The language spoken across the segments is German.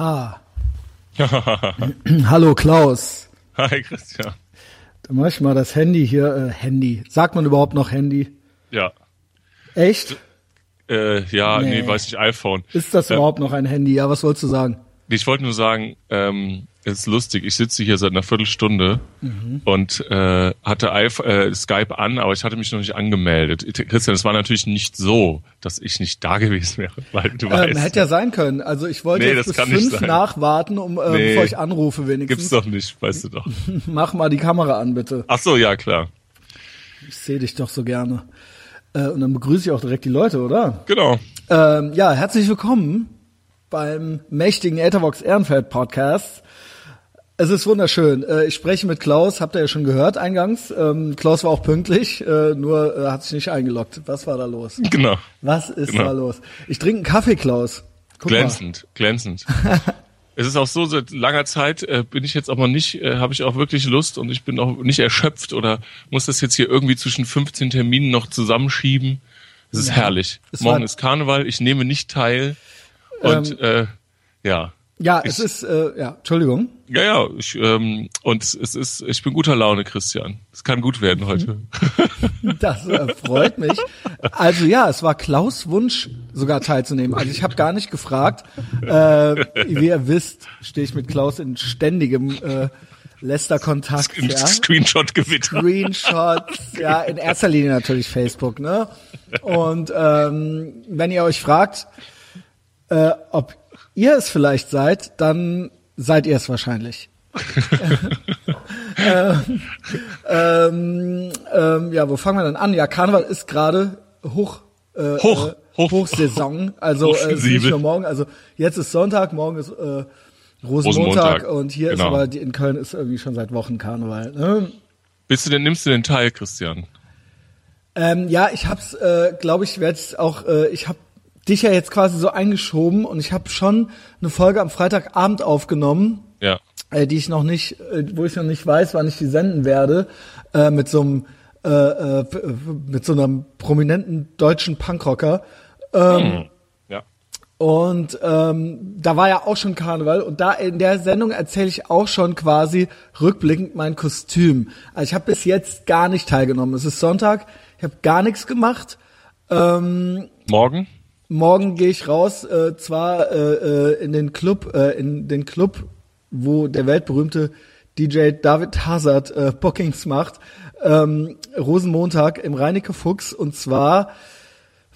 Aha. Hallo Klaus. Hi Christian. Da mach ich mal das Handy hier. Äh, Handy. Sagt man überhaupt noch Handy? Ja. Echt? Äh, ja, nee. Nee. weiß ich, iPhone. Ist das Ähm, überhaupt noch ein Handy? Ja, was wolltest du sagen? Ich wollte nur sagen, ähm, es ist lustig, ich sitze hier seit einer Viertelstunde und äh, hatte iPh äh, Skype an, aber ich hatte mich noch nicht angemeldet. Christian, es war natürlich nicht so, dass ich nicht da gewesen wäre, weil du Ähm, weißt, hätte ja sein können. Also ich wollte Nee, jetzt bis fünf nachwarten, um äh, Nee. bevor ich anrufe wenigstens. gibt's doch nicht, weißt du doch. Mach mal die Kamera an, bitte. Ach so, ja klar. Ich sehe dich doch so gerne. Äh, und dann begrüße ich auch direkt die Leute, oder? Genau. Ähm, ja, herzlich willkommen beim mächtigen Ethervox Ehrenfeld Podcast. Es ist wunderschön. Äh, ich spreche mit Klaus, habt ihr ja schon gehört eingangs. Ähm, Klaus war auch pünktlich, äh, nur äh, hat sich nicht eingeloggt. Was war da los? Genau. Was ist Genau. da los? Ich trinke einen Kaffee, Klaus. Guck glänzend, glänzend. es ist auch so, seit langer Zeit bin ich jetzt auch mal nicht, habe ich auch wirklich Lust und ich bin auch nicht erschöpft oder muss das jetzt hier irgendwie zwischen 15 Terminen noch zusammenschieben. Es ist herrlich. es Morgen ist Karneval, ich nehme nicht teil und äh, ja. Ja, Ich- es ist, äh, ja, Entschuldigung. Ja, ja, ich, ähm, und es ist, ich bin guter Laune, Christian. Es kann gut werden heute. Das äh, freut mich. Also ja, es war Klaus Wunsch, sogar teilzunehmen. Also ich habe gar nicht gefragt. Äh, wie ihr wisst, stehe ich mit Klaus in ständigem äh, Lester-Kontakt. Im Ja? Screenshot-Gewitter. Screenshots, ja, in erster Linie natürlich Facebook, ne? Und ähm, wenn ihr euch fragt, äh, ob ihr es vielleicht seid, dann seid ihr es wahrscheinlich. ähm, ähm, ähm, ja, wo fangen wir denn an? Ja, Karneval ist gerade hoch, äh, Hoch, äh, hoch. Hochsaison. Also äh, ist nicht nur morgen, also jetzt ist Sonntag, morgen ist äh, Rosenmontag, Rosenmontag, und hier ist genau. aber die, in Köln ist irgendwie schon seit Wochen Karneval. Ne? Bist du denn, nimmst du den teil, Christian? Ähm, ja, ich hab's, äh, glaube ich, werde auch, äh, ich hab dich ja jetzt quasi so eingeschoben und ich habe schon eine Folge am Freitagabend aufgenommen, Ja. äh, die ich noch nicht, äh, wo ich noch nicht weiß, wann ich die senden werde, äh, mit so einem, äh, äh, mit so einem prominenten deutschen Punkrocker. Ja. Und ähm, da war ja auch schon Karneval und da in der Sendung erzähle ich auch schon quasi rückblickend mein Kostüm. Also ich habe bis jetzt gar nicht teilgenommen. Es ist Sonntag, ich habe gar nichts gemacht. Ähm, Morgen? Morgen gehe ich raus, äh, zwar äh, äh, in den Club, äh, in den Club, wo der weltberühmte DJ David Hazard äh, Bookings macht, ähm, Rosenmontag im Reinecke Fuchs und zwar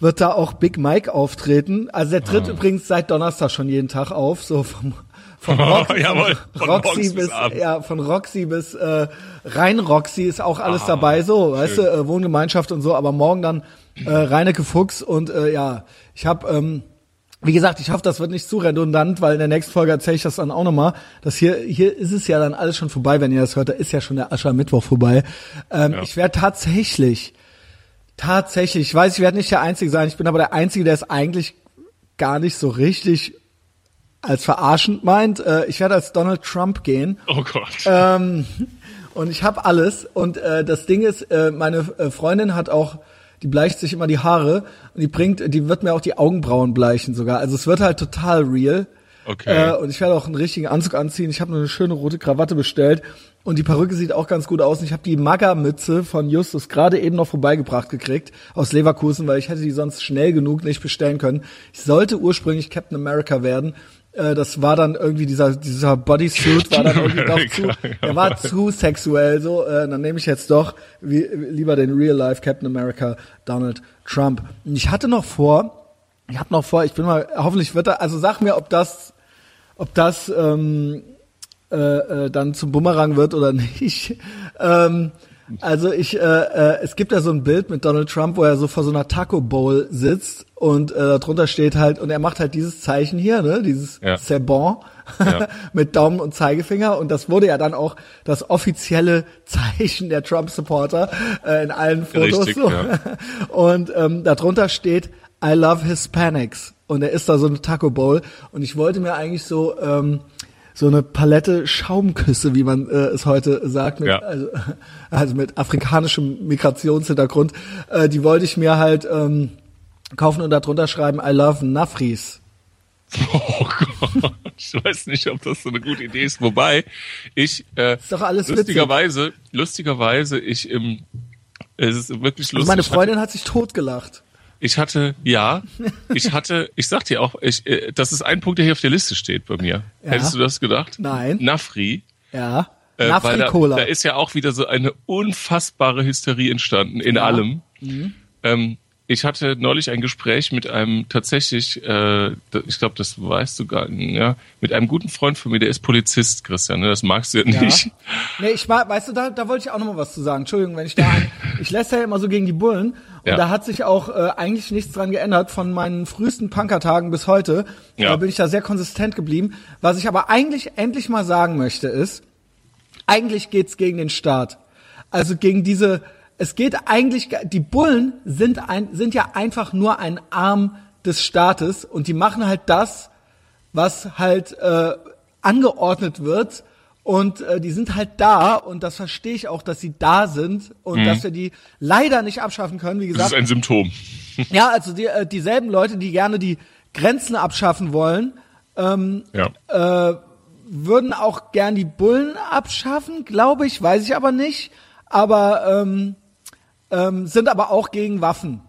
wird da auch Big Mike auftreten. Also der tritt übrigens seit Donnerstag schon jeden Tag auf, so vom von, Rock, Jawohl, von Roxy bis ja von Roxy bis äh, rein Roxy ist auch alles dabei so, weißt du, äh, Wohngemeinschaft und so, aber morgen dann äh, Reinecke Fuchs und äh, ja, ich habe ähm, wie gesagt, ich hoffe, das wird nicht zu redundant, weil in der nächsten Folge erzähle ich das dann auch nochmal. Das hier, hier ist es ja dann alles schon vorbei, wenn ihr das hört. Da ist ja schon der Aschermittwoch vorbei. Ähm, Ja. Ich werde tatsächlich, tatsächlich, ich weiß, ich werde nicht der Einzige sein. Ich bin aber der Einzige, der es eigentlich gar nicht so richtig als verarschend meint. Äh, ich werde als Donald Trump gehen. Oh Gott. Ähm, und ich habe alles. Und äh, das Ding ist, äh, meine äh, Freundin hat auch, die bleicht sich immer die Haare und die bringt, die wird mir auch die Augenbrauen bleichen sogar. Also es wird halt total real. Okay. Äh, und ich werde auch einen richtigen Anzug anziehen. Ich habe nur eine schöne rote Krawatte bestellt. Und die Perücke sieht auch ganz gut aus. Und ich habe die Maga-Mütze von Justus gerade eben noch vorbeigebracht gekriegt aus Leverkusen, weil ich hätte die sonst schnell genug nicht bestellen können. Ich sollte ursprünglich Captain America werden. Äh, das war dann irgendwie dieser dieser Bodysuit war dann irgendwie doch zu, der war zu sexuell so. Äh, dann nehme ich jetzt doch wie, lieber den Real Life Captain America Donald Trump. Und ich hatte noch vor, ich habe noch vor, ich bin mal, hoffentlich wird er, also sag mir, ob das, ob das ähm, äh, äh, dann zum Bumerang wird oder nicht. Ähm, also ich, äh, äh, es gibt ja so ein Bild mit Donald Trump, wo er so vor so einer Taco Bowl sitzt und äh, darunter steht halt, und er macht halt dieses Zeichen hier, ne, dieses Ja. C'est bon Ja. mit Daumen und Zeigefinger und das wurde ja dann auch das offizielle Zeichen der Trump-Supporter äh, in allen Fotos. Richtig, so. ja. Und ähm, darunter steht I love Hispanics und er ist da so eine Taco Bowl und ich wollte mir eigentlich so ähm, so eine Palette Schaumküsse, wie man äh, es heute sagt, mit, Ja. also, also mit afrikanischem Migrationshintergrund, äh, die wollte ich mir halt ähm, kaufen und darunter schreiben I love Nafris. Oh Gott. Ich weiß nicht, ob das so eine gute Idee ist. Wobei ich äh, Ist doch alles lustigerweise, lustigerweise, ich im es ist wirklich lustig. Also meine Ich hatte- Freundin hat sich totgelacht. Ich hatte, ja, ich hatte, ich sag dir auch, ich, äh, das ist ein Punkt, der hier auf der Liste steht bei mir. Ja. Hättest du das gedacht? Nein. Nafri. Ja. Äh, weil da, Nafri-Cola. da ist ja auch wieder so eine unfassbare Hysterie entstanden in Ja. Mhm. allem. Ähm, ich hatte neulich ein Gespräch mit einem tatsächlich, äh, ich glaube, das weißt du gar nicht, ja, mit einem guten Freund von mir, der ist Polizist, Christian, ne? das magst du ja Ja. nicht. Nee, ich war, weißt du, da, da wollte ich auch noch mal was zu sagen. Entschuldigung, wenn ich da ein, ich lässt ja immer so gegen die Bullen Ja. da hat sich auch äh, eigentlich nichts dran geändert von meinen frühesten Punkertagen bis heute. Ja. Da bin ich da sehr konsistent geblieben. Was ich aber eigentlich endlich mal sagen möchte ist, eigentlich geht's gegen den Staat. Also gegen diese, es geht eigentlich, die Bullen sind ein, sind ja einfach nur ein Arm des Staates und die machen halt das, was halt äh, angeordnet wird und äh, die sind halt da und das verstehe ich auch, dass sie da sind und dass wir die leider nicht abschaffen können. Wie Das gesagt, ist ein Symptom. ja, also die, äh, dieselben Leute, die gerne die Grenzen abschaffen wollen, Ja. würden auch gern die Bullen abschaffen, glaube ich, weiß ich aber nicht. Aber ähm, ähm, sind aber auch gegen Waffen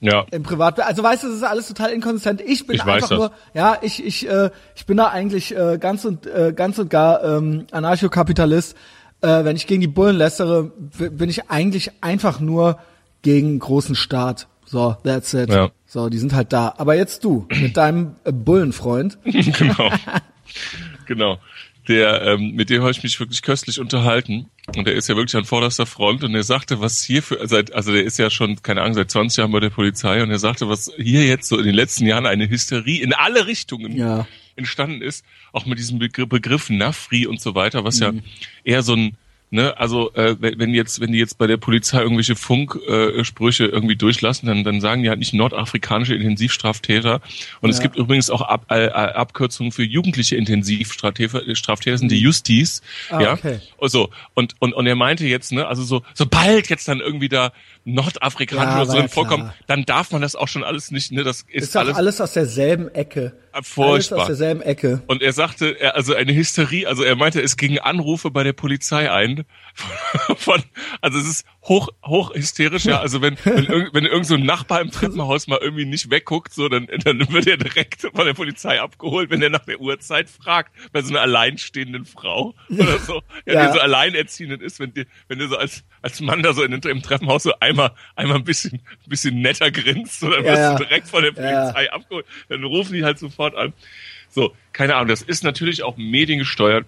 Ja. im Privat. Also weißt du, das ist alles total inkonsistent. Ich bin Ich einfach nur, ja, ich ich äh, ich bin da eigentlich äh, ganz und äh, ganz und gar ähm, Anarchokapitalist. Äh, wenn ich gegen die Bullen lästere, bin ich eigentlich einfach nur gegen großen Staat. So, that's it. Ja. So, die sind halt da. Aber jetzt du mit deinem äh, Bullenfreund. genau. genau. Der, ähm, mit dem habe ich mich wirklich köstlich unterhalten. Und der ist ja wirklich an vorderster Front. Und er sagte, was hier für, seit, also der ist ja schon, keine Ahnung, seit 20 Jahren bei der Polizei. Und er sagte, was hier jetzt so in den letzten Jahren eine Hysterie in alle Richtungen Ja. entstanden ist. Auch mit diesem Begriff, Begriff Nafri und so weiter, was Mhm. ja eher so ein, ne, also äh, wenn jetzt, wenn die jetzt bei der Polizei irgendwelche Funksprüche äh, irgendwie durchlassen, dann, dann sagen die halt nicht nordafrikanische Intensivstraftäter. Und es Ja. gibt übrigens auch Ab, äh, äh, Abkürzungen für jugendliche Intensivstraftäter, Straftäter sind die Justis. Ah, ja. okay. Und so. Und, und, und er meinte jetzt, ne, also so, sobald jetzt dann irgendwie da nordafrikanische Ja, oder so drin vorkommen, dann darf man das auch schon alles nicht, ne, das ist, Ist alles, alles, aus derselben Ecke. Alles furchtbar. aus derselben Ecke. Und er sagte, er, also eine Hysterie, also er meinte, es gingen Anrufe bei der Polizei ein. Von, also es ist hoch, hoch hysterisch, ja. Also wenn, wenn, irgend, wenn irgend so ein Nachbar im Treppenhaus mal irgendwie nicht wegguckt, so, dann, dann wird er direkt von der Polizei abgeholt, wenn er nach der Uhrzeit fragt, bei so einer alleinstehenden Frau oder so, ja, Ja. die so alleinerziehend ist, wenn dir, wenn du so als, als Mann da so in, im Treppenhaus so einmal, einmal ein bisschen, ein bisschen netter grinst, so, dann wirst ja. du direkt von der. Polizei abgeholt, dann rufen die halt sofort an. So, keine Ahnung, das ist natürlich auch mediengesteuert.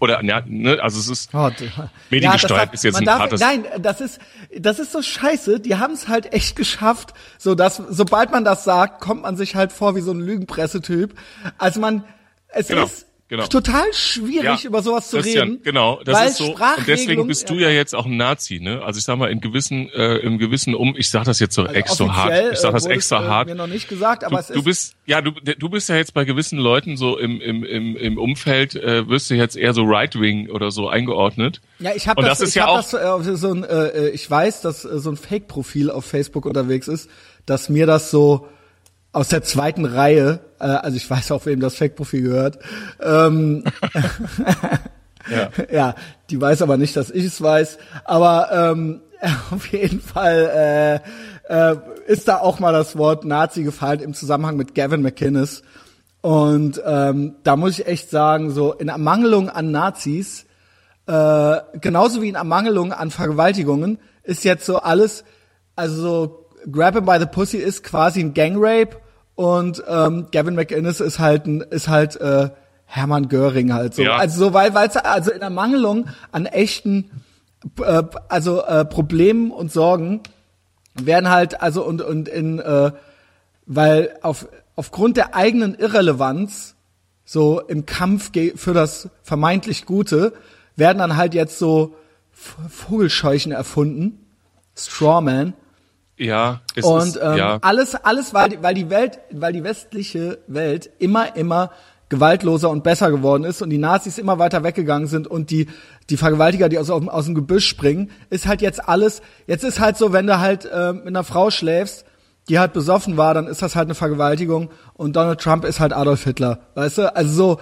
Oder, ja, ne, also es ist, Oh, Mediengesteuert das ist jetzt ein darf, hartes- Nein, das ist, das ist so scheiße. Die haben es halt echt geschafft, so dass, sobald man das sagt, kommt man sich halt vor wie so ein Lügenpressetyp. Also man, es Genau, ist genau. total schwierig, über sowas zu Christian, reden. Genau, das weil ist so. Und deswegen bist du ja jetzt auch ein Nazi, ne? Also ich sag mal, in gewissen, äh, im gewissen Um, ich sag das jetzt so Also extra hart. Ich sag das äh, wurde extra es, äh, hart. Mir noch nicht gesagt, aber es Du, ist du bist, ja, du, du bist ja jetzt bei gewissen Leuten so im, im, im, im Umfeld, äh, wirst du jetzt eher so Right-Wing oder so eingeordnet. Ja, ich habe das, das ich ja hab das äh, so ein, äh, ich weiß, dass äh, so ein Fake-Profil auf Facebook unterwegs ist, dass mir das so aus der zweiten Reihe, äh, also ich weiß auch, wem das Fake-Profil gehört, ähm, Ja. ja, die weiß aber nicht, dass ich es weiß, aber ähm, auf jeden Fall äh, äh, ist da auch mal das Wort Nazi gefallen im Zusammenhang mit Gavin McInnes. Und ähm, da muss ich echt sagen, so in Ermangelung an Nazis, äh, genauso wie in Ermangelung an Vergewaltigungen, ist jetzt so alles, also so Grab him by the Pussy ist quasi ein Gangrape und ähm, Gavin McInnes ist halt ein, ist halt äh, Hermann Göring halt so. Ja. Also so weil weil also in Ermangelung an echten äh, also äh, Problemen und Sorgen werden halt also und und in äh, weil auf aufgrund der eigenen Irrelevanz so im Kampf für das vermeintlich Gute werden dann halt jetzt so Vogelscheuchen erfunden, Strawman Ja, es und ist, ähm, ja. alles alles weil die, weil die Welt weil die westliche Welt immer immer gewaltloser und besser geworden ist und die Nazis immer weiter weggegangen sind und die die Vergewaltiger, die aus, aus, dem Gebüsch springen, ist halt jetzt alles. Jetzt ist halt so, wenn du halt äh, mit einer Frau schläfst, die halt besoffen war, dann ist das halt eine Vergewaltigung und Donald Trump ist halt Adolf Hitler, weißt du? Also so,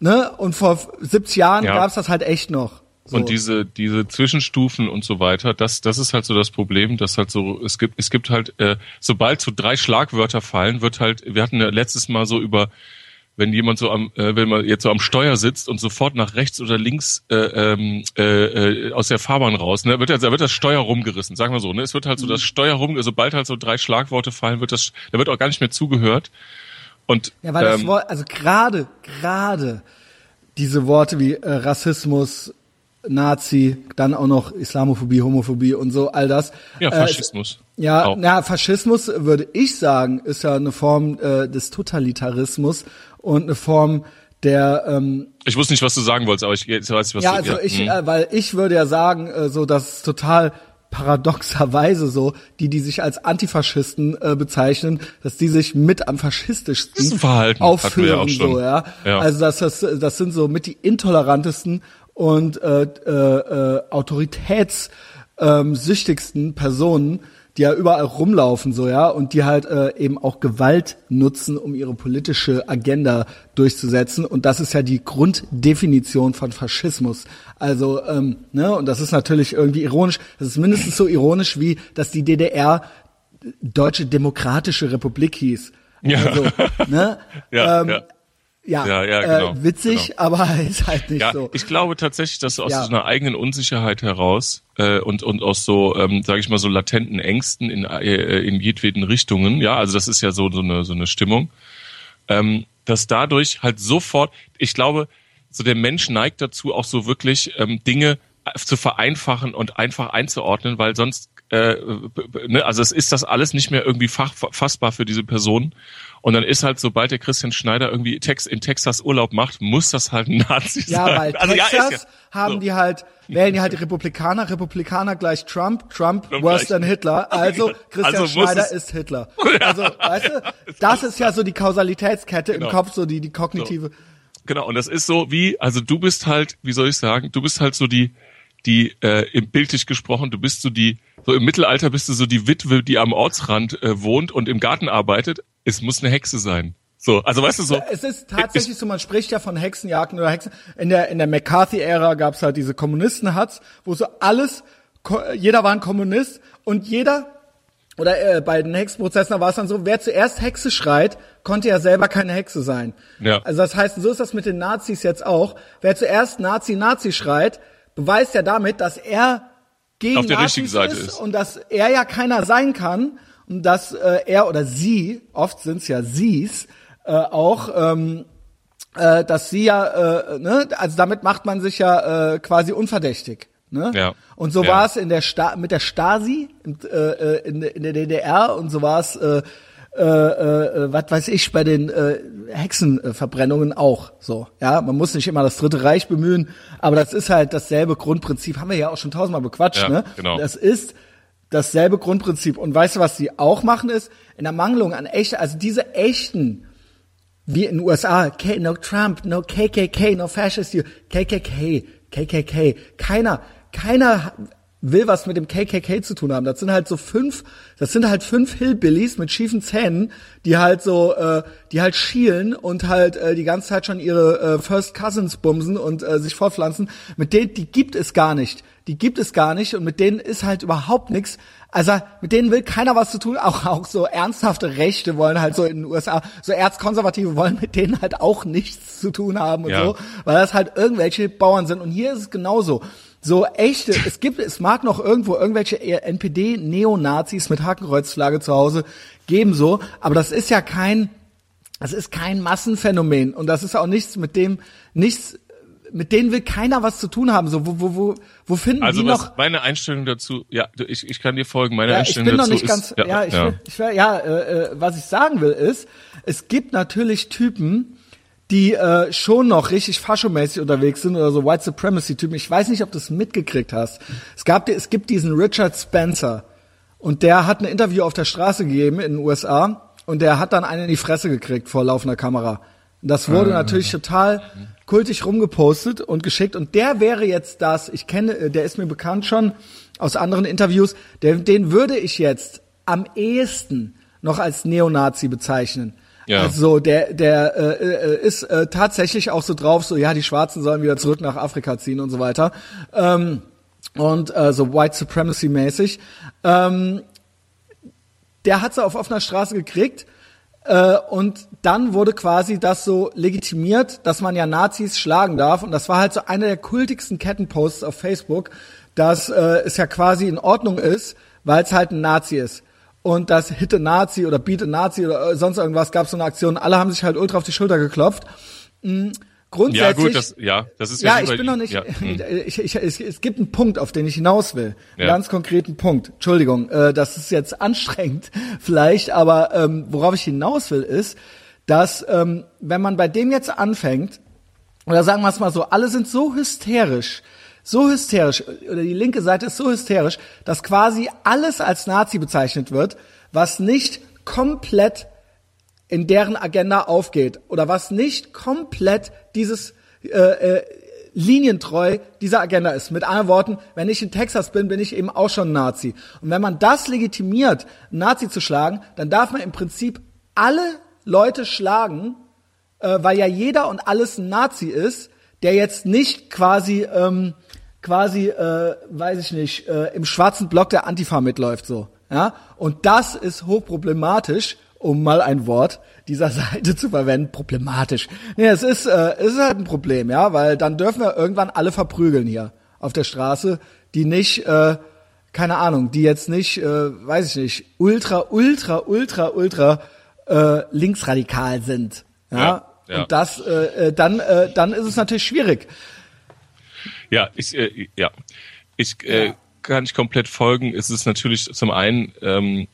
ne? Und vor 70 Jahren Ja. gab's das halt echt noch. So. Und diese, diese Zwischenstufen und so weiter, das, das ist halt so das Problem, dass halt so, es gibt, es gibt halt, äh, sobald so drei Schlagwörter fallen, wird halt, wir hatten ja letztes Mal so über, wenn jemand so am, äh, wenn man jetzt so am Steuer sitzt und sofort nach rechts oder links äh, ähm, äh, äh, aus der Fahrbahn raus, ne, wird, ja- da wird das Steuer rumgerissen, sagen wir so, ne? Es wird halt so das Steuer rum, sobald halt so drei Schlagworte fallen, wird das, da wird auch gar nicht mehr zugehört. Und Ja, weil das ähm, Wort, also gerade, gerade diese Worte wie äh, Rassismus, Nazi, dann auch noch Islamophobie, Homophobie und so, all das. ja, Äh, Faschismus. Ja, Auch. na, Faschismus würde ich sagen, ist ja eine Form äh, des Totalitarismus und eine Form der ähm, Ich wusste nicht, was du sagen wolltest, aber ich jetzt weiß ich, was ja, du also ich, hm. äh, weil ich würde ja sagen, äh, so dass total paradoxerweise so, die, die sich als Antifaschisten äh, bezeichnen, dass die sich mit am faschistischsten Verhalten, aufführen, ja so, ja. Ja. Also das, das, das sind so mit die intolerantesten und äh, äh, äh, autoritätssüchtigsten süchtigsten Personen, die ja überall rumlaufen, so ja, und die halt äh, eben auch Gewalt nutzen, um ihre politische Agenda durchzusetzen. Und das ist ja die Grunddefinition von Faschismus. Also, ähm, ne, und das ist natürlich irgendwie ironisch. Das ist mindestens so ironisch wie, dass die DDR Deutsche Demokratische Republik hieß. Ja. Also, ne? Ja, ähm, ja. Ja, Ja, ja, äh, genau, witzig, aber ist halt nicht Ja, so. ich glaube tatsächlich, dass aus Ja. so einer eigenen Unsicherheit heraus äh, und und aus so, ähm, sage ich mal, so latenten Ängsten in äh, in jedweden Richtungen, ja, also das ist ja so so eine so eine Stimmung, ähm, dass dadurch halt sofort, ich glaube, so der Mensch neigt dazu, auch so wirklich ähm, Dinge zu vereinfachen und einfach einzuordnen, weil sonst äh, ne, also es ist das alles nicht mehr irgendwie fach, fassbar für diese Person. Und dann ist halt, sobald der Christian Schneider irgendwie Tex in Texas Urlaub macht, muss das halt ein Nazi Ja, sein. weil Also, ja, Texas ja. haben So. die halt, wählen die halt die Republikaner, Republikaner gleich Trump, Trump Trump worse than Hitler, also Christian Also Schneider ist Hitler. Also, weißt du, das ist ja so die Kausalitätskette im Genau. Kopf, so die, die kognitive. Genau, und das ist so wie, also du bist halt, wie soll ich sagen, du bist halt so die, die, äh, im bildlich gesprochen, du bist so die, so im Mittelalter bist du so die Witwe, die am Ortsrand äh, wohnt und im Garten arbeitet. Es muss eine Hexe sein. So, also weißt du so. Es ist tatsächlich so, man spricht ja von Hexenjagden oder Hexen. In der, in der McCarthy-Ära gab's halt diese Kommunisten-Huts, wo so alles, jeder war ein Kommunist und jeder, oder äh, bei den Hexenprozessen war es dann so, wer zuerst Hexe schreit, konnte ja selber keine Hexe sein. Ja. Also das heißt, so ist das mit den Nazis jetzt auch. Wer zuerst Nazi, Nazi schreit, beweist ja damit, dass er gegen Auf der Nazis richtigen Seite ist, ist. und dass er ja keiner sein kann und dass äh, er oder sie, oft sind's ja sie's, äh, auch, ähm, äh, dass sie ja, äh, ne, also damit macht man sich ja äh, quasi unverdächtig. Ne? Ja. Und so Ja. war es in der Sta mit der Stasi in, äh, äh, in, in der DDR und so war es, äh, äh, äh, was weiß ich, bei den äh, Hexenverbrennungen auch so. Ja, man muss nicht immer das Dritte Reich bemühen, aber das ist halt dasselbe Grundprinzip, haben wir ja auch schon tausendmal bequatscht. Ja, ne? genau. Das ist dasselbe Grundprinzip. Und weißt du, was sie auch machen ist? In der Mangelung an echte, also diese echten wie in den USA, K, no Trump, no KKK, no Fascist, you, KKK, KKK. Keiner, keiner will was mit dem KKK zu tun haben. Das sind halt so fünf, das sind halt fünf Hillbillies mit schiefen Zähnen, die halt so, äh, die halt schielen und halt äh, die ganze Zeit schon ihre äh, First Cousins bumsen und äh, sich fortpflanzen. Mit denen, die gibt es gar nicht. Die gibt es gar nicht und mit denen ist halt überhaupt nichts. Also mit denen will keiner was zu tun. Auch auch so ernsthafte Rechte wollen halt so in den USA, so Erzkonservative wollen mit denen halt auch nichts zu tun haben und Ja. so, weil das halt irgendwelche Bauern sind. Und hier ist es genauso. So echte, es gibt, es mag noch irgendwo irgendwelche NPD-Neonazis mit Hakenkreuzflagge zu Hause geben so, aber das ist ja kein, das ist kein Massenphänomen und das ist auch nichts mit dem, nichts, mit denen will keiner was zu tun haben. So, wo, wo, wo, wo finden Also die was, noch? meine Einstellung dazu, ja, ich, ich kann dir folgen, meine Ja, ich Einstellung bin noch dazu nicht ganz, ist, ja, ich, Will, ich will, ja, äh, äh, was ich sagen will ist, es gibt natürlich Typen, die äh, schon noch richtig faschomäßig unterwegs sind oder so White Supremacy Typen. Ich weiß nicht, ob du es mitgekriegt hast. Es gab, es gibt diesen Richard Spencer und der hat ein Interview auf der Straße gegeben in den USA und der hat dann einen in die Fresse gekriegt vor laufender Kamera. Das wurde natürlich total kultig rumgepostet und geschickt und der wäre jetzt das, ich kenne, äh, der ist mir bekannt schon aus anderen Interviews, der, den würde ich jetzt am ehesten noch als Neonazi bezeichnen. Ja. Also der, der äh, äh, ist äh, tatsächlich auch so drauf, so ja, die Schwarzen sollen wieder zurück nach Afrika ziehen und so weiter. Ähm, und äh, so White Supremacy mäßig. Ähm, der hat sie auf offener Straße gekriegt äh, und dann wurde quasi das so legitimiert, dass man ja Nazis schlagen darf und das war halt so einer der kultigsten Kettenposts auf Facebook, dass äh, es ja quasi in Ordnung ist, weil es halt ein Nazi ist und das Hitte Nazi oder Beat Nazi oder äh, sonst irgendwas gab so eine Aktion. Alle haben sich halt ultra auf die Schulter geklopft. Mhm. Grundsätzlich, ja gut, das, ja, das ist ja. Ja, ich bin noch nicht. Ja. Ich, ich, ich, es gibt einen Punkt, auf den ich hinaus will. Einen ganz konkreten Punkt. Entschuldigung, äh, das ist jetzt anstrengend vielleicht, aber ähm, worauf ich hinaus will, ist, dass ähm, wenn man bei dem jetzt anfängt, oder sagen wir es mal so, alle sind so hysterisch, so hysterisch, oder die linke Seite ist so hysterisch, dass quasi alles als Nazi bezeichnet wird, was nicht komplett in deren Agenda aufgeht oder was nicht komplett dieses äh, äh, linientreu dieser Agenda ist. Mit anderen Worten, wenn ich in Texas bin, bin ich eben auch schon Nazi. Und wenn man das legitimiert, Nazi zu schlagen, dann darf man im Prinzip alle Leute schlagen, äh, weil ja jeder und alles ein Nazi ist, der jetzt nicht quasi ähm, quasi, äh, weiß ich nicht, äh, im schwarzen Block der Antifa mitläuft so. Ja? Und das ist hochproblematisch, um mal ein Wort dieser Seite zu verwenden, problematisch. Nee, es ist, äh, es ist halt ein Problem, ja, weil dann dürfen wir irgendwann alle verprügeln hier auf der Straße, die nicht, äh, keine Ahnung, die jetzt nicht, äh, weiß ich nicht, ultra, ultra, ultra, ultra äh, linksradikal sind. Ja, ja, ja. und das, äh, äh, dann, äh, dann ist es natürlich schwierig. Ja, ich, äh, ja, ich äh, ja. kann ich komplett folgen. Es ist natürlich zum einen, ähm,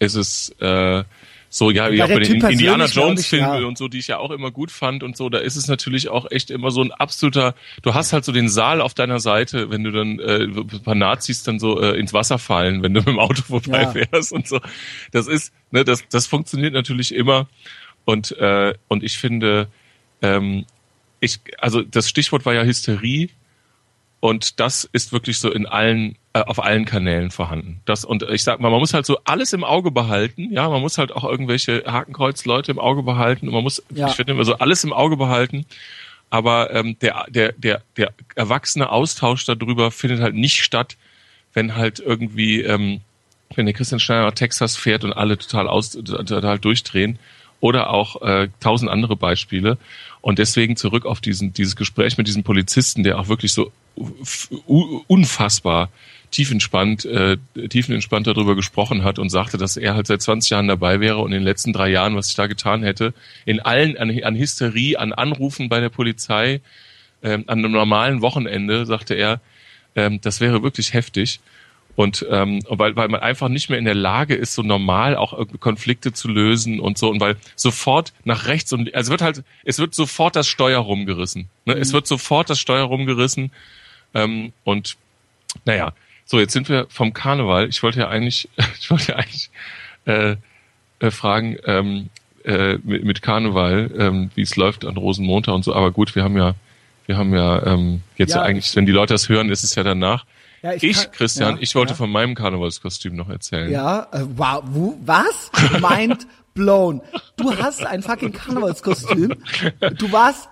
ist es äh, so, ja, wie auch bei den Indiana Jones Filmen ja. und so, die ich ja auch immer gut fand und so, da ist es natürlich auch echt immer so ein absoluter, du hast halt so den Saal auf deiner Seite, wenn du dann äh, ein paar Nazis dann so äh, ins Wasser fallen, wenn du mit dem Auto vorbeifährst ja. und so. Das ist, ne, das, das funktioniert natürlich immer. Und, äh, und ich finde, ähm, ich, also das Stichwort war ja Hysterie und das ist wirklich so in allen, äh, auf allen Kanälen vorhanden. Das, und ich sag mal, man muss halt so alles im Auge behalten. Ja, man muss halt auch irgendwelche Hakenkreuz-Leute im Auge behalten. Und man muss, ja. ich finde immer so alles im Auge behalten. Aber ähm, der, der, der, der erwachsene Austausch darüber findet halt nicht statt, wenn halt irgendwie, ähm, wenn der Christian Schneider nach Texas fährt und alle total aus, total durchdrehen. Oder auch äh, tausend andere Beispiele. Und deswegen zurück auf diesen, dieses Gespräch mit diesem Polizisten, der auch wirklich so unfassbar tiefentspannt, äh, tiefenentspannt darüber gesprochen hat und sagte, dass er halt seit 20 Jahren dabei wäre und in den letzten drei Jahren, was ich da getan hätte, in allen, an, an Hysterie, an Anrufen bei der Polizei, äh, an einem normalen Wochenende, sagte er, ähm, das wäre wirklich heftig. Und ähm, weil, weil man einfach nicht mehr in der Lage ist, so normal auch Konflikte zu lösen und so. Und weil sofort nach rechts und also wird halt, es wird sofort das Steuer rumgerissen. Ne? Mhm. Es wird sofort das Steuer rumgerissen ähm, und naja, so jetzt sind wir vom Karneval. Ich wollte ja eigentlich, ich wollte ja eigentlich äh, äh, fragen ähm, äh, mit, mit Karneval, ähm, wie es läuft an Rosenmontag und so. Aber gut, wir haben ja, wir haben ja ähm, jetzt ja. ja eigentlich, wenn die Leute das hören, ist es ja danach. Ja, ich, ich kann, Christian, ja, ich wollte ja. von meinem Karnevalskostüm noch erzählen. Ja, äh, wow, wo, was? Mind blown. Du hast ein fucking Karnevalskostüm. Du warst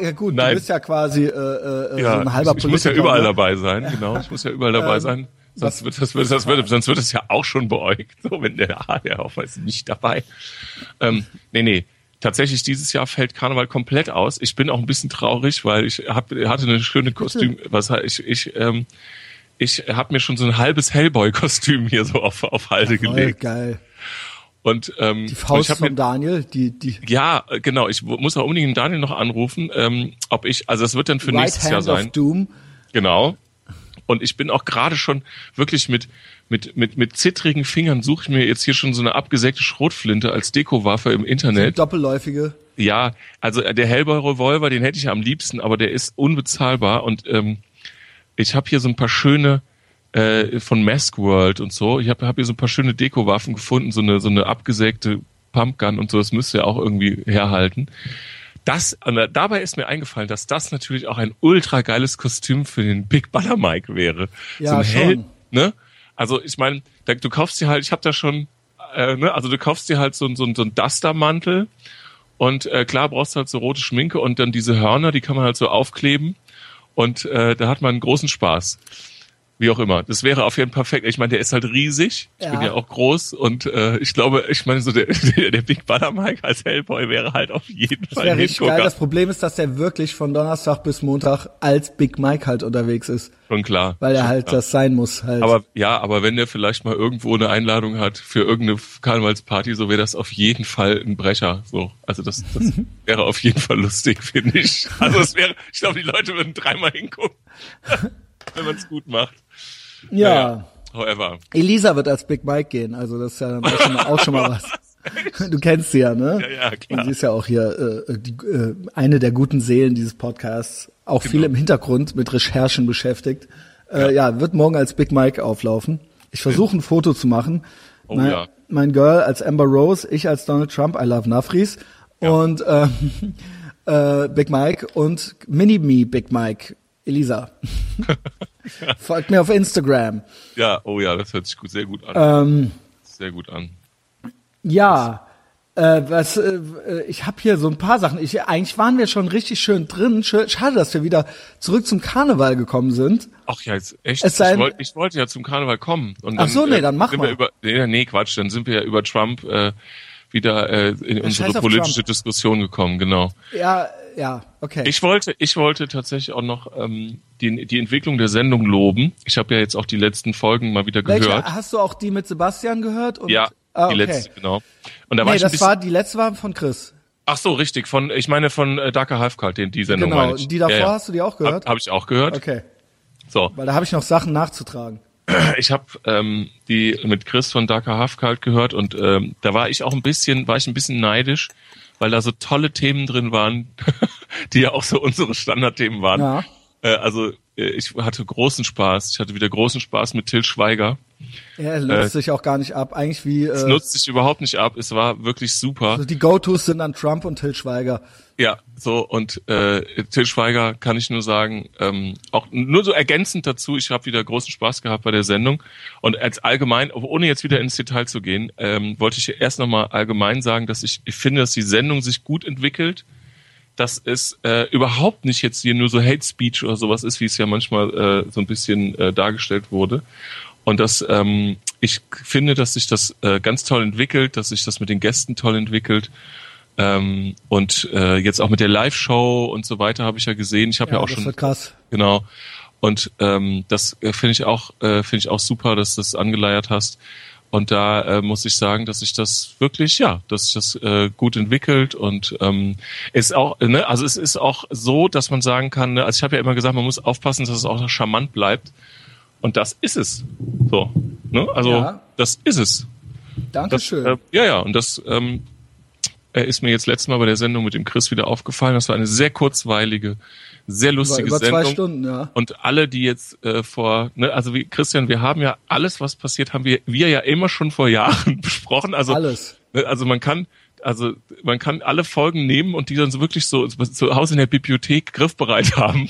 ja gut, Nein. du bist ja quasi äh, äh, ja, so ein halber ich, ich muss ja überall ne? dabei sein, genau. Ich muss ja überall dabei ähm, sein. Sonst wird, das wird, das wird, sonst wird es ja auch schon beäugt, so wenn der HR-Aufweis nicht dabei. Ähm, nee, nee. Tatsächlich dieses Jahr fällt Karneval komplett aus. Ich bin auch ein bisschen traurig, weil ich hab, hatte eine schöne Kostüm. Was ich ich ähm, ich habe mir schon so ein halbes Hellboy-Kostüm hier so auf auf Halde ja, gelegt. Geil. Und ähm, die Faust von mir, Daniel, die die ja genau. Ich muss auch unbedingt Daniel noch anrufen, ähm, ob ich also es wird dann für right nächstes Jahr sein. Of Doom. Genau. Und ich bin auch gerade schon wirklich mit mit mit mit zittrigen Fingern suche ich mir jetzt hier schon so eine abgesägte Schrotflinte als Dekowaffe im Internet. Doppelläufige. Ja, also der Hellboy Revolver, den hätte ich am liebsten, aber der ist unbezahlbar und ähm, ich habe hier so ein paar schöne äh, von Mask World und so. Ich habe hab hier so ein paar schöne Deko-Waffen gefunden, so eine, so eine abgesägte Pumpgun und so, das müsste ja auch irgendwie herhalten. Das, dabei ist mir eingefallen, dass das natürlich auch ein ultra geiles Kostüm für den Big Baller Mike wäre. Ja, so ein schon. Held, ne? Also ich meine, du kaufst dir halt, ich habe da schon äh, ne, also du kaufst dir halt so, so, so einen Dustermantel und äh, klar brauchst du halt so rote Schminke und dann diese Hörner, die kann man halt so aufkleben und äh, da hat man großen Spaß. Wie auch immer. Das wäre auf jeden Fall perfekt. Ich meine, der ist halt riesig. Ich Ja. bin ja auch groß und äh, ich glaube, ich meine, so der, der, der Big Baller Mike als Hellboy wäre halt auf jeden Das Fall wäre richtig geil. Das Problem ist, dass der wirklich von Donnerstag bis Montag als Big Mike halt unterwegs ist. Schon klar. Weil er Schon halt klar. das sein muss halt. Aber ja, aber wenn der vielleicht mal irgendwo eine Einladung hat für irgendeine Karnevalsparty, so wäre das auf jeden Fall ein Brecher. So, also das, das wäre auf jeden Fall lustig, finde ich. Also es wäre, ich glaube, die Leute würden dreimal hingucken, wenn man es gut macht. ja. However, Elisa wird als Big Mike gehen, also das ist ja dann auch schon mal, auch schon mal was. Du kennst sie ja, ne? Ja, ja, klar. Und sie ist ja auch hier äh, die, äh, eine der guten Seelen dieses Podcasts, auch Genau. viel im Hintergrund mit Recherchen beschäftigt. Äh, ja. wird morgen als Big Mike auflaufen. Ich versuche ein Foto zu machen. Oh mein, ja. mein Girl als Amber Rose, ich als Donald Trump, I love Nafris. Und ähm, äh, Big Mike und Mini-Me Big Mike, Elisa. Folgt mir auf Instagram. ja, oh ja, das hört sich gut, sehr gut an. Ähm, sehr gut an. Ja, äh, was, äh, äh, ich habe hier so ein paar Sachen. Ich, eigentlich waren wir schon richtig schön drin. Schade, dass wir wieder zurück zum Karneval gekommen sind. Ach ja, jetzt echt. Es ich, wollte, ich wollte ja zum Karneval kommen. Und Ach so, nee, dann mach sind mal. Wir über, nee, nee, Quatsch, dann sind wir ja über Trump äh, wieder äh, in unsere politische Trump. Diskussion gekommen, genau. Ja, ja, okay. Ich wollte, ich wollte tatsächlich auch noch ähm, die, die Entwicklung der Sendung loben. Ich habe ja jetzt auch die letzten Folgen mal wieder Welche, gehört. hast du auch die mit Sebastian gehört? Und, Ja, ah, die okay. letzte, genau. Und da war Nee, ich ein das bisschen, war, die letzte war von Chris. ach so, richtig, von, ich meine von äh, Darker Halfcult, den die Sendung Genau, ich. die davor ja, ja. hast du die auch gehört? Habe hab ich auch gehört. Okay, So, weil da habe ich noch Sachen nachzutragen. ich habe ähm, die mit Chris von Darker Halfcult gehört und ähm, da war ich auch ein bisschen, war ich ein bisschen neidisch, weil da so tolle Themen drin waren, die ja auch so unsere Standardthemen waren. Ja. Äh, also ich hatte großen Spaß. Ich hatte wieder großen Spaß mit Till Schweiger. Er löst sich auch gar nicht ab. Eigentlich wie Es äh, nutzt sich überhaupt nicht ab. Es war wirklich super. also die Go-Tos sind dann Trump und Till Schweiger. Ja, so und äh, Till Schweiger kann ich nur sagen, ähm, auch nur so ergänzend dazu, ich habe wieder großen Spaß gehabt bei der Sendung und als allgemein, ohne jetzt wieder ins Detail zu gehen, ähm, wollte ich erst nochmal allgemein sagen, dass ich, ich finde, dass die Sendung sich gut entwickelt, dass es äh, überhaupt nicht jetzt hier nur so Hate Speech oder sowas ist, wie es ja manchmal äh, so ein bisschen äh, dargestellt wurde. Und dass ähm, ich finde, dass sich das äh, ganz toll entwickelt, dass sich das mit den Gästen toll entwickelt. Ähm, und äh, jetzt auch mit der Live-Show und so weiter habe ich ja gesehen. Ich habe ja, Ja, auch das schon wird krass. genau. Und ähm, das äh, finde ich auch äh, finde ich auch super, dass du das angeleiert hast. Und da äh, muss ich sagen, dass sich das wirklich, ja, dass sich das äh, gut entwickelt und ähm, ist auch, ne, also es ist auch so, dass man sagen kann, ne, also ich habe ja immer gesagt, man muss aufpassen, dass es auch charmant bleibt. Und das ist es. So, ne? Also Ja. das ist es. Das, Dankeschön. äh, ja, ja, und das ähm, äh, ist mir jetzt letztes Mal bei der Sendung mit dem Chris wieder aufgefallen. Das war eine sehr kurzweilige, sehr über, lustige über Sendung. zwei Stunden, ja. Und alle, die jetzt äh, vor, ne, also wie Christian, wir haben ja alles, was passiert, haben wir wir ja immer schon vor Jahren besprochen. Also Alles. ne, also man kann also man kann alle Folgen nehmen und die dann so wirklich so zu Hause in der Bibliothek griffbereit haben.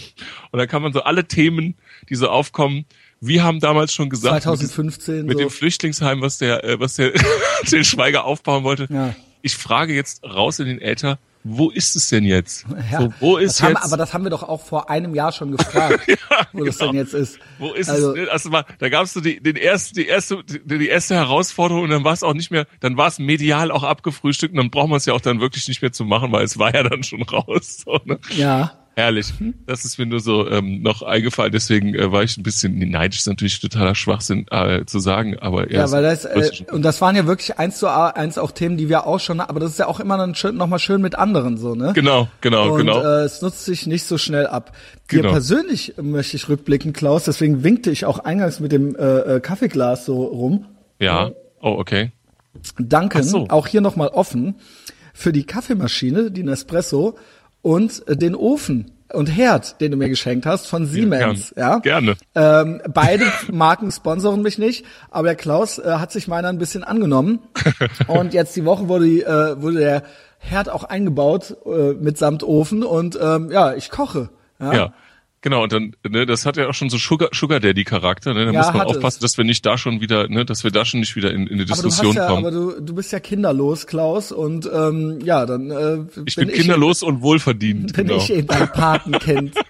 Und dann kann man so alle Themen, die so aufkommen, wir haben damals schon gesagt, 2015 mit so. dem Flüchtlingsheim, was der, äh, was der Till Schweiger aufbauen wollte. Ja. Ich frage jetzt raus in den Äther, wo ist es denn jetzt? Ja, so, wo ist das haben, jetzt? aber das haben wir doch auch vor einem Jahr schon gefragt, wo das genau. denn jetzt ist. Wo ist also, es? Also mal, da gab's so die, den ersten, die erste, die, die erste Herausforderung und dann war es auch nicht mehr, dann war es medial auch abgefrühstückt und dann braucht man es ja auch dann wirklich nicht mehr zu machen, weil es war ja dann schon raus. So, ne? Ja, Herrlich. Das ist mir nur so ähm, noch eingefallen, deswegen äh, war ich ein bisschen neidisch, ist natürlich totaler Schwachsinn äh, zu sagen, aber ja, weil das, äh, und das waren ja wirklich eins zu eins auch Themen, die wir auch schon, aber das ist ja auch immer dann schön, nochmal schön mit anderen, so, ne? Genau, genau, Und genau. äh, es nutzt sich nicht so schnell ab. Dir Genau. persönlich möchte ich rückblicken, Klaus, deswegen winkte ich auch eingangs mit dem äh, äh, Kaffeeglas so rum. ja. Oh, okay. Danken, Ach so. auch hier nochmal offen, für die Kaffeemaschine, die Nespresso und äh, den Ofen und Herd, den du mir geschenkt hast von Siemens. gern. Ja, Gerne. Ähm, beide Marken sponsoren mich nicht, aber der Klaus äh, hat sich meiner ein bisschen angenommen. und jetzt die Woche wurde, die, äh, wurde der Herd auch eingebaut äh, mitsamt Ofen und ähm, ja, ich koche. Ja. Ja. Genau, und dann, ne, das hat ja auch schon so Sugar, Sugar Daddy Charakter, ne? Da Ja, muss man aufpassen, es. dass wir nicht da schon wieder, ne, dass wir da schon nicht wieder in, in eine Aber du hast Diskussion ja, kommen. aber du, du bist ja kinderlos, Klaus, und ähm, ja, dann äh, ich bin, kinderlos und wohlverdient. bin genau. ich eben dein Patenkind.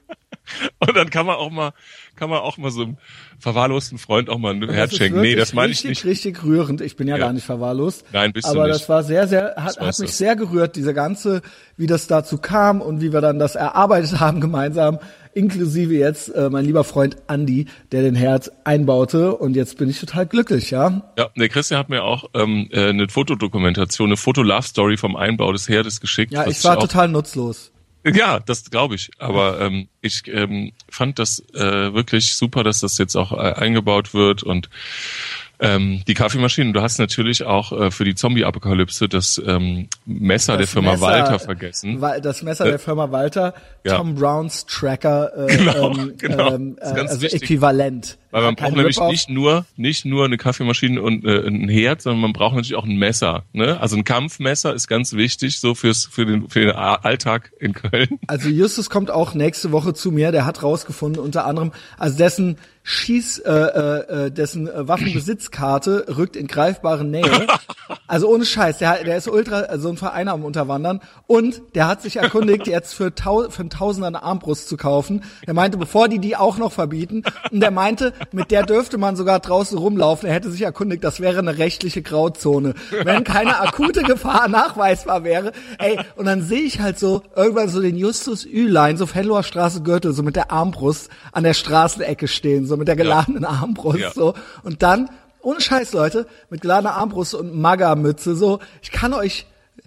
Und dann kann man auch mal, kann man auch mal so einem verwahrlosten Freund auch mal ein Das Herz schenken. Nee, das meine ich richtig, nicht. Richtig rührend. Ich bin ja, Ja. gar nicht verwahrlost. Nein, bist du Aber nicht. das war sehr, sehr, hat, Das hat mich du. sehr gerührt, diese ganze, wie das dazu kam und wie wir dann das erarbeitet haben gemeinsam, inklusive jetzt äh, mein lieber Freund Andy, der den Herz einbaute und jetzt bin ich total glücklich, ja. Ja, der Christian hat mir auch ähm, äh, eine Fotodokumentation, eine Foto-Love-Story vom Einbau des Herdes geschickt. Ja, ich war total nutzlos. Ja, das glaube ich. Aber ähm, ich ähm, fand das äh, wirklich super, dass das jetzt auch äh, eingebaut wird und ähm, die Kaffeemaschine. Du hast natürlich auch äh, für die Zombie-Apokalypse das ähm, Messer der Das Firma Messer- Walter vergessen. Das Messer der Firma Walter, Ja. Tom Browns Tracker, äh, Genau, ähm, genau. ähm, ganz also wichtig. äquivalent. Weil man braucht nämlich nicht nur nicht nur eine Kaffeemaschine und äh, ein Herd, sondern man braucht natürlich auch ein Messer. Ne? Also ein Kampfmesser ist ganz wichtig so fürs für den für den Alltag in Köln. Also Justus kommt auch nächste Woche zu mir. Der hat rausgefunden, unter anderem, also dessen Schieß, äh, äh, äh, dessen äh, Waffenbesitzkarte rückt in greifbare Nähe. Also ohne Scheiß, der, der ist ultra, also so ein Verein am Unterwandern. Und der hat sich erkundigt, jetzt für, tau für einen Tausender eine Armbrust zu kaufen. Der meinte, bevor die die auch noch verbieten. Und der meinte, mit der dürfte man sogar draußen rumlaufen. Er hätte sich erkundigt, das wäre eine rechtliche Grauzone. Wenn keine akute Gefahr nachweisbar wäre. Ey, und dann sehe ich halt so irgendwann so den Justus Ülein, so Fenloher Straße Gürtel, so mit der Armbrust an der Straßenecke stehen, so mit der geladenen Armbrust, Ja. so. Und dann, ohne Scheiß, Leute, mit geladener Armbrust und Maga-Mütze, so, ich kann euch,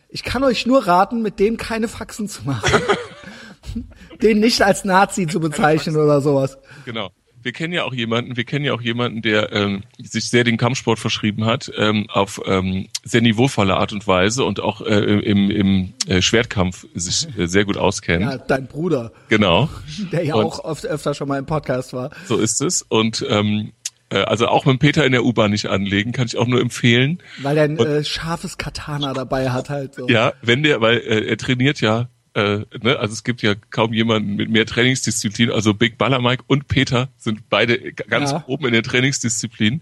ich kann euch nur raten, mit denen keine Faxen zu machen. den nicht als Nazi zu bezeichnen oder sowas. Genau. Wir kennen ja auch jemanden, wir kennen ja auch jemanden, der ähm, sich sehr den Kampfsport verschrieben hat, ähm, auf ähm, sehr niveauvolle Art und Weise und auch äh, im, im äh, Schwertkampf sich äh, sehr gut auskennt. Ja, dein Bruder, Genau. der ja Und- auch oft öfter schon mal im Podcast war. So ist es. Und ähm, äh, also auch mit Peter in der U-Bahn nicht anlegen, kann ich auch nur empfehlen. Weil er ein äh, scharfes Katana dabei hat halt so. Ja, wenn der, weil äh, er trainiert ja, äh, ne, also es gibt ja kaum jemanden mit mehr Trainingsdisziplin. Also Big Baller Mike und Peter sind beide ganz Ja. oben in der Trainingsdisziplin.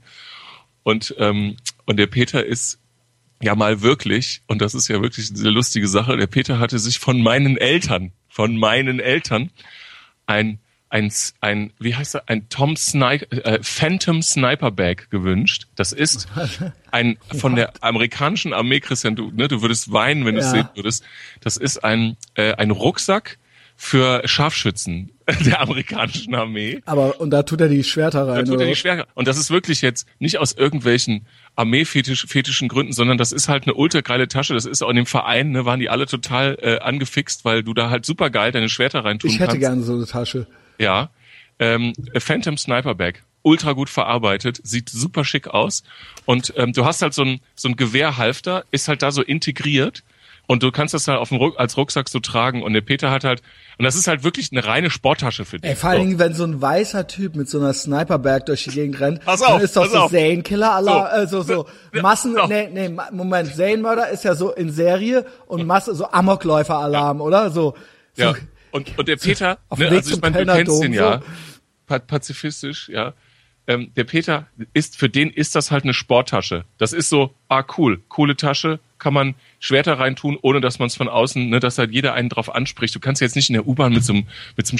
Und ähm, und der Peter ist ja mal wirklich, und das ist ja wirklich eine lustige Sache, der Peter hatte sich von meinen Eltern, von meinen Eltern ein ein, ein wie heißt er, ein Tom Sniper, äh, Phantom Sniper Bag gewünscht. Das ist ein von der amerikanischen Armee, Christian, du, ne, du würdest weinen, wenn du es Ja. sehen würdest. Das ist ein, äh, ein Rucksack für Scharfschützen der amerikanischen Armee. Aber, und da tut er die Schwerter Da rein, tut oder? er die? Schwerter. Und das ist wirklich jetzt nicht aus irgendwelchen Armeefetischen Gründen, sondern das ist halt eine ultra geile Tasche. Das ist auch in dem Verein, ne, waren die alle total äh, angefixt, weil du da halt super geil deine Schwerter reintun Ich hätte kannst. gerne so eine Tasche. Ja. Ähm, Phantom Sniper Bag. Ultra gut verarbeitet, sieht super schick aus. Und ähm, du hast halt so ein, so ein Gewehrhalfter, ist halt da so integriert. Und du kannst das halt auf dem Ruck, als Rucksack so tragen. Und der Peter hat halt, und das ist halt wirklich eine reine Sporttasche für dich. Ey, vor allen So. Dingen, wenn so ein weißer Typ mit so einer Sniper-Bag durch die Gegend rennt, Pass dann auf, ist doch so auf. Zane-Killer aller, So. äh, so, so Ja, Massen, so. nee, nee, Moment, Zane-Mörder ist ja so in Serie und Masse, so Amokläufer-Alarm, oder? So, so Ja. Und, und der Peter, auf ne, also ich meine, du kennst den ja, pazifistisch, ja. Ähm, der Peter ist, für den ist das halt eine Sporttasche. Das ist so, ah cool, coole Tasche, kann man Schwerter reintun, ohne dass man es von außen, ne, dass halt jeder einen drauf anspricht. Du kannst jetzt nicht in der U-Bahn mit so einem, mit so einem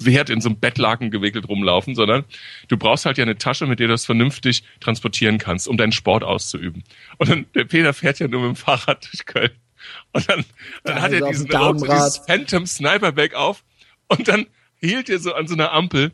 Schwert in so einem Bettlaken gewickelt rumlaufen, sondern du brauchst halt ja eine Tasche, mit der du das vernünftig transportieren kannst, um deinen Sport auszuüben. Und dann, der Peter fährt ja nur mit dem Fahrrad durch Köln. Und dann, dann Ja, hat er diesen Damenrad. dieses Phantom Sniper Bag auf und dann hielt er so an so einer Ampel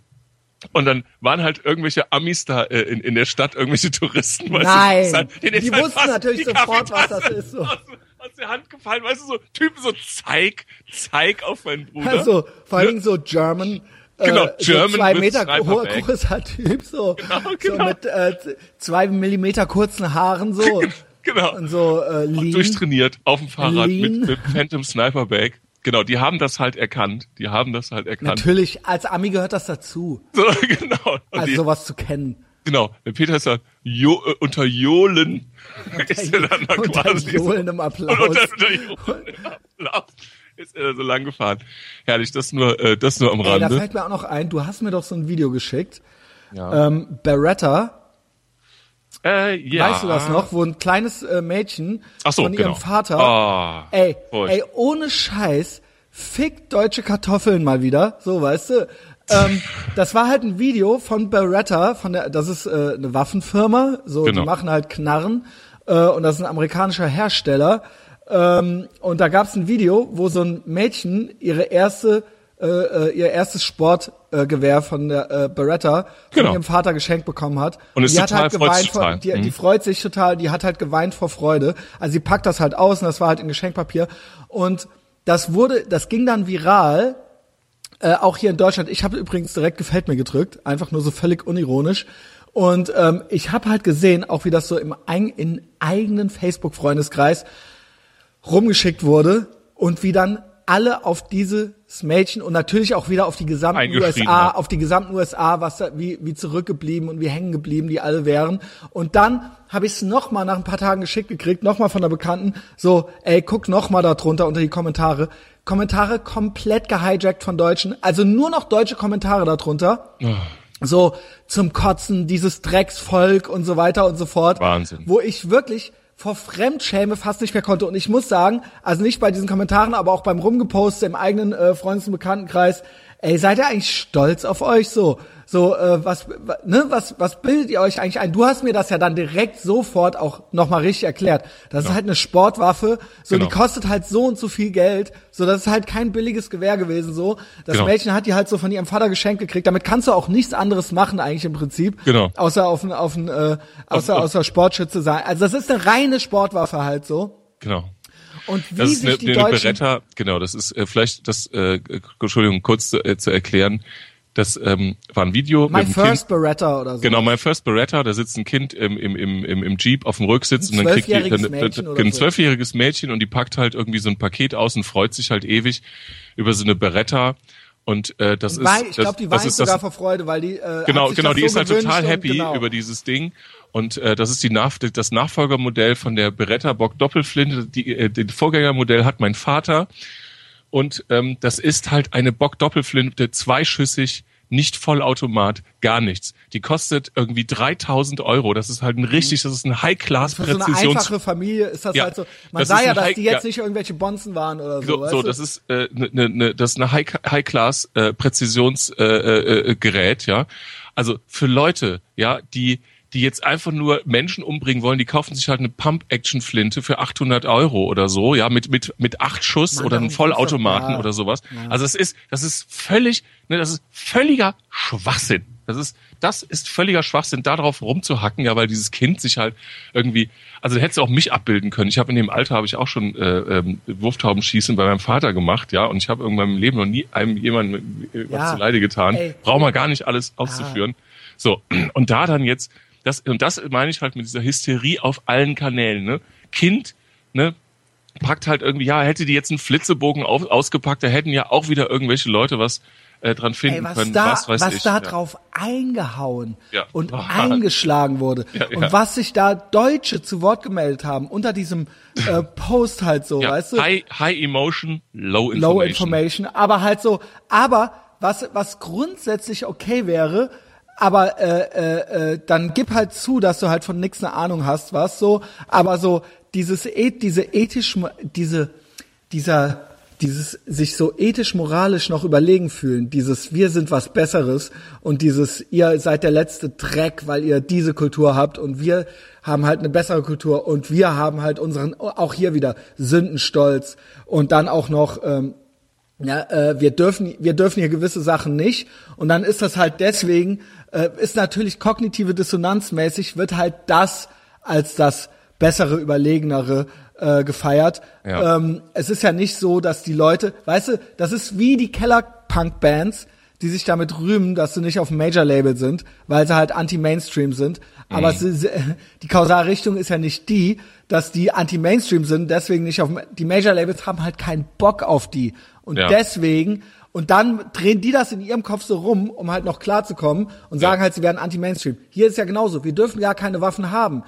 und dann waren halt irgendwelche Amis da äh, in, in der Stadt, irgendwelche Touristen. Weißt Nein, du, halt- die halt wussten natürlich sofort, was das ist, so. Aus, aus der Hand gefallen, weißt du, so Typen so zeig, zeig auf meinen Bruder. Also, vor allen Dingen so German, Genau, äh, German so zwei Meter hoher, großer Typ, so, Genau, so genau. mit äh, zwei Millimeter kurzen Haaren, so, genau. und so äh, lean. Durchtrainiert auf dem Fahrrad mit, mit Phantom Sniper Bag. Genau, die haben das halt erkannt. Die haben das halt erkannt. Natürlich, als Ami gehört das dazu, So, genau. Und also die, sowas zu kennen. genau. Der Peter ist ja jo, äh, unter Johlen. ist er dann da Unter quasi so- johlendem Applaus. Und unter, unter Johlen Applaus ist er so lang gefahren. Herrlich, das nur, äh, das nur am Ey, da fällt mir auch noch ein, du hast mir doch so ein Video geschickt. Ja. Ähm, Beretta, äh, ja. weißt du das noch, wo ein kleines äh, Mädchen so, von ihrem genau. Vater, Ah, ey, furcht. ey, ohne Scheiß, fickt deutsche Kartoffeln mal wieder, so weißt du. Ähm, das war halt ein Video von Beretta, von der, das ist äh, eine Waffenfirma, so Genau. die machen halt Knarren äh, und das ist ein amerikanischer Hersteller. Ähm, und da gab es ein Video, wo so ein Mädchen ihre erste, äh, äh, ihr erstes Sportgewehr äh, von der äh, Beretta von Genau. ihrem Vater geschenkt bekommen hat. Und ist die hat total- halt freut geweint vor, die, Mhm. die freut sich total, die hat halt geweint vor Freude. Also sie packt das halt aus und das war halt in Geschenkpapier. Und das wurde, das ging dann viral, äh, auch hier in Deutschland. Ich habe übrigens direkt gefällt mir gedrückt, einfach nur so völlig unironisch. Und ähm, ich habe halt gesehen, auch wie das so im in eigenen Facebook-Freundeskreis rumgeschickt wurde und wie dann alle auf dieses Mädchen und natürlich auch wieder auf die gesamten USA, hat. auf die gesamten USA, was da, wie, wie zurückgeblieben und wie hängen geblieben die alle wären. Und dann habe ich es nochmal nach ein paar Tagen geschickt gekriegt, nochmal von der Bekannten, so, ey, guck nochmal da drunter unter die Kommentare. Kommentare komplett gehijackt von Deutschen, also nur noch deutsche Kommentare darunter so zum Kotzen, dieses Drecksvolk und so weiter und so fort. Wahnsinn. Wo ich wirklich vor Fremdschäme fast nicht mehr konnte. Und ich muss sagen, also nicht bei diesen Kommentaren, aber auch beim Rumgepost im eigenen äh, Freundes- und Bekanntenkreis, ey, seid ihr eigentlich stolz auf euch so? So, äh, was, wa- ne, was, was bildet ihr euch eigentlich ein? Du hast mir das ja dann direkt sofort auch nochmal richtig erklärt. Das ist halt eine Sportwaffe, so, Genau. die kostet halt so und so viel Geld, so, das ist halt kein billiges Gewehr gewesen, so. Das Genau. Mädchen hat die halt so von ihrem Vater geschenkt gekriegt. Damit kannst du auch nichts anderes machen eigentlich im Prinzip. Genau. Außer auf ein, auf ein, äh, außer, auf- außer Sportschütze sein. Also das ist eine reine Sportwaffe halt so. Genau. Und wie Das ist sich eine, die eine Beretta, genau, das ist äh, vielleicht das, äh, Entschuldigung, kurz zu, äh, zu erklären. Das ähm, war ein Video My First Kind. Beretta oder so. Genau, mein First Beretta, da sitzt ein Kind im, im, im, im, Jeep auf dem Rücksitz Ein und dann kriegt die dann, oder ein so. zwölfjähriges Mädchen und die packt halt irgendwie so ein Paket aus und freut sich halt ewig über so eine Beretta. Und äh, das ist Wein, ich glaube, die weint ist das, sogar vor Freude, weil die äh, Genau, genau, die so ist halt total und happy genau. über dieses Ding. Und äh, das ist die Nach das Nachfolgermodell von der Beretta Bock Doppelflinte. Die, äh, den Vorgängermodell hat mein Vater. Und ähm, das ist halt eine Bock Doppelflinte, zweischüssig, nicht Vollautomat, gar nichts. Die kostet irgendwie 3000 Euro. Das ist halt ein richtig, das ist ein High-Class Für so eine einfache Familie ist das Ja, halt so. Man sah ja, dass High- die jetzt ja. nicht irgendwelche Bonzen waren oder so. So, so das ist äh, ne, ne, ne, das ist eine High, High Class äh, Präzisionsgerät, äh, äh, Gerät, ja. Also für Leute, ja, die die jetzt einfach nur Menschen umbringen wollen, die kaufen sich halt eine Pump-Action-Flinte für 800 Euro oder so, ja, mit mit mit acht Schuss Mann, oder einem Vollautomaten ja. oder sowas. Also das ist das ist völlig, ne, das ist völliger Schwachsinn. Das ist das ist völliger Schwachsinn, darauf rumzuhacken, ja, weil dieses Kind sich halt irgendwie, also hättest du auch mich abbilden können. Ich habe in dem Alter habe ich auch schon äh, ähm, Wurftaubenschießen bei meinem Vater gemacht, ja, und ich habe irgendwann im Leben noch nie einem jemandem äh, was Ja. zuleide getan. Braucht man gar nicht alles auszuführen. So und da dann jetzt das und das meine ich halt mit dieser Hysterie auf allen Kanälen, ne? Kind, ne? packt halt irgendwie, ja, hätte die jetzt einen Flitzebogen auf, ausgepackt, da hätten ja auch wieder irgendwelche Leute was äh, dran finden Ey, was können. da, was was ich. da ja. drauf eingehauen Ja. und Wahnsinn. eingeschlagen wurde Ja, und was sich da Deutsche zu Wort gemeldet haben unter diesem äh, Post halt so, weißt du? high, high Emotion, Low Information. Low Information, aber halt so, aber was was grundsätzlich okay wäre, aber äh, äh, äh, dann gib halt zu, dass du halt von nix eine Ahnung hast, was so, aber so dieses eth- diese ethisch diese dieser dieses sich so ethisch moralisch noch überlegen fühlen, dieses wir sind was besseres und dieses ihr seid der letzte Dreck, weil ihr diese Kultur habt und wir haben halt eine bessere Kultur und wir haben halt unseren auch hier wieder Sündenstolz und dann auch noch ähm, ja, äh, wir dürfen, wir dürfen hier gewisse Sachen nicht. Und dann ist das halt deswegen, äh, ist natürlich kognitive Dissonanzmäßig, wird halt das als das bessere, überlegenere äh, gefeiert. Ja. Ähm, es ist ja nicht so, dass die Leute, weißt du, das ist wie die Keller-Punk-Bands, die sich damit rühmen, dass sie nicht auf dem Major-Label sind, weil sie halt anti-Mainstream sind. Aber sie, die Kausalrichtung ist ja nicht die, dass die anti-Mainstream sind, deswegen nicht auf dem, die Major-Labels haben halt keinen Bock auf die. Und Ja. deswegen, und dann drehen die das in ihrem Kopf so rum, um halt noch klarzukommen und sagen halt, sie werden anti-Mainstream. Hier ist ja genauso. Wir dürfen gar keine Waffen haben.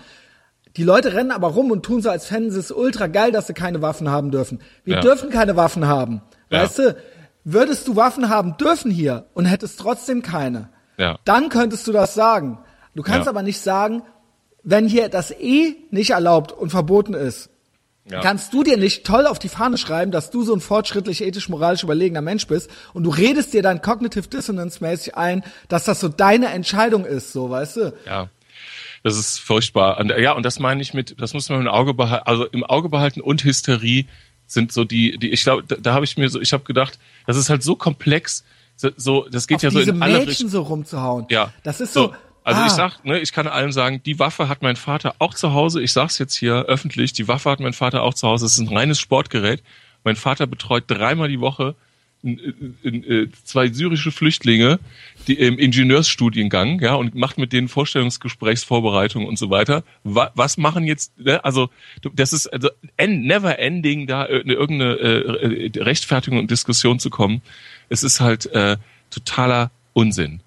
Die Leute rennen aber rum und tun so, als fänden sie es ultra geil, dass sie keine Waffen haben dürfen. Wir Ja. dürfen keine Waffen haben. Ja. Weißt du, würdest du Waffen haben dürfen hier und hättest trotzdem keine, Ja. dann könntest du das sagen. Du kannst Ja. aber nicht sagen, wenn hier das eh nicht erlaubt und verboten ist, Ja. kannst du dir nicht toll auf die Fahne schreiben, dass du so ein fortschrittlich, ethisch, moralisch überlegener Mensch bist und du redest dir dann cognitive dissonance mäßig ein, dass das so deine Entscheidung ist, so, weißt du? Ja. Das ist furchtbar. Und, ja, und das meine ich mit, das muss man im Auge behalten, also im Auge behalten und Hysterie sind so die, die, ich glaube, da, da habe ich mir so, ich habe gedacht, das ist halt so komplex, so, so das geht Auf ja so in alle Mädchen so rumzuhauen. Ja. Das ist so. Also ah, ich sag, ne, ich kann allen sagen, die Waffe hat mein Vater auch zu Hause. Ich sag's jetzt hier öffentlich, die Waffe hat mein Vater auch zu Hause. Es ist ein reines Sportgerät. Mein Vater betreut dreimal die Woche in, zwei syrische Flüchtlinge, die im Ingenieursstudiengang, ja, und macht mit denen Vorstellungsgesprächsvorbereitungen und so weiter. Wa, was machen jetzt, ne, also das ist also never ending, da äh, irgendeine äh, äh, Rechtfertigung und Diskussion zu kommen. Es ist halt äh, totaler Unsinn.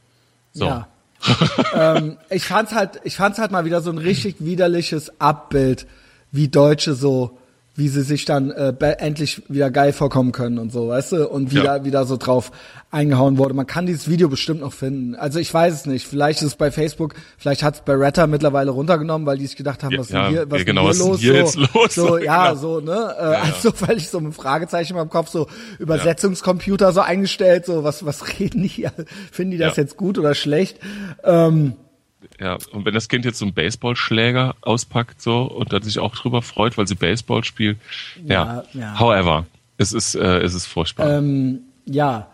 So. Ja. ähm, ich fand's halt, ich fand's halt mal wieder so ein richtig widerliches Abbild, wie Deutsche so, wie sie sich dann äh, be- endlich wieder geil vorkommen können und so, weißt du, und wieder Ja. wieder so drauf eingehauen wurde. Man kann dieses Video bestimmt noch finden. Also ich weiß es nicht. Vielleicht ist es bei Facebook, vielleicht hat's bei Reddit mittlerweile runtergenommen, weil die sich gedacht haben, Ja, was ist ja, denn hier, was ja, genau, denn was ist hier denn los? hier so, jetzt los? so, ja, Genau. so, ne? Äh, Also völlig so mit Fragezeichen in meinem Kopf, so Übersetzungscomputer so eingestellt, so was, was reden die hier? Finden die das Ja. jetzt gut oder schlecht? Ähm, Ja, und wenn das Kind jetzt so einen Baseballschläger auspackt so und dann sich auch drüber freut, weil sie Baseball spielt, ja, Ja, ja. however, es ist, äh, es ist furchtbar. ähm, ja,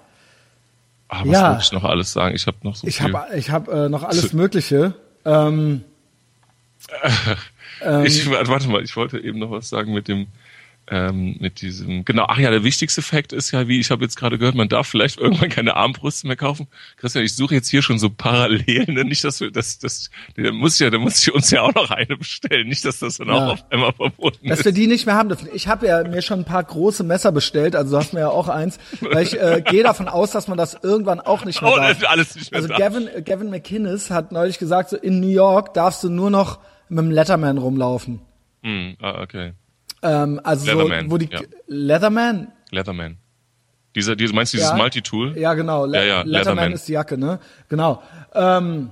Ah, was ja. wollte ich noch alles sagen? Ich habe noch so ich viel. habe ich hab, äh, noch alles Mögliche. Ähm, ich, warte mal, ich wollte eben noch was sagen mit dem, ähm, mit diesem, genau, ach ja, der wichtigste Fakt ist ja, wie ich habe jetzt gerade gehört, man darf vielleicht irgendwann keine Armbrüste mehr kaufen. Christian, ich suche jetzt hier schon so Parallelen, ne? nicht, dass wir, das, das, da muss ja, da muss ich uns ja auch noch eine bestellen, nicht, dass das dann Ja. auch auf einmal verboten dass ist. wir die nicht mehr haben dürfen. Ich habe ja mir schon ein paar große Messer bestellt, also du hast mir ja auch eins, weil ich äh, gehe davon aus, dass man das irgendwann auch nicht mehr Oh, darf. alles nicht mehr Also da. Gavin, äh, Gavin McInnes hat neulich gesagt, so in New York darfst du nur noch mit dem Letterman rumlaufen. Hm, ah, okay. Ähm, also Leatherman, so, wo die ja. Leatherman, Leatherman. Dieser, dieser, meinst du dieses Ja. Multitool? Ja, genau. Le Ja, ja, Leatherman, Leatherman. ist die Jacke, ne? Genau. Ähm,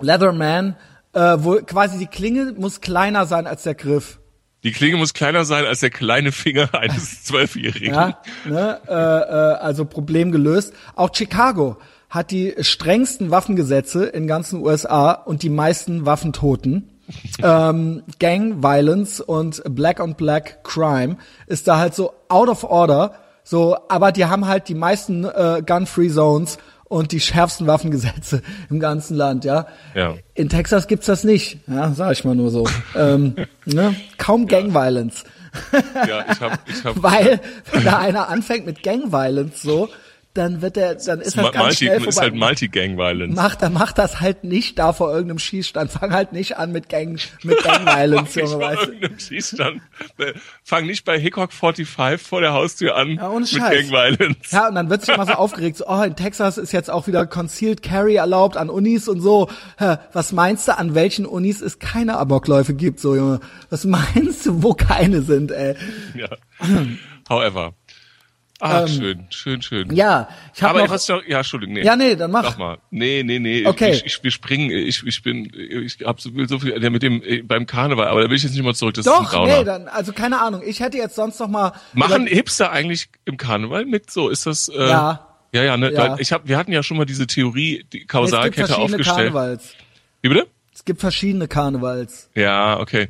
Leatherman, äh, wo quasi die Klinge muss kleiner sein als der Griff. Die Klinge muss kleiner sein als der kleine Finger eines Zwölfjährigen. Ja, ne? äh, äh, also Problem gelöst. Auch Chicago hat die strengsten Waffengesetze in ganzen USA und die meisten Waffentoten. Ähm, Gang Violence und Black on Black Crime ist da halt so out of order. So, aber die haben halt die meisten äh, Gun-Free Zones und die schärfsten Waffengesetze im ganzen Land, ja. Ja. In Texas gibt's das nicht, ja, sag ich mal nur so. ähm, ne? Kaum Gang Violence. Ja, ich habe, ich habe, Weil, wenn da einer anfängt mit Gang Violence so, dann wird er, dann ist das ganz Multi, schnell ist halt Multi-Gang-Violence. Mach, dann mach das halt nicht da vor irgendeinem Schießstand. Fang halt nicht an mit Gang, mit Gang Violence, Ich Junge, war weißt du. irgendeinem Schießstand. Fang nicht bei Hickok 45 vor der Haustür an Ja, mit. Gang-Violence. Ja, und dann wird sich immer so aufgeregt, so, oh, in Texas ist jetzt auch wieder Concealed Carry erlaubt an Unis und so. Was meinst du, an welchen Unis es keine Amokläufe gibt, so, Junge? Was meinst du, wo keine sind, ey? Ja. However. Ah, schön, schön, schön. Ähm, Ja, ich habe Aber noch, was noch, ja, Entschuldigung, nee. ja, nee, dann mach. Sag mal. Nee, nee, nee. Okay. Ich, ich, wir springen, ich, ich bin, ich hab so, so viel, ja, mit dem, äh, beim Karneval, aber da will ich jetzt nicht mal zurück, das ist Doch, ein Downer. nee, dann, also keine Ahnung. Ich hätte jetzt sonst noch mal Machen über- Hipster eigentlich im Karneval mit? So ist das. Äh, Ja. Ja, ja, ne, Ja. ich hab, wir hatten ja schon mal diese Theorie, die es gibt Kausalkette verschiedene aufgestellt. Karnevals. Wie bitte? Es gibt verschiedene Karnevals. Ja, okay.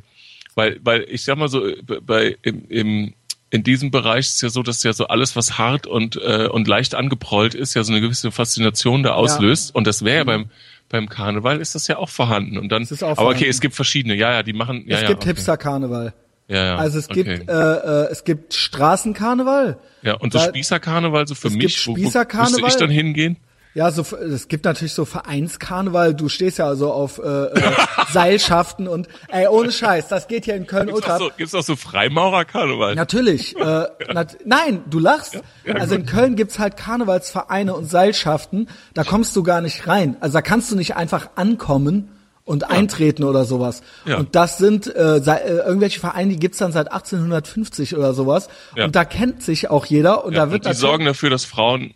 Weil, weil ich sag mal so, äh, bei im, im in diesem Bereich ist ja so, dass ja so alles, was hart und äh, und leicht angeprollt ist, ja so eine gewisse Faszination da auslöst. Und das wäre ja beim beim Karneval ist das ja auch vorhanden. Und dann, Es ist auch aber okay, vorhanden. es gibt verschiedene. Ja, ja, die machen. Ja, es ja, gibt okay. Hipster-Karneval. Ja, ja. Also es okay. gibt äh, äh, es gibt Straßenkarneval. ja und so Spießerkarneval so für mich, wo, wo müsste ich dann hingehen? Ja, so es gibt natürlich so Vereinskarneval. Du stehst ja also auf äh, äh, Seilschaften und ey ohne Scheiß, das geht hier in Köln Gibt's ultra. auch so, gibt's auch so Freimaurerkarneval? Natürlich. Äh, nat nein, du lachst. also in Köln gibt's halt Karnevalsvereine und Seilschaften. Da kommst du gar nicht rein. Also da kannst du nicht einfach ankommen und eintreten oder sowas. Ja. Und das sind äh, äh, irgendwelche Vereine, die gibt's dann seit 1850 oder sowas. Ja. Und da kennt sich auch jeder und Ja, da wird und die sorgen dafür, dass Frauen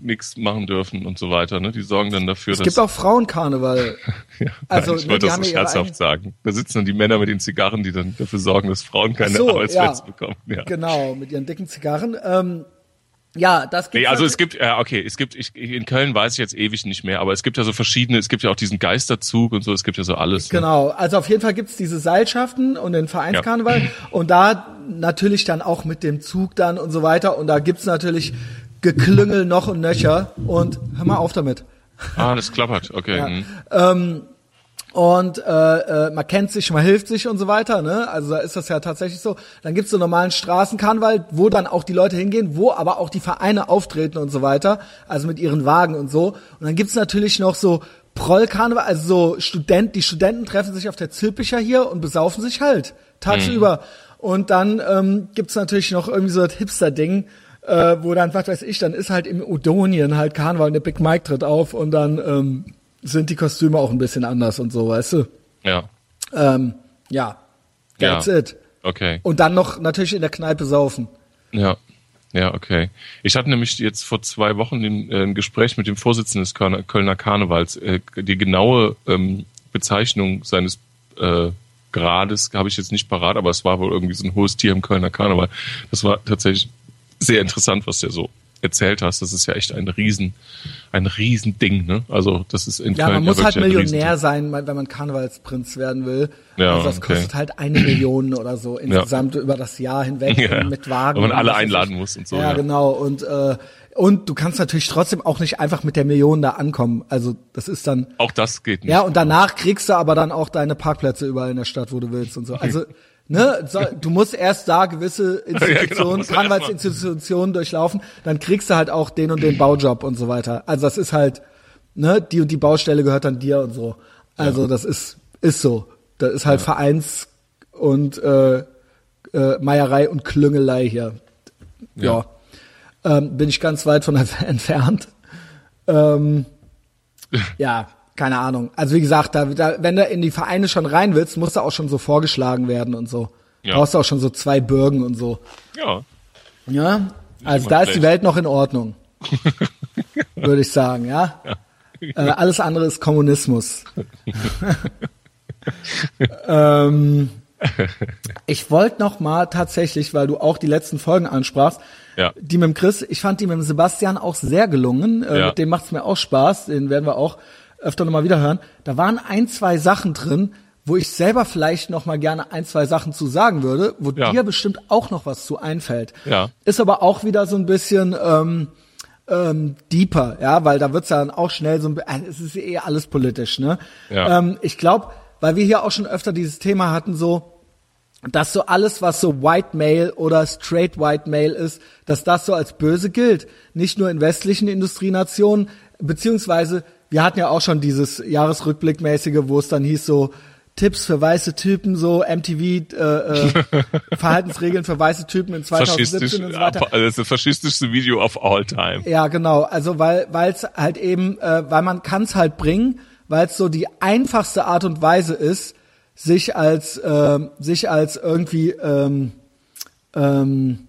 nichts machen dürfen und so weiter. Ne? Die sorgen dann dafür, es dass gibt auch Frauenkarneval. Ja, Also, nein, ich wollte das so ja scherzhaft sagen. Da sitzen dann die Männer mit den Zigarren, die dann dafür sorgen, dass Frauen keine so, Arbeitsplätze ja. bekommen. Ja. Genau, mit ihren dicken Zigarren. Ähm, ja, das gibt's Nee, also dann- es gibt, ja, okay, es gibt, ich, in Köln weiß ich jetzt ewig nicht mehr, aber es gibt ja so verschiedene, es gibt ja auch diesen Geisterzug und so, es gibt ja so alles. Ne? Genau, also auf jeden Fall gibt's diese Seilschaften und den Vereinskarneval und da natürlich dann auch mit dem Zug dann und so weiter und da gibt's natürlich Geklüngel noch und nöcher und hör mal auf damit. Ah, das klappert, okay. Ja. hm. Und äh, äh, man kennt sich, man hilft sich und so weiter, ne? Also da ist das ja tatsächlich so. Dann gibt's so normalen Straßenkarneval, wo dann auch die Leute hingehen, wo aber auch die Vereine auftreten und so weiter, also mit ihren Wagen und so. Und dann gibt's natürlich noch so Prollkarneval, also so Student, die Studenten treffen sich auf der Zülpicher hier und besaufen sich halt tagsüber. Und dann ähm, gibt's natürlich noch irgendwie so das Hipster-Ding, äh, wo dann, was weiß ich, dann ist halt im Udonien halt Karneval und der Big Mike tritt auf und dann ähm, sind die Kostüme auch ein bisschen anders und so, weißt du? Ja, Ähm, ja, that's Ja. it. okay. Und dann noch natürlich in der Kneipe saufen. Ja, ja, okay. Ich hatte nämlich jetzt vor zwei Wochen den, äh, ein Gespräch mit dem Vorsitzenden des Kölner, Kölner Karnevals. Äh, die genaue ähm, Bezeichnung seines äh, Grades habe ich jetzt nicht parat, aber es war wohl irgendwie so ein hohes Tier im Kölner Karneval. Das war tatsächlich sehr interessant, was der so erzählt hast. Das ist ja echt ein Riesen, ein Riesending, ne? Also das ist in Ja, Köln man muss halt Millionär sein, wenn man Karnevalsprinz werden will. Ja, also das okay. kostet halt eine Million oder so insgesamt über das Jahr hinweg Ja. mit Wagen. Wenn man alle einladen muss und so, Ja, ja. genau. Und äh, und du kannst natürlich trotzdem auch nicht einfach mit der Million da ankommen. Also das ist dann Auch das geht nicht. Ja, und danach kriegst du aber dann auch deine Parkplätze überall in der Stadt, wo du willst und so. Also, ne, du musst erst da gewisse genau, Institutionen, muss man Karnevalsinstitutionen durchlaufen, dann kriegst du halt auch den und den Baujob und so weiter. Also das ist halt, ne, die und die Baustelle gehört dann dir und so. Also das ist, ist so. Das ist halt Vereins und äh, äh, Meierei und Klüngelei hier. Ja. Ähm, bin ich ganz weit von entfernt. Ähm, ja, keine Ahnung. Also wie gesagt, da, da, wenn du in die Vereine schon rein willst, musst du auch schon so vorgeschlagen werden und so. Ja. Brauchst du auch schon so zwei Bürgen und so. Ja, Ja, also da ist die. Welt noch in Ordnung. Würde ich sagen, ja. Äh, alles andere ist Kommunismus. ähm, ich wollte noch mal tatsächlich, weil du auch die letzten Folgen ansprachst, Ja. die mit dem Chris, ich fand die mit dem Sebastian auch sehr gelungen. Äh, Ja. Mit dem macht's mir auch Spaß. Den werden wir auch öfter noch mal wieder hören. Da waren ein, zwei Sachen drin, wo ich selber vielleicht noch mal gerne ein, zwei Sachen zu sagen würde, wo Ja. dir bestimmt auch noch was zu einfällt. Ja. Ist aber auch wieder so ein bisschen ähm, ähm, deeper, ja, weil da wird's dann auch schnell so ein bi- äh, es ist eh alles politisch, ne? Ja. Ähm, ich glaube, weil wir hier auch schon öfter dieses Thema hatten, so, dass so alles, was so White Male oder Straight White Male ist, dass das so als böse gilt. Nicht nur in westlichen Industrienationen, beziehungsweise wir hatten ja auch schon dieses Jahresrückblickmäßige, wo es dann hieß so, Tipps für weiße Typen, so MTV äh, äh, Verhaltensregeln für weiße Typen in faschistisch, 2017 und so weiter. also das ist das faschistischste Video of all time. Ja, genau. Also weil weil es halt eben, äh, weil man kann es halt bringen, weil es so die einfachste Art und Weise ist, sich als ähm, sich als irgendwie ähm, ähm,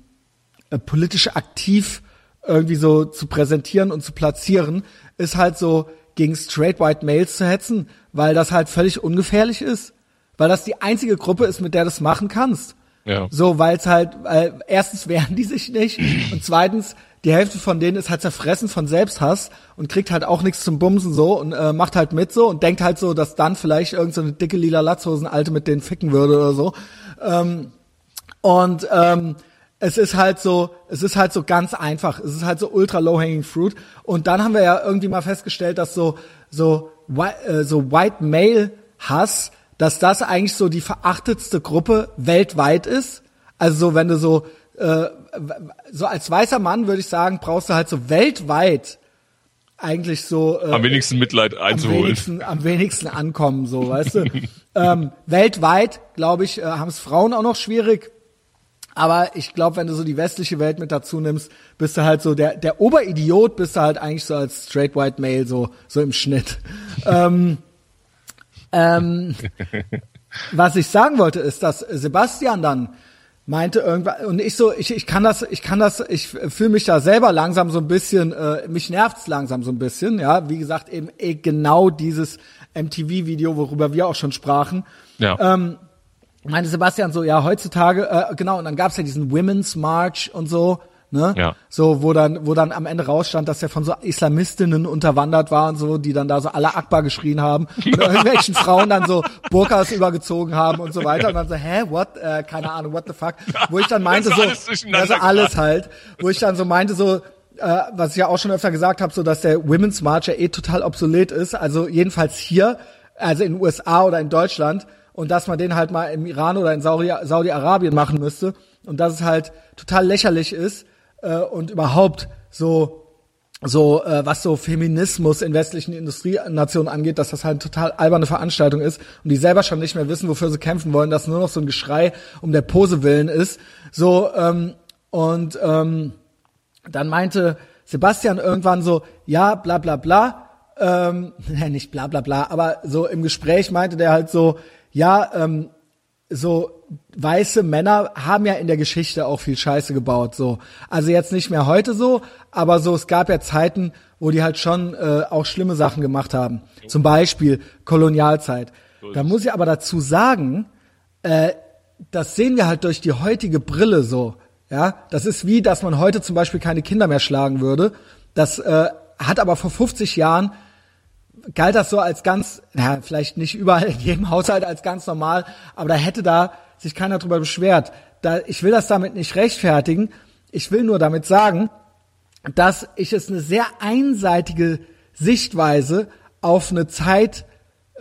äh, politisch aktiv irgendwie so zu präsentieren und zu platzieren, ist halt so gegen straight white males zu hetzen, weil das halt völlig ungefährlich ist, weil das die einzige Gruppe ist, mit der du das machen kannst. Ja. So, weil es halt, weil erstens wehren die sich nicht und zweitens die Hälfte von denen ist halt zerfressen von Selbsthass und kriegt halt auch nichts zum Bumsen so und äh, macht halt mit so und denkt halt so, dass dann vielleicht irgend so eine dicke lila Latzhosen alte mit denen ficken würde oder so. Ähm, und ähm, es ist halt so, es ist halt so ganz einfach. Es ist halt so ultra low hanging fruit. Und dann haben wir ja irgendwie mal festgestellt, dass so so äh, so White Male Hass, dass das eigentlich so die verachtetste Gruppe weltweit ist. Also so, wenn du so äh, so als weißer Mann würde ich sagen, brauchst du halt so weltweit eigentlich so äh, Am wenigsten Mitleid am einzuholen. wenigsten, am wenigsten ankommen, so, weißt du. ähm, weltweit, glaube ich, äh, haben es Frauen auch noch schwierig. Aber ich glaube, wenn du so die westliche Welt mit dazu nimmst, bist du halt so der, der Oberidiot, bist du halt eigentlich so als straight white male so, so im Schnitt. ähm, Ähm, was ich sagen wollte, ist, dass Sebastian dann meinte irgendwann und ich so ich, ich kann das ich kann das ich fühle mich da selber langsam so ein bisschen äh, mich nervt's langsam so ein bisschen ja wie gesagt eben eh genau dieses MTV Video worüber wir auch schon sprachen Ja. ähm, meinte Sebastian so ja heutzutage äh, genau und dann gab's ja diesen Women's March und so ne? Ja. so wo dann wo dann am Ende rausstand dass er von so Islamistinnen unterwandert war und so die dann da so alle Akbar geschrien haben. Und irgendwelchen Frauen dann so Burkas übergezogen haben und so weiter. Und dann so hä what äh, keine Ahnung what the fuck? Wo ich dann meinte so also alles halt. Wo ich dann so meinte so äh, was ich ja auch schon öfter gesagt habe so dass der Women's March ja eh total obsolet ist. Also jedenfalls hier also in den USA oder in Deutschland und dass man den halt mal im Iran oder in Saudi- Saudi-Arabien machen müsste und dass es halt total lächerlich ist äh, und überhaupt so so äh, was so Feminismus in westlichen Industrienationen angeht, dass das halt eine total alberne Veranstaltung ist und die selber schon nicht mehr wissen, wofür sie kämpfen wollen, dass nur noch so ein Geschrei um der Pose willen ist. So ähm, und ähm, dann meinte Sebastian irgendwann so, ja, bla bla bla, ähm, nicht bla bla bla, aber so im Gespräch meinte der halt so, ja, ähm, so weiße Männer haben ja in der Geschichte auch viel Scheiße gebaut, so. Also jetzt nicht mehr heute so, aber so, es gab ja Zeiten, wo die halt schon äh, auch schlimme Sachen gemacht haben. Zum Beispiel Kolonialzeit. Da muss ich aber dazu sagen, äh, das sehen wir halt durch die heutige Brille so. Ja, das ist wie, dass man heute zum Beispiel keine Kinder mehr schlagen würde. Das äh, hat aber vor 50 Jahren galt das so als ganz, na, vielleicht nicht überall in jedem Haushalt als ganz normal, aber da hätte da sich keiner drüber beschwert. Da, ich will das damit nicht rechtfertigen. Ich will nur damit sagen, dass ich es eine sehr einseitige Sichtweise auf eine Zeit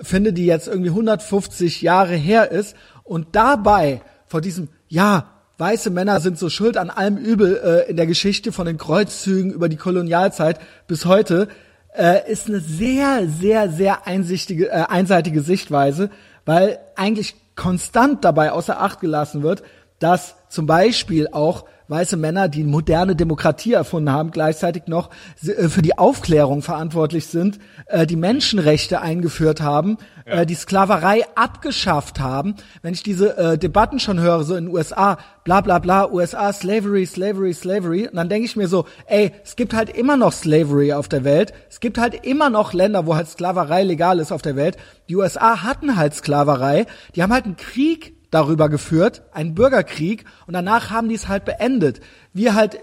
finde, die jetzt irgendwie 150 Jahre her ist und dabei vor diesem, ja, weiße Männer sind so schuld an allem Übel äh, in der Geschichte von den Kreuzzügen über die Kolonialzeit bis heute, äh, ist eine sehr, sehr, sehr einsichtige, äh, einseitige Sichtweise, weil eigentlich konstant dabei außer Acht gelassen wird, dass zum Beispiel auch weiße Männer, die moderne Demokratie erfunden haben, gleichzeitig noch äh, für die Aufklärung verantwortlich sind, äh, die Menschenrechte eingeführt haben, Ja. äh, die Sklaverei abgeschafft haben. Wenn ich diese Debatten schon höre, so in den USA, bla bla bla, USA, Slavery, Slavery, Slavery, und dann denke ich mir so, ey, es gibt halt immer noch Slavery auf der Welt, es gibt halt immer noch Länder, wo halt Sklaverei legal ist auf der Welt. Die USA hatten halt Sklaverei, die haben halt einen Krieg darüber geführt, einen Bürgerkrieg, und danach haben die es halt beendet. Wir halt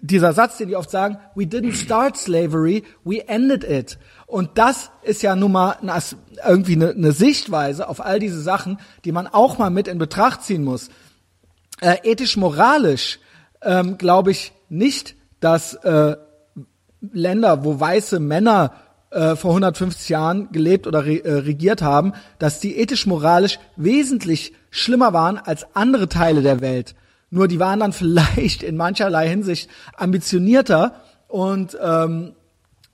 dieser Satz, den die oft sagen, we didn't start slavery, we ended it. Und das ist ja nun mal irgendwie eine, eine Sichtweise auf all diese Sachen, die man auch mal mit in Betracht ziehen muss. Äh, ethisch-moralisch ähm, glaube ich nicht, dass äh, Länder, wo weiße Männer äh, vor 150 Jahren gelebt oder re äh, regiert haben, dass die ethisch-moralisch wesentlich schlimmer waren als andere Teile der Welt. Nur die waren dann vielleicht in mancherlei Hinsicht ambitionierter und ähm,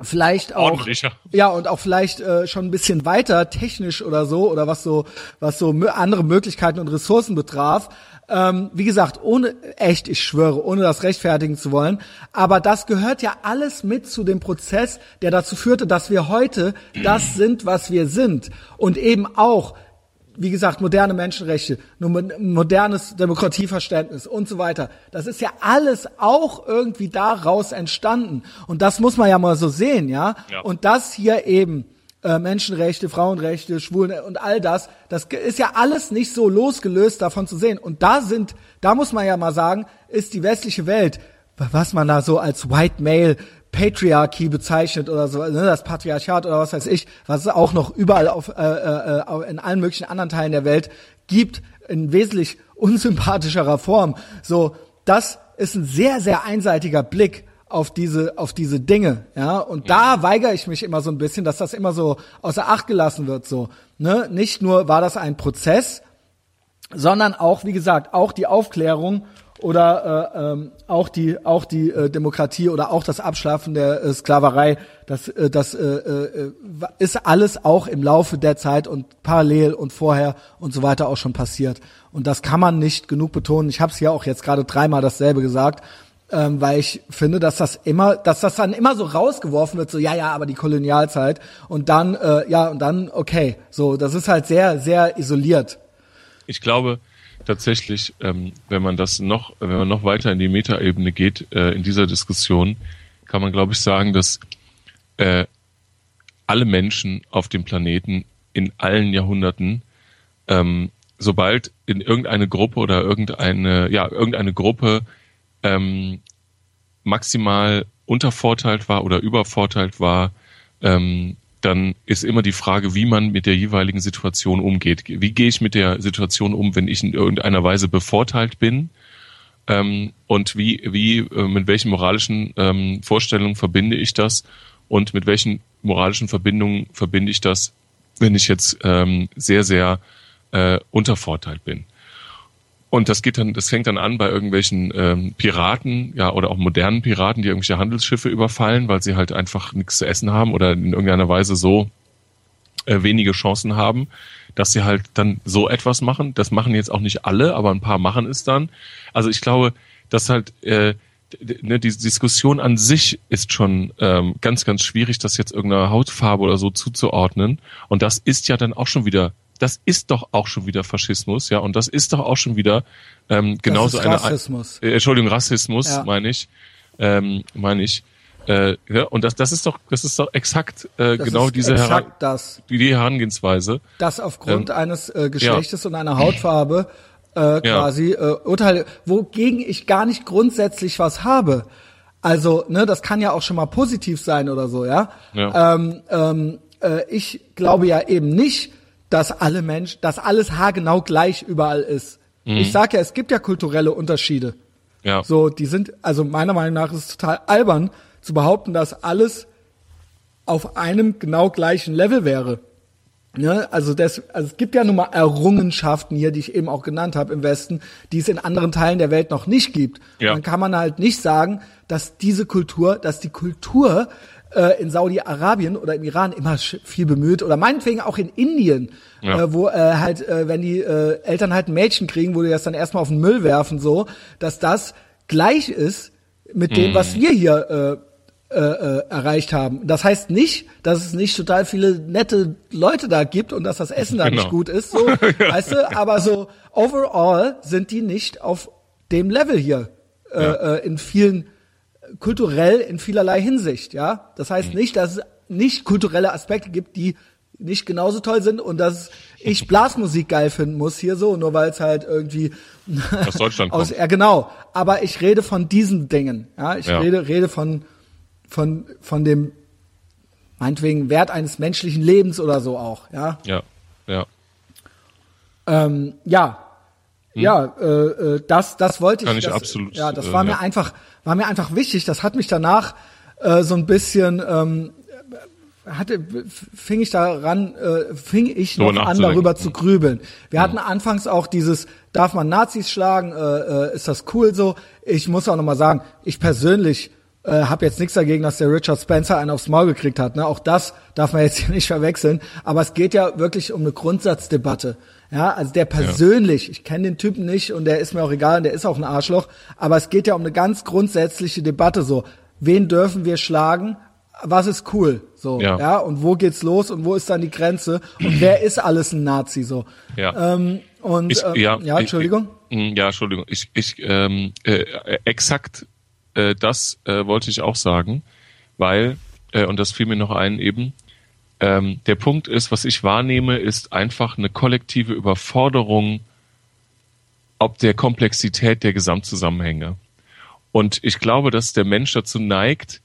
vielleicht auch ja und auch vielleicht äh, schon ein bisschen weiter technisch oder so oder was so was so andere Möglichkeiten und Ressourcen betraf. Ähm, wie gesagt, ohne echt, ich schwöre, ohne das rechtfertigen zu wollen, aber das gehört ja alles mit zu dem Prozess, der dazu führte, dass wir heute das sind, was wir sind. Und eben auch wie gesagt, moderne Menschenrechte, modernes Demokratieverständnis und so weiter. Das ist ja alles auch irgendwie daraus entstanden. Und das muss man ja mal so sehen, ja. Ja. Und das hier eben, äh, Menschenrechte, Frauenrechte, Schwulen und all das, das ist ja alles nicht so losgelöst davon zu sehen. Und da sind, da muss man ja mal sagen, ist die westliche Welt, was man da so als White Male Patriarchy bezeichnet oder so, ne, das Patriarchat oder was weiß ich, was es auch noch überall auf, äh, äh, äh, in allen möglichen anderen Teilen der Welt gibt, in wesentlich unsympathischerer Form. So, das ist ein sehr, sehr einseitiger Blick auf diese, auf diese Dinge, ja. Und da weigere ich mich immer so ein bisschen, dass das immer so außer Acht gelassen wird, so, ne. Nicht nur war das ein Prozess, sondern auch, wie gesagt, auch die Aufklärung oder äh, ähm, auch die auch die äh, Demokratie oder auch das Abschaffen der äh, Sklaverei, das äh, das äh, äh, ist alles auch im Laufe der Zeit und parallel und vorher und so weiter auch schon passiert und das kann man nicht genug betonen. Ich habe es ja auch jetzt gerade dreimal dasselbe gesagt. ähm, weil ich finde, dass das immer, dass das dann immer so rausgeworfen wird, so ja, ja, aber die Kolonialzeit und dann, äh, ja, und dann, okay, so, das ist halt sehr, sehr isoliert. Ich glaube tatsächlich, ähm, wenn man das noch, wenn man noch weiter in die Metaebene geht, äh, in dieser Diskussion, kann man, glaube ich, sagen, dass äh, alle Menschen auf dem Planeten in allen Jahrhunderten, ähm, sobald in irgendeine Gruppe oder irgendeine, ja, irgendeine Gruppe ähm, maximal untervorteilt war oder übervorteilt war, ähm, dann ist immer die Frage, wie man mit der jeweiligen Situation umgeht. Wie gehe ich mit der Situation um, wenn ich in irgendeiner Weise bevorteilt bin? Ähm, und wie, wie, äh, mit welchen moralischen ähm, Vorstellungen verbinde ich das? Und mit welchen moralischen Verbindungen verbinde ich das, wenn ich jetzt ähm, sehr, sehr äh, untervorteilt bin? Und das geht dann, das fängt dann an bei irgendwelchen ähm, Piraten, ja, oder auch modernen Piraten, die irgendwelche Handelsschiffe überfallen, weil sie halt einfach nichts zu essen haben oder in irgendeiner Weise so äh, wenige Chancen haben, dass sie halt dann so etwas machen. Das machen jetzt auch nicht alle, aber ein paar machen es dann. Also ich glaube, dass halt äh, ne, die Diskussion an sich ist schon ähm, ganz, ganz schwierig, das jetzt irgendeiner Hautfarbe oder so zuzuordnen. Und das ist ja dann auch schon wieder das ist doch auch schon wieder Faschismus, ja, und das ist doch auch schon wieder ähm, genauso eine Rassismus. Äh, Entschuldigung, Rassismus, ja. meine ich, ähm, meine ich. Äh, ja, und das, das ist doch, das ist doch exakt äh, das genau diese exakt das. die Herangehensweise. Das aufgrund ähm, eines äh, Geschlechtes ja. und einer Hautfarbe äh, quasi äh, Urteile, wogegen ich gar nicht grundsätzlich was habe. Also, ne, das kann ja auch schon mal positiv sein oder so, ja. ja. Ähm, ähm, äh, ich glaube ja eben nicht, dass alle Menschen, dass alles haargenau gleich überall ist. Mhm. Ich sage ja, es gibt ja kulturelle Unterschiede. Ja. So, die sind, also meiner Meinung nach ist es total albern zu behaupten, dass alles auf einem genau gleichen Level wäre. Ne? Also, das, also es gibt ja nun mal Errungenschaften hier, die ich eben auch genannt habe im Westen, die es in anderen Teilen der Welt noch nicht gibt. Ja. dann kann man halt nicht sagen, dass diese Kultur, dass die Kultur äh, in Saudi-Arabien oder im Iran immer viel bemüht oder meinetwegen auch in Indien, ja. äh, wo äh, halt, äh, wenn die äh, Eltern halt ein Mädchen kriegen, wo die das dann erstmal auf den Müll werfen, so, dass das gleich ist mit dem, mm. was wir hier äh, äh, äh, erreicht haben. Das heißt nicht, dass es nicht total viele nette Leute da gibt und dass das Essen da genau. nicht gut ist, so, weißt du, aber so overall sind die nicht auf dem Level hier äh, ja. äh, in vielen kulturell in vielerlei Hinsicht, ja. Das heißt mhm. nicht, dass es nicht kulturelle Aspekte gibt, die nicht genauso toll sind und dass ich Blasmusik geil finden muss hier so, nur weil es halt irgendwie aus Deutschland aus, kommt. Ja, genau. Aber ich rede von diesen Dingen, ja. Ich ja. rede, rede von, von, von dem, meinetwegen Wert eines menschlichen Lebens oder so auch, ja. Ja, ja. Ähm, ja, hm. Ja, äh, äh, das, das wollte ich. Kann ich das, absolut. Ja, das war äh, mir ja. einfach, war mir einfach wichtig. Das hat mich danach äh, so ein bisschen, ähm, hatte, fing ich daran, äh, fing ich noch an, darüber zu grübeln. Wir hm. hatten anfangs auch dieses, darf man Nazis schlagen? Äh, äh, ist das cool so? Ich muss auch nochmal sagen, ich persönlich äh, habe jetzt nichts dagegen, dass der Richard Spencer einen aufs Maul gekriegt hat. Ne? Auch das darf man jetzt hier nicht verwechseln. Aber es geht ja wirklich um eine Grundsatzdebatte. Ja, also der persönlich, ja. ich kenne den Typen nicht und der ist mir auch egal und der ist auch ein Arschloch, aber es geht ja um eine ganz grundsätzliche Debatte so. Wen dürfen wir schlagen? Was ist cool? So, ja. ja, und wo geht's los und wo ist dann die Grenze? Und wer ist alles ein Nazi so? Ja. Ähm, und ich, äh, ja, ja, Entschuldigung. Ich, hm, ja, Entschuldigung. Ich, ich ähm, äh, exakt äh, das äh, wollte ich auch sagen, weil äh, und das fiel mir noch ein eben ähm, der Punkt ist, was ich wahrnehme, ist einfach eine kollektive Überforderung ob der Komplexität der Gesamtzusammenhänge. Und ich glaube, dass der Mensch dazu neigt,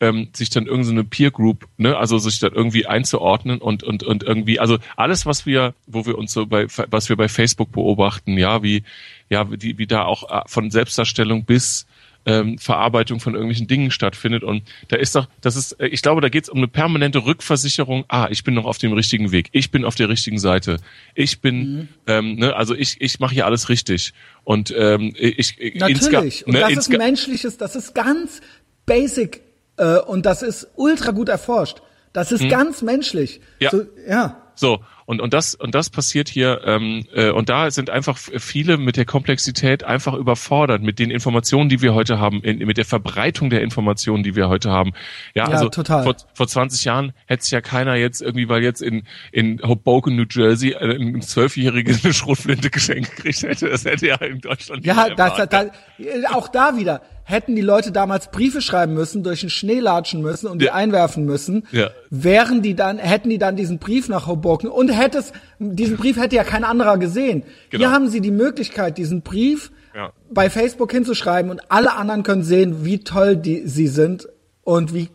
ähm, sich dann irgendeine so Peer Group, ne, also sich dann irgendwie einzuordnen und und und irgendwie, also alles, was wir, wo wir uns so bei, was wir bei Facebook beobachten, ja, wie ja, wie, wie da auch äh, von Selbstdarstellung bis ähm, Verarbeitung von irgendwelchen Dingen stattfindet. Und da ist doch, das ist, äh, ich glaube, da geht es um eine permanente Rückversicherung. Ah, ich bin noch auf dem richtigen Weg. Ich bin auf der richtigen Seite. Ich bin, mhm. ähm, ne, also ich, ich mache hier alles richtig. Und ähm, ich, natürlich. Und ne, das ist menschliches, das ist ganz basic äh, und das ist ultra gut erforscht. Das ist mhm. ganz menschlich. Ja. So, ja. So, Und, und, das, und das passiert hier, ähm, äh, und da sind einfach viele mit der Komplexität einfach überfordert, mit den Informationen, die wir heute haben, in, mit der Verbreitung der Informationen, die wir heute haben. Ja, Ja, also total. Vor, vor 20 Jahren hätte sich ja keiner jetzt irgendwie, weil jetzt in, in Hoboken, New Jersey, äh, ein Zwölfjähriger eine Schrotflinte geschenkt gekriegt hätte. Das hätte ja in Deutschland Ja, das, erwartet. das, auch da wieder. Hätten die Leute damals Briefe schreiben müssen, durch den Schnee latschen müssen und die Ja. einwerfen müssen, Ja. wären die dann, hätten die dann diesen Brief nach Hoboken und hätte es, diesen Brief hätte ja kein anderer gesehen. Genau. Hier haben sie die Möglichkeit, diesen Brief Ja. bei Facebook hinzuschreiben und alle anderen können sehen, wie toll die, sie sind und wie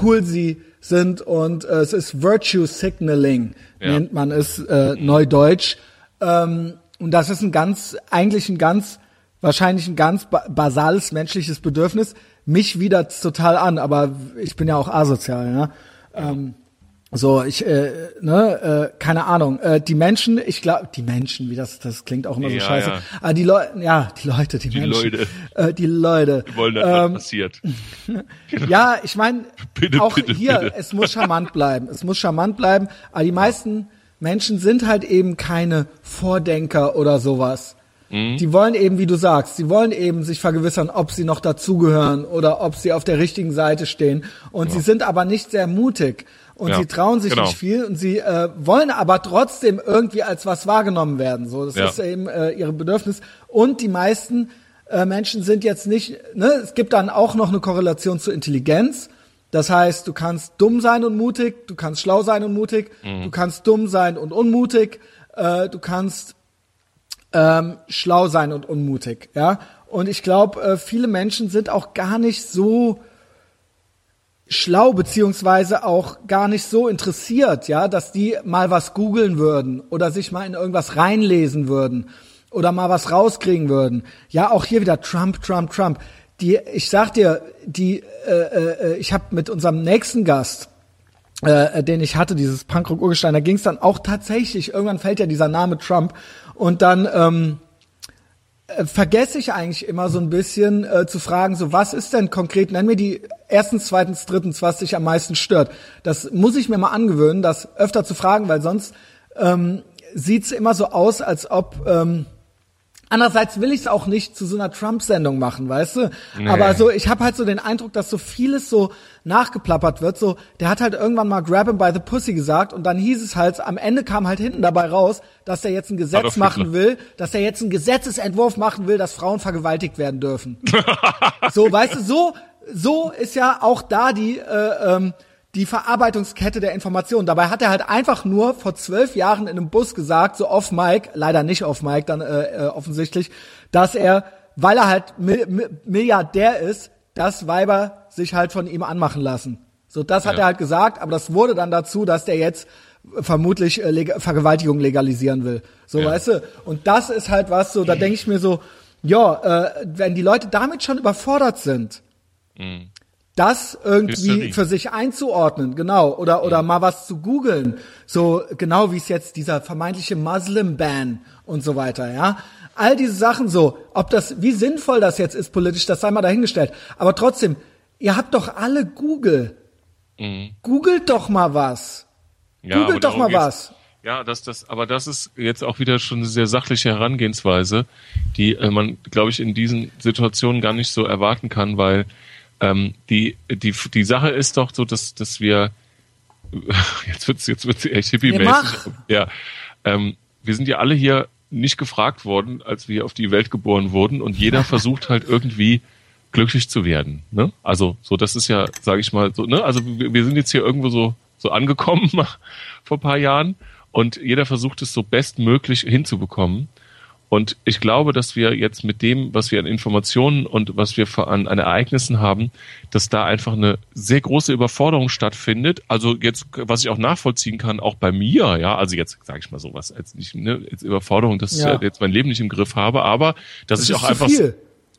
cool sie sind und äh, es ist Virtue Signaling, nennt man es äh, neudeutsch. Ähm, und das ist ein ganz, eigentlich ein ganz, wahrscheinlich ein ganz ba basales menschliches Bedürfnis. Mich widert total an, aber ich bin ja auch asozial, ja. Ähm, so, ich, äh, ne, äh, keine Ahnung. Äh, die Menschen, ich glaube, die Menschen, wie das, das klingt auch immer so Ja, scheiße. ja. Aber die Leute, ja, die Leute, die, Die Menschen. Leute. Äh, die Leute. Wir wollen, dass was Ähm, passiert. ja, ich meine, auch bitte, hier, bitte. es muss charmant bleiben. Es muss charmant bleiben. Aber die meisten Menschen sind halt eben keine Vordenker oder sowas. Mhm. Die wollen eben, wie du sagst, sie wollen eben sich vergewissern, ob sie noch dazugehören oder ob sie auf der richtigen Seite stehen. Und sie sind aber nicht sehr mutig. Und Ja, sie trauen sich genau. nicht viel und sie äh, wollen aber trotzdem irgendwie als was wahrgenommen werden. So, das Ja. ist eben äh, ihre Bedürfnis. Und die meisten äh, Menschen sind jetzt nicht, ne, es gibt dann auch noch eine Korrelation zur Intelligenz. Das heißt, du kannst dumm sein und mutig, du kannst schlau sein und mutig, Mhm. du kannst dumm sein und unmutig, äh, du kannst ähm, schlau sein und unmutig, ja. Und ich glaube, äh, viele Menschen sind auch gar nicht so schlau beziehungsweise auch gar nicht so interessiert, ja, dass die mal was googeln würden oder sich mal in irgendwas reinlesen würden oder mal was rauskriegen würden. Ja, auch hier wieder Trump, Trump, Trump. Die, ich sag dir, die, äh, äh, ich habe mit unserem nächsten Gast, äh, den ich hatte, dieses Punkrock Urgestein, da ging es dann auch tatsächlich, irgendwann fällt ja dieser Name Trump und dann ähm, äh, vergesse ich eigentlich immer so ein bisschen äh, zu fragen, so was ist denn konkret, nenn mir die erstens, zweitens, drittens, was dich am meisten stört. Das muss ich mir mal angewöhnen, das öfter zu fragen, weil sonst ähm, sieht's immer so aus, als ob ähm, Andererseits will ich es auch nicht zu so einer Trump-Sendung machen, weißt du? Nee. Aber so, ich habe halt so den Eindruck, dass so vieles so nachgeplappert wird. So, der hat halt irgendwann mal Grab him by the Pussy gesagt und dann hieß es halt, am Ende kam halt hinten dabei raus, dass er jetzt ein Gesetz Adolf machen Hitler. will, dass er jetzt einen Gesetzesentwurf machen will, dass Frauen vergewaltigt werden dürfen. so, weißt du, so, so ist ja auch da die, äh, ähm, die Verarbeitungskette der Informationen. Dabei hat er halt einfach nur vor zwölf Jahren in einem Bus gesagt, so off Mike, leider nicht off Mike, dann äh, äh, offensichtlich, dass er, weil er halt Mi Mi Milliardär ist, dass Weiber sich halt von ihm anmachen lassen. So, das hat Ja. er halt gesagt, aber das wurde dann dazu, dass der jetzt vermutlich äh, Leg Vergewaltigung legalisieren will. So, Ja. weißt du? Und das ist halt was so, da denke ich mir so, ja, äh, wenn die Leute damit schon überfordert sind, das irgendwie für sich einzuordnen, genau, oder oder mal was zu googeln, so genau wie es jetzt dieser vermeintliche Muslim Ban und so weiter, ja. All diese Sachen so, ob das wie sinnvoll das jetzt ist politisch, das sei mal dahingestellt, aber trotzdem, ihr habt doch alle Google. Googelt doch mal was. Ja, Googelt doch mal was. Ja, das, das, aber das ist jetzt auch wieder schon eine sehr sachliche Herangehensweise, die äh, man, glaube ich, in diesen Situationen gar nicht so erwarten kann, weil ähm, die, die, die Sache ist doch so, dass, dass wir jetzt wird's, jetzt wird's echt hippie-mäßig. Ja, ähm, wir sind ja alle hier nicht gefragt worden, als wir auf die Welt geboren wurden und jeder versucht halt irgendwie glücklich zu werden. Ne? Also so, das ist ja, sage ich mal, so. Ne? Also wir, wir sind jetzt hier irgendwo so so angekommen vor ein paar Jahren und jeder versucht es so bestmöglich hinzubekommen. Und ich glaube, dass wir jetzt mit dem, was wir an Informationen und was wir an, an Ereignissen haben, dass da einfach eine sehr große Überforderung stattfindet. Also jetzt, was ich auch nachvollziehen kann, auch bei mir, ja, also jetzt sage ich mal sowas, als nicht, ne, jetzt Überforderung, dass Ja. ich jetzt mein Leben nicht im Griff habe, aber dass Das ich auch einfach viel.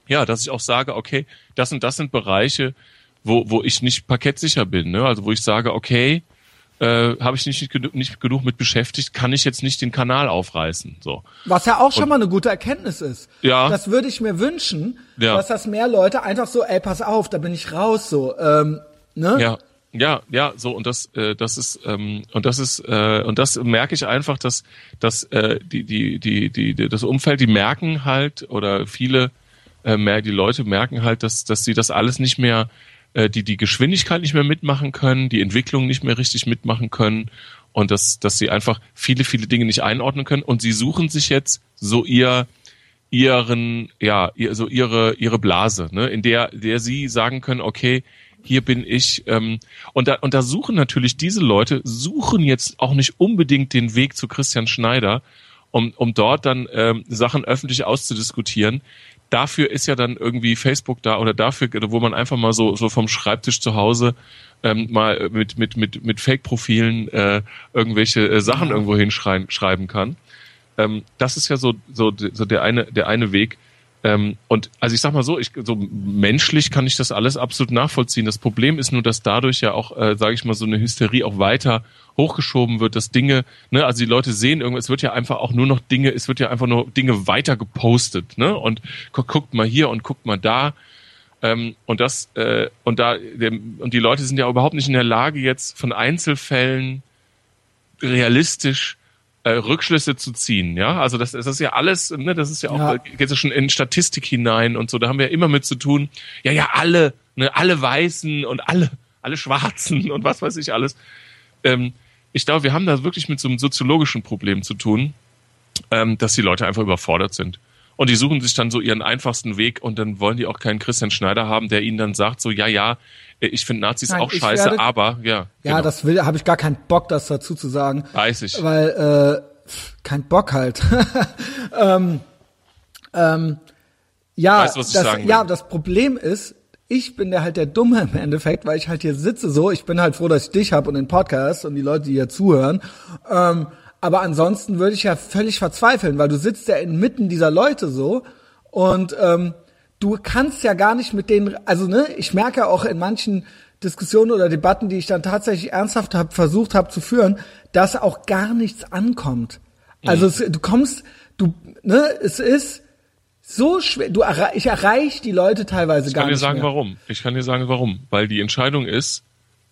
ja, dass ich auch sage, okay, das und das sind Bereiche, wo, wo ich nicht parkettsicher bin. Ne? Also wo ich sage, okay, äh, habe ich nicht, genug- nicht genug mit beschäftigt, kann ich jetzt nicht den Kanal aufreißen. So. Was ja auch schon mal eine gute Erkenntnis ist. Ja. Das würde ich mir wünschen, Ja. dass das mehr Leute einfach so, ey, pass auf, da bin ich raus, so, ähm, ne? Ja. Ja, ja, so und das, äh, das ist ähm, und das ist äh, und das merke ich einfach, dass dass äh, die, die die die die das Umfeld, die merken halt oder viele äh, mehr die Leute merken halt, dass dass sie das alles nicht mehr äh, die die Geschwindigkeit nicht mehr mitmachen können, die Entwicklung nicht mehr richtig mitmachen können und dass dass sie einfach viele viele Dinge nicht einordnen können und sie suchen sich jetzt so ihr ihren ja so ihre ihre Blase, ne, in der der sie sagen können, okay hier bin ich. Ähm, und, da, und da suchen natürlich diese Leute, suchen jetzt auch nicht unbedingt den Weg zu Christian Schneider, um, um dort dann ähm, Sachen öffentlich auszudiskutieren. Dafür ist ja dann irgendwie Facebook da oder dafür, wo man einfach mal so, so vom Schreibtisch zu Hause ähm, mal mit, mit, mit, mit Fake-Profilen äh, irgendwelche äh, Sachen irgendwo hinschreiben schreiben kann. Ähm, das ist ja so, so, so der eine, der eine Weg. Ähm, und also ich sag mal so, ich, so menschlich kann ich das alles absolut nachvollziehen. Das Problem ist nur, dass dadurch ja auch, äh, sage ich mal, so eine Hysterie auch weiter hochgeschoben wird, dass Dinge, ne, also die Leute sehen irgendwas, es wird ja einfach auch nur noch Dinge, es wird ja einfach nur Dinge weiter gepostet, ne? Und gu guckt mal hier und guckt mal da. Ähm, und das, äh, und da, der, und die Leute sind ja überhaupt nicht in der Lage, jetzt von Einzelfällen realistisch äh, Rückschlüsse zu ziehen, ja. Also das, das ist ja alles, ne, das ist ja auch, ja. geht ja schon in Statistik hinein und so, da haben wir ja immer mit zu tun, ja, ja, alle, ne, alle Weißen und alle, alle Schwarzen und was weiß ich alles. Ähm, ich glaube, wir haben da wirklich mit so einem soziologischen Problem zu tun, ähm, dass die Leute einfach überfordert sind. Und die suchen sich dann so ihren einfachsten Weg und dann wollen die auch keinen Christian Schneider haben, der ihnen dann sagt, so, ja, ja, ich finde Nazis Nein, auch scheiße, werde, aber ja. Ja, genau. das will, habe ich gar keinen Bock, das dazu zu sagen. Weiß ich. Weil, äh, kein Bock halt. ähm, ähm, ja, weißt, was ich das, sagen will. ja, das Problem ist, ich bin der halt der Dumme im Endeffekt, weil ich halt hier sitze so. Ich bin halt froh, dass ich dich habe und den Podcast und die Leute, die hier zuhören. Ähm, aber ansonsten würde ich ja völlig verzweifeln, weil du sitzt ja inmitten dieser Leute so und ähm, du kannst ja gar nicht mit denen, also ne, ich merke auch in manchen Diskussionen oder Debatten, die ich dann tatsächlich ernsthaft hab, versucht habe zu führen, dass auch gar nichts ankommt. Also es, du kommst, du, ne, es ist so schwer. Du ich erreiche die Leute teilweise ich gar nicht. Ich kann dir sagen, mehr. warum. Ich kann dir sagen, warum. Weil die Entscheidung ist,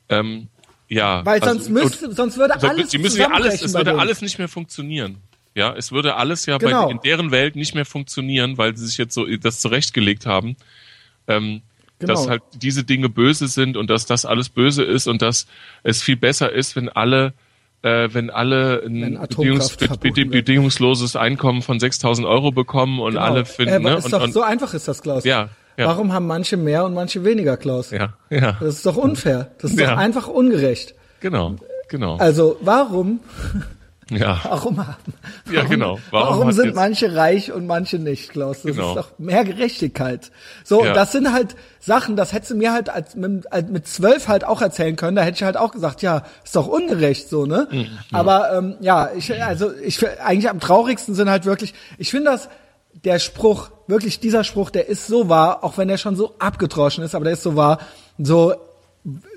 ähm, ja. Weil sonst also, müsste, sonst würde alles. Sie müssen ja alles, es würde alles nicht mehr funktionieren. Ja, es würde alles ja genau. bei, in deren Welt nicht mehr funktionieren, weil sie sich jetzt so das zurechtgelegt haben. Ähm, genau. Dass halt diese Dinge böse sind und dass das alles böse ist und dass es viel besser ist, wenn alle äh, wenn alle ein bedingungs bedingungsloses Einkommen von 6.000 Euro bekommen und genau. alle finden. Äh, ne? und, doch, und, so einfach ist das, Klaus. Ja, ja. Warum haben manche mehr und manche weniger, Klaus? Ja, ja. Das ist doch unfair. Das ist ja. doch einfach ungerecht. Genau, genau. Also warum ja. Warum haben? ja, genau. Warum, warum sind manche reich und manche nicht, Klaus? Das genau. ist doch mehr Gerechtigkeit. So, ja. das sind halt Sachen, das hättest du mir halt als, mit, als mit zwölf halt auch erzählen können. Da hätte ich halt auch gesagt, ja, ist doch ungerecht, so, ne? Mhm, Aber ähm, ja, ich, also ich eigentlich am traurigsten sind halt wirklich, ich finde das, der Spruch, wirklich dieser Spruch, der ist so wahr, auch wenn er schon so abgetroschen ist, aber der ist so wahr, so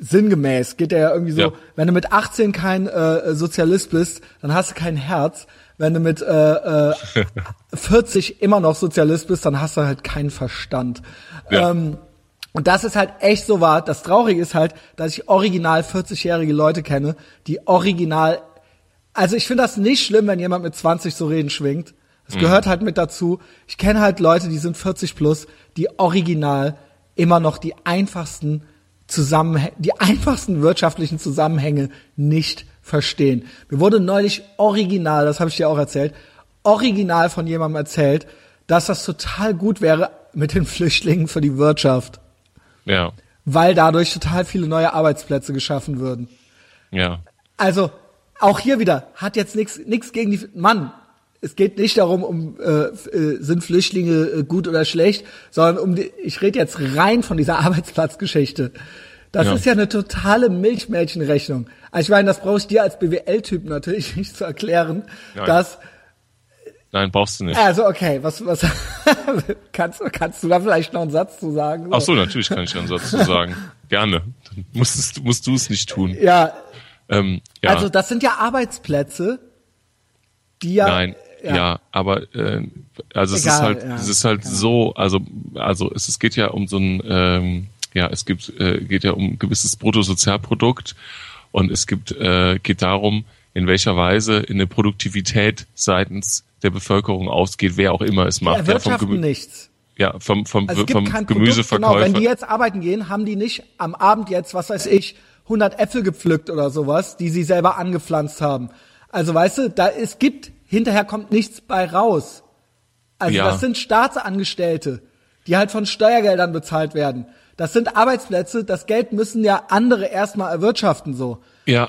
sinngemäß geht er ja irgendwie so, ja. wenn du mit 18 kein äh, Sozialist bist, dann hast du kein Herz. Wenn du mit äh, äh, 40 immer noch Sozialist bist, dann hast du halt keinen Verstand. Ja. Ähm, und das ist halt echt so wahr. Das Traurige ist halt, dass ich original 40-jährige Leute kenne, die original, also ich finde das nicht schlimm, wenn jemand mit 20 so reden schwingt. Das mhm. gehört halt mit dazu. Ich kenne halt Leute, die sind 40 plus, die original immer noch die einfachsten Zusammenhänge, die einfachsten wirtschaftlichen Zusammenhänge nicht verstehen. Mir wurde neulich original, das habe ich dir auch erzählt, original von jemandem erzählt, dass das total gut wäre mit den Flüchtlingen für die Wirtschaft. Ja. Weil dadurch total viele neue Arbeitsplätze geschaffen würden. Ja. Also, auch hier wieder, hat jetzt nichts nichts gegen die Mann. Es geht nicht darum, um äh, äh, sind Flüchtlinge äh, gut oder schlecht, sondern um die, ich rede jetzt rein von dieser Arbeitsplatzgeschichte. Das ja. ist ja eine totale Milchmädchenrechnung. Also ich meine, das brauche ich dir als BWL-Typ natürlich nicht zu erklären, Nein. dass Nein, brauchst du nicht. Also okay, was was kannst kannst du da vielleicht noch einen Satz zu sagen? Ach so, natürlich kann ich einen Satz zu sagen. Gerne. Dann musst, musst du es nicht tun. Ja. Ähm, ja. Also das sind ja Arbeitsplätze, die ja Nein, ja, ja aber äh, also Egal, es ist halt ja, es ist halt ja. so, also also es, es geht ja um so ein ähm, ja, es gibt, äh, geht ja um ein gewisses Bruttosozialprodukt und es gibt, äh, geht darum, in welcher Weise in der Produktivität seitens der Bevölkerung ausgeht, wer auch immer es macht. Die erwirtschaften ja, vom nichts. Ja, vom, vom, Also vom Gemüseverkäufer. Produkt, genau, wenn die jetzt arbeiten gehen, haben die nicht am Abend jetzt, was weiß ich, 100 Äpfel gepflückt oder sowas, die sie selber angepflanzt haben. Also weißt du, da es gibt hinterher kommt nichts bei raus. Also Ja. das sind Staatsangestellte, die halt von Steuergeldern bezahlt werden. Das sind Arbeitsplätze, das Geld müssen ja andere erstmal erwirtschaften so. ja,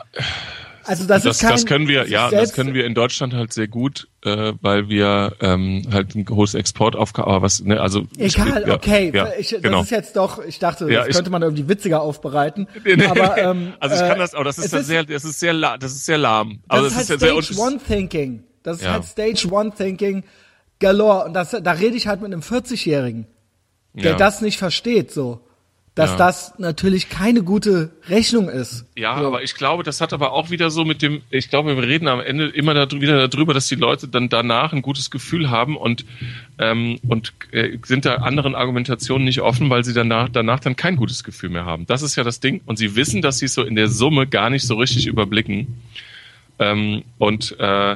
Also das, das, ist kein das können wir, das ist ja, das können wir in Deutschland halt sehr gut, äh, weil wir ähm, halt ein hohes Exportaufgabe, aber was, ne, also Egal, ja, okay, ja, ich, das genau. ist jetzt doch, ich dachte, Ja, das ich- könnte man irgendwie witziger aufbereiten. Nee, nee. Aber, ähm, also ich äh, kann das, aber das ist dann sehr, das ist sehr, das ist sehr lahm. Das Also ist halt sehr Stage One Thinking. Das ist Ja. halt Stage One Thinking galore. Und das, da rede ich halt mit einem 40-Jährigen, der Ja. das nicht versteht, so. Dass Ja. das natürlich keine gute Rechnung ist. Ja, so. aber ich glaube, das hat aber auch wieder so mit dem, ich glaube, wir reden am Ende immer darüber, wieder darüber, dass die Leute dann danach ein gutes Gefühl haben und, ähm, und äh, sind da anderen Argumentationen nicht offen, weil sie danach, danach dann kein gutes Gefühl mehr haben. Das ist ja das Ding. Und sie wissen, dass sie es so in der Summe gar nicht so richtig überblicken. Ähm, und, äh,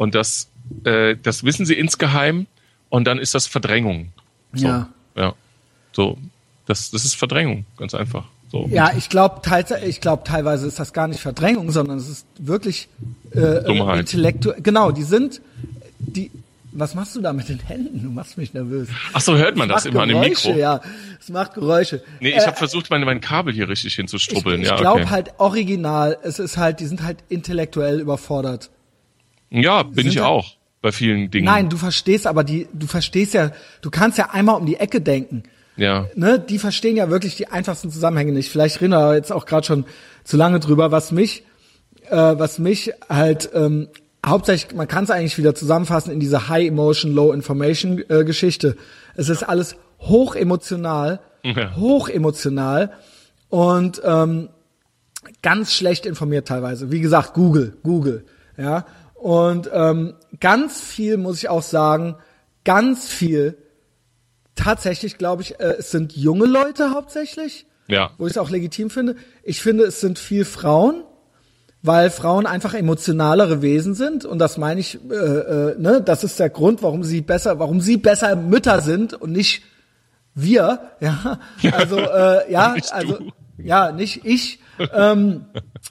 und das, äh, das wissen sie insgeheim und dann ist das Verdrängung. So, Ja. Ja. So. Das, das ist Verdrängung, ganz einfach. So. Ja, ich glaube ich glaub, teilweise ist das gar nicht Verdrängung, sondern es ist wirklich äh, Dummheit. intellektuell. Genau, die sind die. Was machst du da mit den Händen? Du machst mich nervös. Ach so, hört man das, macht immer an dem Mikro? Ja, es macht Geräusche. Nee, ich Äh, habe versucht, mein, mein Kabel hier richtig ich, hinzustrubbeln. ich ja, glaube okay. halt original, es ist halt, die sind halt intellektuell überfordert. Ja, bin ich auch bei vielen Dingen. Nein, du verstehst aber die, du verstehst ja, du kannst ja einmal um die Ecke denken. Ja, Ne, die verstehen ja wirklich die einfachsten Zusammenhänge nicht. Vielleicht reden wir jetzt auch gerade schon zu lange drüber, was mich, äh, was mich halt ähm, hauptsächlich, man kann es eigentlich wieder zusammenfassen in diese High Emotion, Low Information äh, Geschichte. Es ist alles hoch emotional, Ja. hoch emotional und ähm, ganz schlecht informiert teilweise. Wie gesagt, Google, Google, ja. Und ähm, ganz viel muss ich auch sagen, ganz viel. Tatsächlich glaube ich, äh, es sind junge Leute hauptsächlich, ja. wo ich es auch legitim finde. Ich finde, es sind viel Frauen, weil Frauen einfach emotionalere Wesen sind und das meine ich, äh, äh, ne, das ist der Grund, warum sie besser, warum sie besser Mütter sind und nicht wir, ja. Also äh, ja, also ja, nicht ich. Ähm,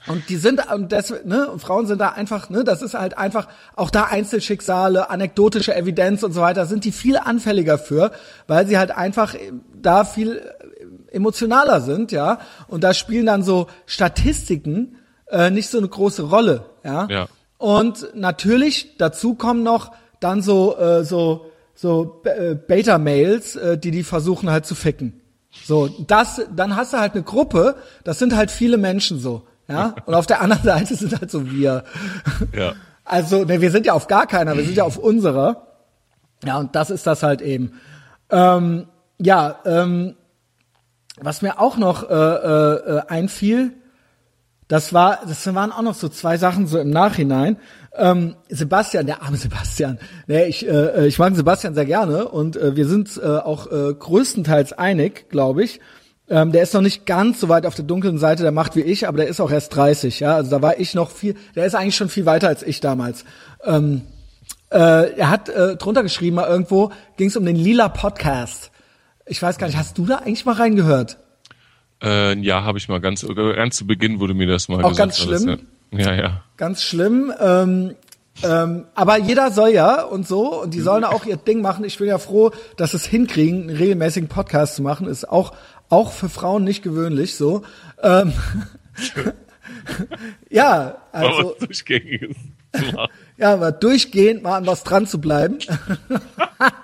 und die sind und das, ne, und Frauen sind da einfach, ne, das ist halt einfach auch da Einzelschicksale, anekdotische Evidenz und so weiter, sind die viel anfälliger für, weil sie halt einfach äh, da viel äh, emotionaler sind, ja. Und da spielen dann so Statistiken äh, nicht so eine große Rolle, ja. Ja. Und natürlich dazu kommen noch dann so äh, so so äh, Beta-Mails, äh, die die versuchen halt zu ficken. So, das, dann hast du halt eine Gruppe, das sind halt viele Menschen so, ja. Und auf der anderen Seite sind halt so wir. Ja. Also, ne, wir sind ja auf gar keiner, wir sind ja auf unserer. Ja, und das ist das halt eben. Ähm, ja, ähm, was mir auch noch äh, äh, äh, einfiel, das war, das waren auch noch so zwei Sachen so im Nachhinein. Ähm, Sebastian, der arme Sebastian. Nee, ich, äh, ich mag Sebastian sehr gerne und äh, wir sind äh, auch äh, größtenteils einig, glaube ich. Ähm, der ist noch nicht ganz so weit auf der dunklen Seite der Macht wie ich, aber der ist auch erst 30, ja. Also da war ich noch viel, der ist eigentlich schon viel weiter als ich damals. Ähm, äh, er hat äh, drunter geschrieben, mal irgendwo ging es um den Lila Podcast. Ich weiß gar nicht, hast du da eigentlich mal reingehört? Äh, ja, habe ich mal ganz, ganz zu Beginn wurde mir das mal Auch gesagt. ganz alles, schlimm? Ja, ja. ja. Ganz schlimm. Ähm, ähm, aber jeder soll ja und so und die sollen auch ihr Ding machen. Ich bin ja froh, dass es hinkriegen, einen regelmäßigen Podcast zu machen. Ist auch auch für Frauen nicht gewöhnlich so. Ähm, ja, also ja, aber durchgehend mal an was dran zu bleiben.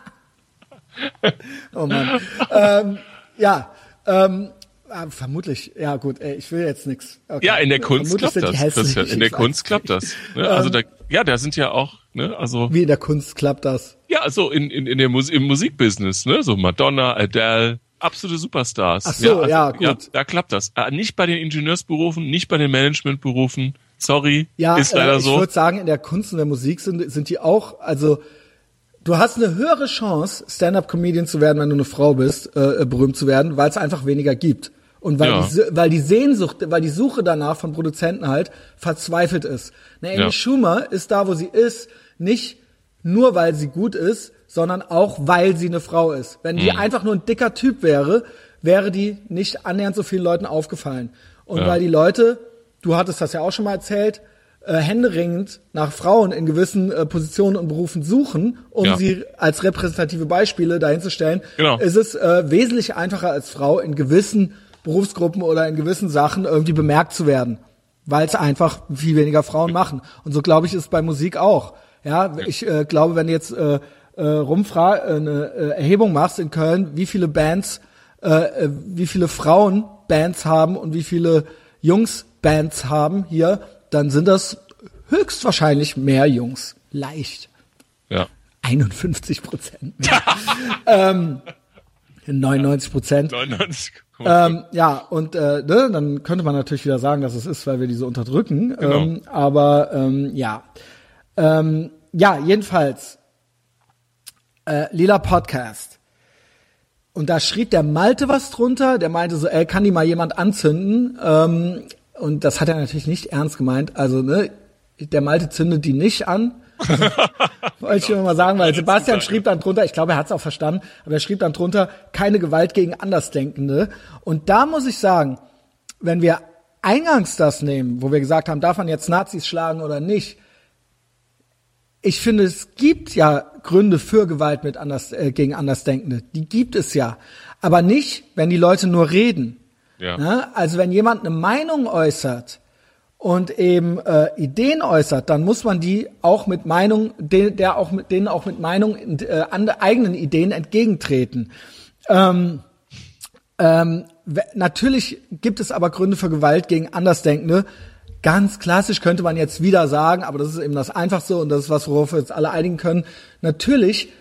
oh Mann. Ähm, ja, ähm, ah, vermutlich. Ja gut, ey, ich will jetzt nix. Okay. Ja, in der Kunst Vermutlich klappt das. Christian. In der ich Kunst klappt das. Ne? Also da, ja, da sind ja auch, ne, also Wie in der Kunst klappt das. ja, also in, in, in der Mus im Musikbusiness, ne, so Madonna, Adele, absolute Superstars. Ach so, also, ja, gut. da klappt das. Äh, nicht bei den Ingenieursberufen, nicht bei den Managementberufen. Sorry, Ja, ist leider äh, ich so. würde sagen, in der Kunst und der Musik sind, sind die auch, also du hast eine höhere Chance, Stand-up-Comedian zu werden, wenn du eine Frau bist, äh, berühmt zu werden, weil es einfach weniger gibt. Und weil, Ja. die, weil die Sehnsucht, weil die Suche danach von Produzenten halt verzweifelt ist. Eine Amy Ja. Schumer ist da, wo sie ist, nicht nur weil sie gut ist, sondern auch weil sie eine Frau ist. Wenn Mhm. die einfach nur ein dicker Typ wäre, wäre die nicht annähernd so vielen Leuten aufgefallen. Und Ja. weil die Leute, du hattest das ja auch schon mal erzählt, äh, händeringend nach Frauen in gewissen äh, Positionen und Berufen suchen, um Ja. sie als repräsentative Beispiele dahinzustellen, Genau. ist es äh, wesentlich einfacher als Frau in gewissen Berufsgruppen oder in gewissen Sachen irgendwie bemerkt zu werden, weil es einfach viel weniger Frauen machen. Und so glaube ich ist es bei Musik auch. Ja, ich äh, glaube, wenn du jetzt äh, äh, rumfra äh, eine äh, Erhebung machst in Köln, wie viele Bands, äh, äh, wie viele Frauen Bands haben und wie viele Jungs Bands haben hier, dann sind das höchstwahrscheinlich mehr Jungs. Leicht. Ja. 51 Prozent. ähm, 99 Prozent. 99,5. Ähm, ja, und äh, ne, dann könnte man natürlich wieder sagen, dass es ist, weil wir diese unterdrücken. Genau. Ähm, aber ähm, ja. Ähm, ja, jedenfalls. Äh, Lila Podcast. Und da schrieb der Malte was drunter, der meinte so, ey, kann die mal jemand anzünden? Ähm, und das hat er natürlich nicht ernst gemeint. Also, ne, der Malte zündet die nicht an. Wollte ich immer mal sagen, weil Sebastian schrieb dann drunter, ich glaube, er hat es auch verstanden, aber er schrieb dann drunter, keine Gewalt gegen Andersdenkende. Und da muss ich sagen, wenn wir eingangs das nehmen, wo wir gesagt haben, darf man jetzt Nazis schlagen oder nicht, ich finde, es gibt ja Gründe für Gewalt mit anders, äh, gegen Andersdenkende. Die gibt es ja. Aber nicht, wenn die Leute nur reden. Ja. Ne? Also wenn jemand eine Meinung äußert und eben äh, Ideen äußert, dann muss man die auch mit Meinung, den, der auch mit denen auch mit Meinung äh, an eigenen Ideen entgegentreten. Ähm, ähm, natürlich gibt es aber Gründe für Gewalt gegen Andersdenkende. Ganz klassisch könnte man jetzt wieder sagen, aber das ist eben das Einfachste und das ist was, worauf wir uns alle einigen können. Natürlich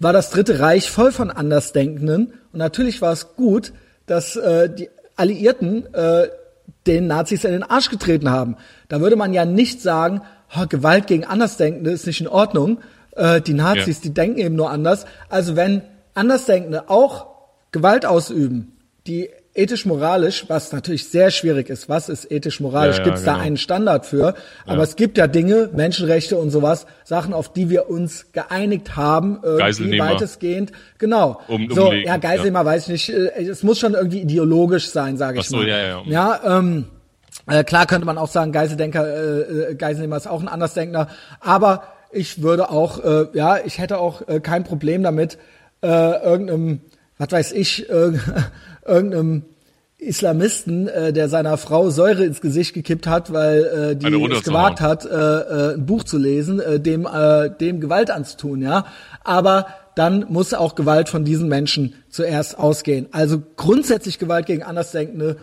war das Dritte Reich voll von Andersdenkenden und natürlich war es gut, dass äh, die Alliierten äh, den Nazis in den Arsch getreten haben. Da würde man ja nicht sagen, "Ha, Gewalt gegen Andersdenkende ist nicht in Ordnung. Äh, die Nazis, Ja. die denken eben nur anders. Also wenn Andersdenkende auch Gewalt ausüben, die ethisch-moralisch, was natürlich sehr schwierig ist, was ist ethisch-moralisch, Ja, ja, gibt es da genau. einen Standard für, aber es gibt ja Dinge, Menschenrechte und sowas, Sachen, auf die wir uns geeinigt haben, irgendwie weitestgehend, genau. Um- so, umlegen, ja, Geiselnehmer weiß ich nicht, äh, es muss schon irgendwie ideologisch sein, sage ich so, mal. ja, ja. Ja, ähm, äh, klar könnte man auch sagen, Geiseldenker, äh, äh, Geiselnehmer ist auch ein Andersdenkender, aber ich würde auch, äh, ja, ich hätte auch äh, kein Problem damit, äh, irgendeinem, was weiß ich, irg irgendeinem Islamisten, äh, der seiner Frau Säure ins Gesicht gekippt hat, weil äh, die es gewagt hat, äh, äh, ein Buch zu lesen, äh, dem, äh, dem Gewalt anzutun, ja. Aber dann muss auch Gewalt von diesen Menschen zuerst ausgehen. Also grundsätzlich Gewalt gegen Andersdenkende,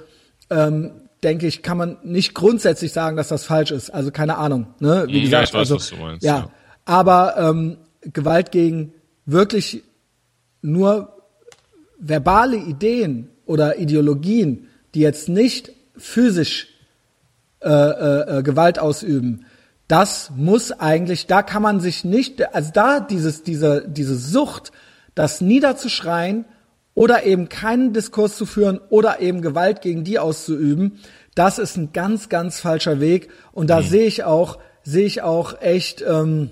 ähm, denke ich, kann man nicht grundsätzlich sagen, dass das falsch ist. Also keine Ahnung. Ne? Wie Ja, gesagt, ich weiß, also was du meinst, ja. ja. Aber ähm, Gewalt gegen wirklich nur verbale Ideen oder Ideologien, die jetzt nicht physisch äh, äh, äh, Gewalt ausüben, das muss eigentlich, da kann man sich nicht, also da dieses, diese, diese Sucht, das niederzuschreien oder eben keinen Diskurs zu führen oder eben Gewalt gegen die auszuüben, das ist ein ganz, ganz falscher Weg. Und da sehe ich auch, sehe ich auch echt ähm,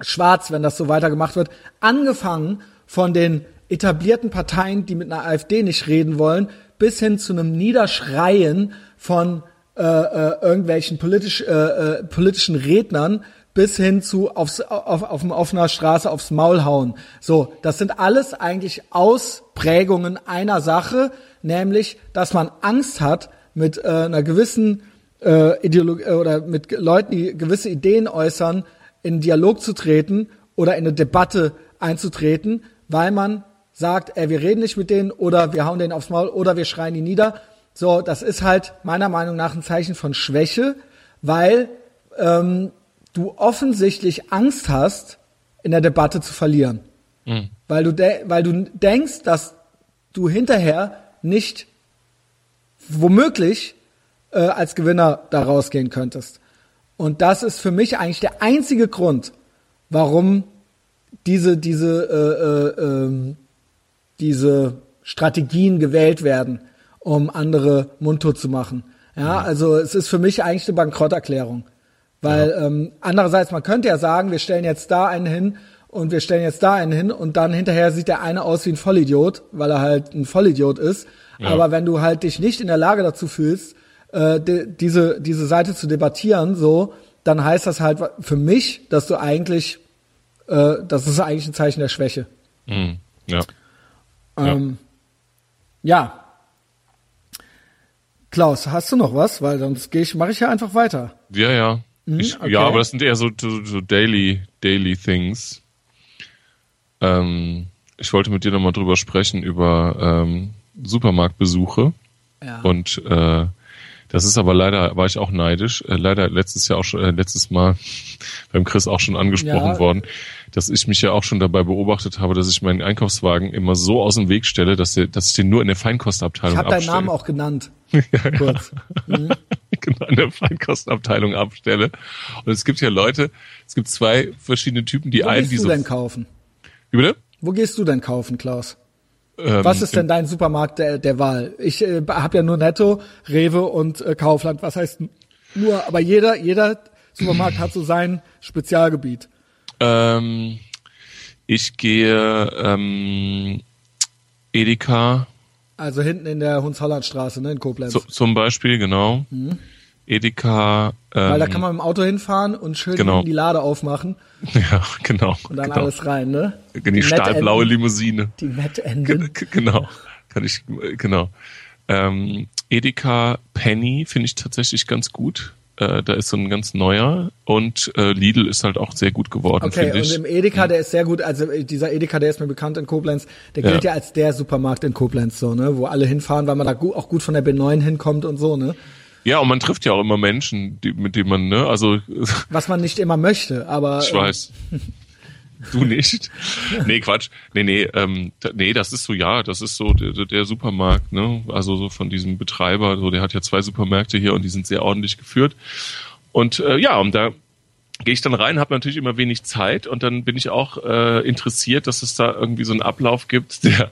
schwarz, wenn das so weitergemacht wird. Angefangen von den etablierten Parteien, die mit einer AfD nicht reden wollen, bis hin zu einem Niederschreien von äh, äh, irgendwelchen politisch, äh, äh, politischen Rednern bis hin zu aufs, auf, auf dem offener Straße aufs Maul hauen. So, das sind alles eigentlich Ausprägungen einer Sache, nämlich, dass man Angst hat, mit äh, einer gewissen äh, Ideologie oder mit Leuten, die gewisse Ideen äußern, in Dialog zu treten oder in eine Debatte einzutreten, weil man sagt, ey, wir reden nicht mit denen oder wir hauen denen aufs Maul oder wir schreien die nieder. So, das ist halt meiner Meinung nach ein Zeichen von Schwäche, weil ähm, du offensichtlich Angst hast, in der Debatte zu verlieren. Weil, du de weil du denkst, dass du hinterher nicht womöglich äh, als Gewinner da rausgehen könntest. Und das ist für mich eigentlich der einzige Grund, warum diese, diese, äh, äh, ähm, diese Strategien gewählt werden. um andere mundtot zu machen. Ja, also es ist für mich eigentlich eine Bankrotterklärung. Weil ähm, andererseits, man könnte ja sagen, wir stellen jetzt da einen hin und wir stellen jetzt da einen hin und dann hinterher sieht der eine aus wie ein Vollidiot, weil er halt ein Vollidiot ist. Ja. Aber wenn du halt dich nicht in der Lage dazu fühlst, äh, die, diese, diese Seite zu debattieren, so, dann heißt das halt für mich, dass du eigentlich, äh, das ist eigentlich ein Zeichen der Schwäche. Mhm. Ja. Ähm, ja. ja. Klaus, hast du noch was? Weil sonst gehe ich, mache ich ja einfach weiter. Ja, ja. Mhm, ich, okay. Ja, aber das sind eher so, so, so daily, daily things. Ähm, ich wollte mit dir nochmal drüber sprechen, über ähm, Supermarktbesuche. Ja. Und äh, das ist aber leider, war ich auch neidisch, äh, leider letztes Jahr auch schon, äh, letztes Mal beim Chris auch schon angesprochen ja. worden, dass ich mich ja auch schon dabei beobachtet habe, dass ich meinen Einkaufswagen immer so aus dem Weg stelle, dass, der, dass ich den nur in der Feinkostabteilung Ich habe deinen Namen auch genannt. ja, Kurz. Mhm. genau, in der Feinkostabteilung abstelle. Und es gibt ja Leute, es gibt zwei verschiedene Typen, die Wo einen, die so. Wo gehst du denn kaufen? Wie bitte? Wo gehst du denn kaufen, Klaus? Ähm, Was ist denn dein Supermarkt der, der Wahl? Ich äh, habe ja nur Netto, Rewe und äh, Kaufland. Was heißt nur? Aber jeder, jeder Supermarkt hat so sein Spezialgebiet. Ähm, ich gehe ähm, Edeka. Also hinten in der Hunshollandstraße, ne, in Koblenz. So, zum Beispiel, genau. Mhm. Edeka. Ähm, Weil da kann man mit dem Auto hinfahren und schön genau. die Lade aufmachen. Ja, genau. Und dann genau. alles rein, ne? Die, die stahlblaue Limousine. Die Wettenden. Genau. Kann ich, genau. Ähm, Edeka Penny finde ich tatsächlich ganz gut. Äh, da ist so ein ganz neuer und äh, Lidl ist halt auch sehr gut geworden, okay, finde ich. und im Edeka, der ist sehr gut, also äh, dieser Edeka, der ist mir bekannt in Koblenz, der gilt ja, ja als der Supermarkt in Koblenz, so, ne, wo alle hinfahren, weil man da auch gut von der B9 hinkommt und so, ne. Ja, und man trifft ja auch immer Menschen, die, mit denen man, ne, also. Was man nicht immer möchte, aber. Ich weiß. Du nicht? Nee, Quatsch. Nee, nee, ähm, nee, das ist so, ja, das ist so der, der Supermarkt, ne? Also so von diesem Betreiber, so der hat ja zwei Supermärkte hier und die sind sehr ordentlich geführt. Und äh, ja, und da gehe ich dann rein, habe natürlich immer wenig Zeit und dann bin ich auch äh, interessiert, dass es da irgendwie so einen Ablauf gibt, der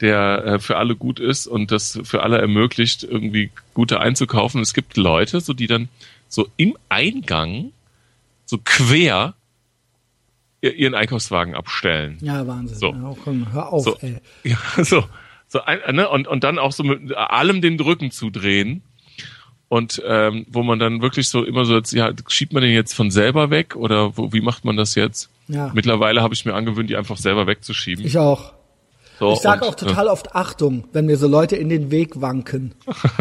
der äh, für alle gut ist und das für alle ermöglicht, irgendwie gute einzukaufen. Es gibt Leute, so die dann so im Eingang so quer ihren Einkaufswagen abstellen. Ja, Wahnsinn. So. Ja, komm, hör auf, so, ey. Ja, so. so ein, ne? und, und dann auch so mit allem den Rücken zudrehen. Und ähm, wo man dann wirklich so immer so, jetzt, ja, schiebt man den jetzt von selber weg oder wo, wie macht man das jetzt? Ja. Mittlerweile habe ich mir angewöhnt, die einfach selber wegzuschieben. Ich auch. So, ich sage auch total ja. oft Achtung, wenn mir so Leute in den Weg wanken.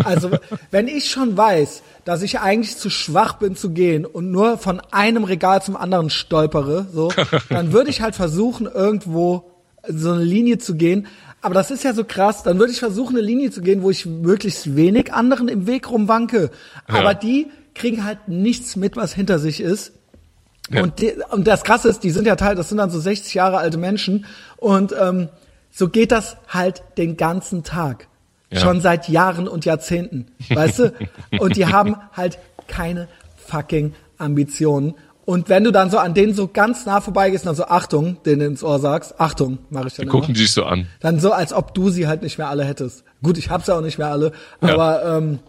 Also wenn ich schon weiß, dass ich eigentlich zu schwach bin zu gehen und nur von einem Regal zum anderen stolpere, so, dann würde ich halt versuchen, irgendwo so eine Linie zu gehen. Aber das ist ja so krass. Dann würde ich versuchen, eine Linie zu gehen, wo ich möglichst wenig anderen im Weg rumwanke. Aber ja. die kriegen halt nichts mit, was hinter sich ist. Ja. Und, die, und das Krasse ist, die sind ja Teil, das sind dann so 60 Jahre alte Menschen und ähm, so geht das halt den ganzen Tag. Ja. Schon seit Jahren und Jahrzehnten. Weißt du? Und die haben halt keine fucking Ambitionen. Und wenn du dann so an denen so ganz nah vorbeigehst und dann so Achtung, denen ins Ohr sagst, Achtung, mache ich dann Die gucken dich so an. Dann so, als ob du sie halt nicht mehr alle hättest. Gut, ich hab's ja auch nicht mehr alle, aber ja. ähm,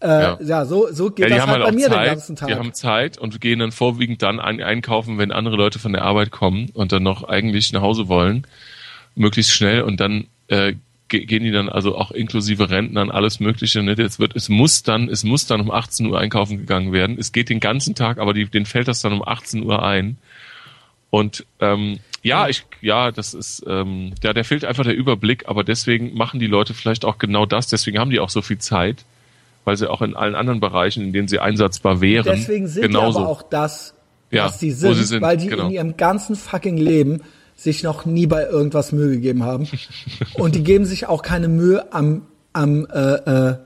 äh, ja. ja, so, so geht ja, das halt, halt bei mir Zeit, den ganzen Tag. Die haben Zeit und gehen dann vorwiegend dann ein, einkaufen, wenn andere Leute von der Arbeit kommen und dann noch eigentlich nach Hause wollen möglichst schnell und dann äh, gehen die dann also auch inklusive Rentnern alles Mögliche. Ne? Es wird, es muss dann, es muss dann um 18 Uhr einkaufen gegangen werden. Es geht den ganzen Tag, aber die, denen fällt das dann um 18 Uhr ein. Und ähm, ja, ich, ja, das ist, ähm, ja, der fehlt einfach der Überblick, aber deswegen machen die Leute vielleicht auch genau das, deswegen haben die auch so viel Zeit, weil sie auch in allen anderen Bereichen, in denen sie einsatzbar wären, deswegen sind genauso. aber auch das, was ja, sie, sind, sie sind, weil die genau. in ihrem ganzen fucking Leben sich noch nie bei irgendwas Mühe gegeben haben. Und die geben sich auch keine Mühe am, am äh, äh,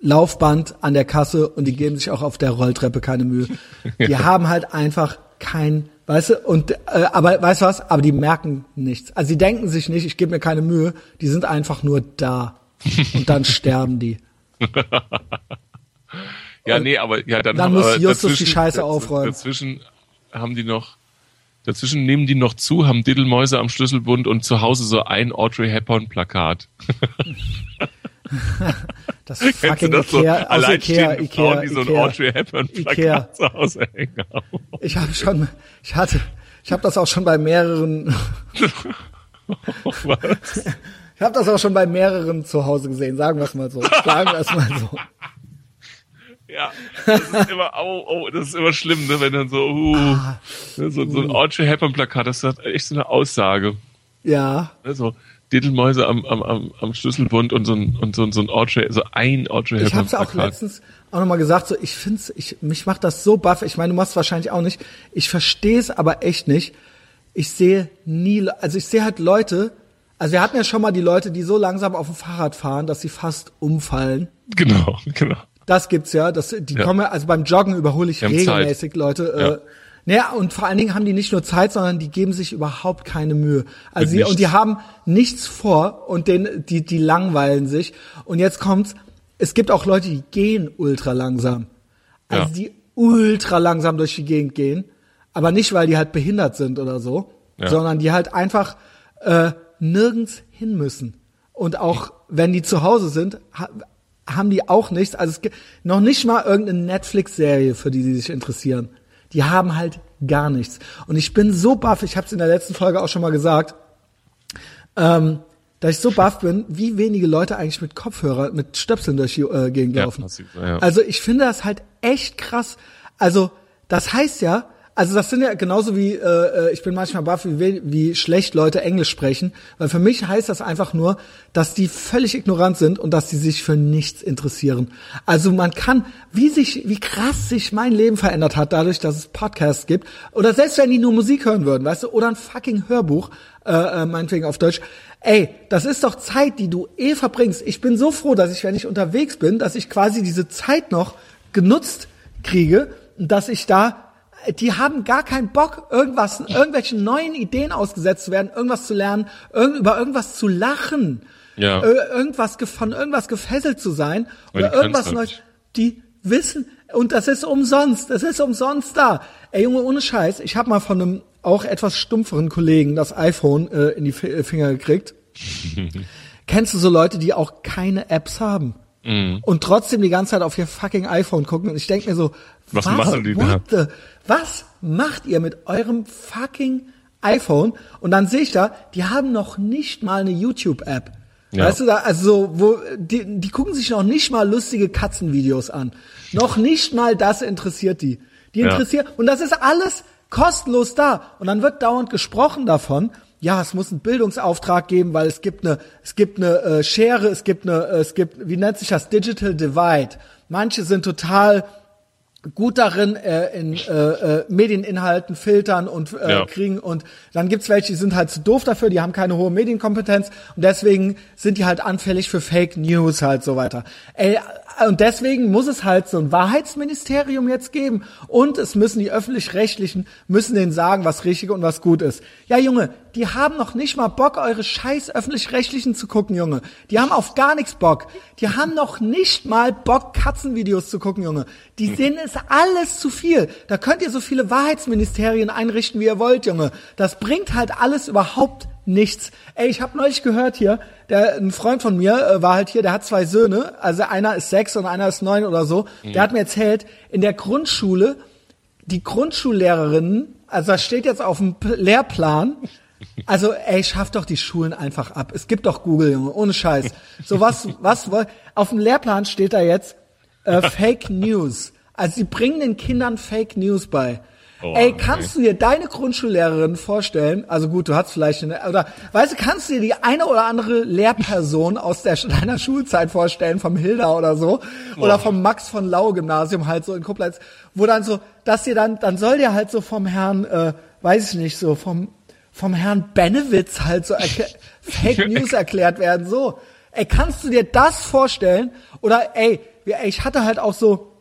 Laufband an der Kasse und die geben sich auch auf der Rolltreppe keine Mühe. Die haben halt einfach kein, weißt du, und äh, aber weißt du was, aber die merken nichts. Also sie denken sich nicht, ich gebe mir keine Mühe, die sind einfach nur da. Und dann sterben die. ja, nee, aber ja, dann, dann muss Justus die Scheiße aufräumen. Dazwischen haben die noch Dazwischen nehmen die noch zu, haben Diddlemäuse am Schlüsselbund und zu Hause so ein Audrey Hepburn Plakat. Das fucking das so? Ikea, aus Ikea, Ikea, Frauen, die so ein Ikea. Audrey Hepburn Ikea. Plakat zu Hause hängen. Ich habe schon, ich hatte, ich habe das auch schon bei mehreren, Was? ich habe das auch schon bei mehreren zu Hause gesehen. Sagen wir es mal so. Sagen wir es mal so. Ja, das ist immer, oh, oh, das ist immer schlimm, ne, wenn dann so, uh, Ah. ne, so, so ein Audrey Hepburn Plakat, das hat echt so eine Aussage. Ja, Ne, so Dittelmäuse am, am, am, am Schlüsselbund und so ein, und so, so ein Audrey, so ein Audrey ich Hepburn habe es auch letztens auch nochmal gesagt. So, ich find's, ich mich macht das so baff. Ich meine, du machst es wahrscheinlich auch nicht. Ich verstehe es aber echt nicht. Ich sehe nie, also ich sehe halt Leute. Also wir hatten ja schon mal die Leute, die so langsam auf dem Fahrrad fahren, dass sie fast umfallen. Genau, genau. Das gibt's ja. Das, die Ja. kommen also beim Joggen überhole ich regelmäßig Leute. Ja. Äh, naja, und vor allen Dingen haben die nicht nur Zeit, sondern die geben sich überhaupt keine Mühe. Also sie, und die haben nichts vor und den, die, die langweilen sich. Und jetzt kommt's, es gibt auch Leute, die gehen ultra langsam. Also Ja. die ultra langsam durch die Gegend gehen. Aber nicht, weil die halt behindert sind oder so, Ja. sondern die halt einfach äh, nirgends hin müssen. Und auch wenn die zu Hause sind, haben die auch nichts. Also es gibt noch nicht mal irgendeine Netflix-Serie, für die sie sich interessieren. Die haben halt gar nichts. Und ich bin so baff, ich habe es in der letzten Folge auch schon mal gesagt, ähm, dass ich so baff bin, wie wenige Leute eigentlich mit Kopfhörer, mit Stöpseln durch die äh, Gegend Ja, laufen. passiv, ja. Also ich finde das halt echt krass. Also das heißt ja, also das sind ja genauso wie, äh, äh, ich bin manchmal baff, wie, wie schlecht Leute Englisch sprechen, weil für mich heißt das einfach nur, dass die völlig ignorant sind und dass die sich für nichts interessieren. Also man kann, wie sich, wie krass sich mein Leben verändert hat, dadurch, dass es Podcasts gibt, oder selbst wenn die nur Musik hören würden, weißt du, oder ein fucking Hörbuch, äh, äh, meinetwegen auf Deutsch. Ey, das ist doch Zeit, die du eh verbringst. Ich bin so froh, dass ich, wenn ich unterwegs bin, dass ich quasi diese Zeit noch genutzt kriege, dass ich da die haben gar keinen Bock, irgendwas, irgendwelchen neuen Ideen ausgesetzt zu werden, irgendwas zu lernen, irgend, über irgendwas zu lachen, Ja. Ir- irgendwas ge- von irgendwas gefesselt zu sein Weil oder irgendwas halt Neues. nicht. Die wissen und das ist umsonst, das ist umsonst da. Ey Junge, ohne Scheiß, ich habe mal von einem auch etwas stumpferen Kollegen das iPhone äh, in die Fi- äh, Finger gekriegt. Kennst du so Leute, die auch keine Apps haben? Mhm. Und trotzdem die ganze Zeit auf ihr fucking iPhone gucken und ich denke mir so, Was machen die da? the, was macht ihr mit eurem fucking iPhone? Und dann sehe ich da, die haben noch nicht mal eine YouTube-App. Ja. Weißt du da, also so, wo, die, die gucken sich noch nicht mal lustige Katzenvideos an. Noch nicht mal das interessiert die. Die Ja. interessiert, und das ist alles kostenlos da. Und dann wird dauernd gesprochen davon, ja, es muss einen Bildungsauftrag geben, weil es gibt eine, es gibt eine äh, Schere, es gibt eine, äh, es gibt, wie nennt sich das, Digital Divide. Manche sind total gut darin, äh, in äh, äh, Medieninhalten filtern und äh, Ja. kriegen und dann gibt's welche, die sind halt zu doof dafür, die haben keine hohe Medienkompetenz und deswegen sind die halt anfällig für Fake News halt so weiter. Ey, und deswegen muss es halt so ein Wahrheitsministerium jetzt geben und es müssen die öffentlich-rechtlichen müssen denen sagen, was richtig und was gut ist. Ja, Junge, die haben noch nicht mal Bock, eure scheiß öffentlich-rechtlichen zu gucken, Junge. Die haben auf gar nichts Bock. Die haben noch nicht mal Bock, Katzenvideos zu gucken, Junge. Die sehen es alles zu viel. Da könnt ihr so viele Wahrheitsministerien einrichten, wie ihr wollt, Junge. Das bringt halt alles überhaupt nichts. Ey, ich habe neulich gehört hier, der ein Freund von mir äh, war halt hier, der hat zwei Söhne, also einer ist sechs und einer ist neun oder so. Der hat mir erzählt, in der Grundschule die Grundschullehrerinnen, also das steht jetzt auf dem P Lehrplan, also ey, schaff doch die Schulen einfach ab. Es gibt doch Google, Junge, ohne Scheiß. So was, was auf dem Lehrplan steht da jetzt äh, Fake News. Also sie bringen den Kindern Fake News bei. Oh, ey, kannst du dir deine Grundschullehrerin vorstellen? Also gut, du hast vielleicht eine, oder weißt du, kannst du dir die eine oder andere Lehrperson aus der, deiner Schulzeit vorstellen, vom Hilda oder so, oder vom Max von Lau Gymnasium halt so in Koblenz, wo dann so, dass dir dann, dann soll dir halt so vom Herrn, äh, weiß ich nicht, so vom, vom Herrn Benewitz halt so Fake News erklärt werden, so. Ey, kannst du dir das vorstellen? Oder ey ich hatte halt auch so,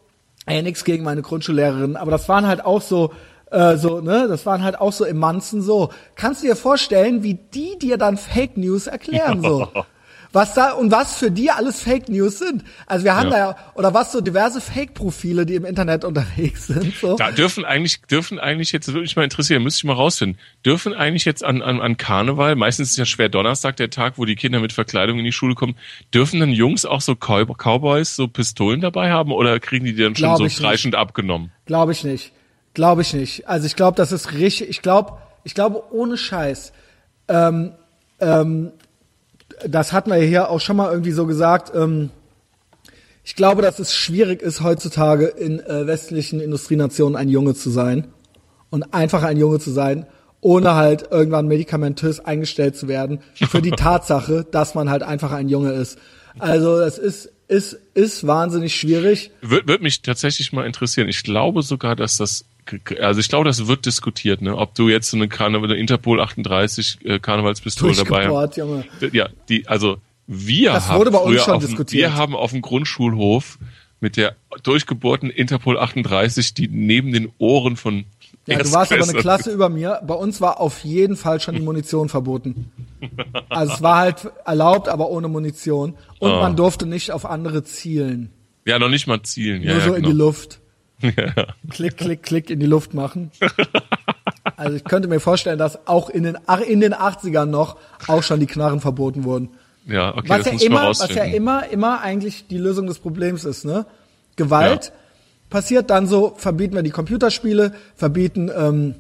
ey, nix gegen meine Grundschullehrerin, aber das waren halt auch so, äh, so, ne, das waren halt auch so im Manzen so. Kannst du dir vorstellen, wie die dir dann Fake News erklären, so? Was da und was für die alles Fake News sind. Also wir haben Ja. da ja oder was so diverse Fake-Profile, die im Internet unterwegs sind. So. Da dürfen eigentlich, dürfen eigentlich jetzt, würde mich mal interessieren, müsste ich mal rausfinden, dürfen eigentlich jetzt an, an, an Karneval, meistens ist ja schwer Donnerstag der Tag, wo die Kinder mit Verkleidung in die Schule kommen, dürfen dann Jungs auch so Cow Cowboys so Pistolen dabei haben oder kriegen die die dann schon Glaub so kreischend abgenommen? Glaube ich nicht. Glaube ich nicht. Also ich glaube, das ist richtig. Ich glaube, ich glaube ohne Scheiß. Ähm, ähm, das hatten wir hier auch schon mal irgendwie so gesagt. Ähm, ich glaube, dass es schwierig ist heutzutage in äh, westlichen Industrienationen ein Junge zu sein und einfach ein Junge zu sein, ohne halt irgendwann medikamentös eingestellt zu werden für die Tatsache, dass man halt einfach ein Junge ist. Also es ist ist ist wahnsinnig schwierig. Würde würd mich tatsächlich mal interessieren. Ich glaube sogar, dass das, also ich glaube, das wird diskutiert, ne? ob du jetzt so eine, Karneval, eine Interpol 38 äh, Karnevalspistole dabei hast. Ja, die, also wir Das haben wurde bei uns früher schon auf dem, diskutiert. Wir haben auf dem Grundschulhof mit der durchgebohrten Interpol 38, die neben den Ohren von Ja, du warst aber eine Klasse über mir. Bei uns war auf jeden Fall schon die Munition verboten. Also es war halt erlaubt, aber ohne Munition. Und Ah. man durfte nicht auf andere zielen. Ja, noch nicht mal zielen. Ja, Nur ja, so in genau. die Luft. Ja. Klick, klick, klick in die Luft machen. Also ich könnte mir vorstellen, dass auch in den, in den 80ern noch auch schon die Knarren verboten wurden. ja, okay, Was ja, immer, was ja immer, immer eigentlich die Lösung des Problems ist, ne? Gewalt passiert dann so, verbieten wir die Computerspiele, verbieten ähm,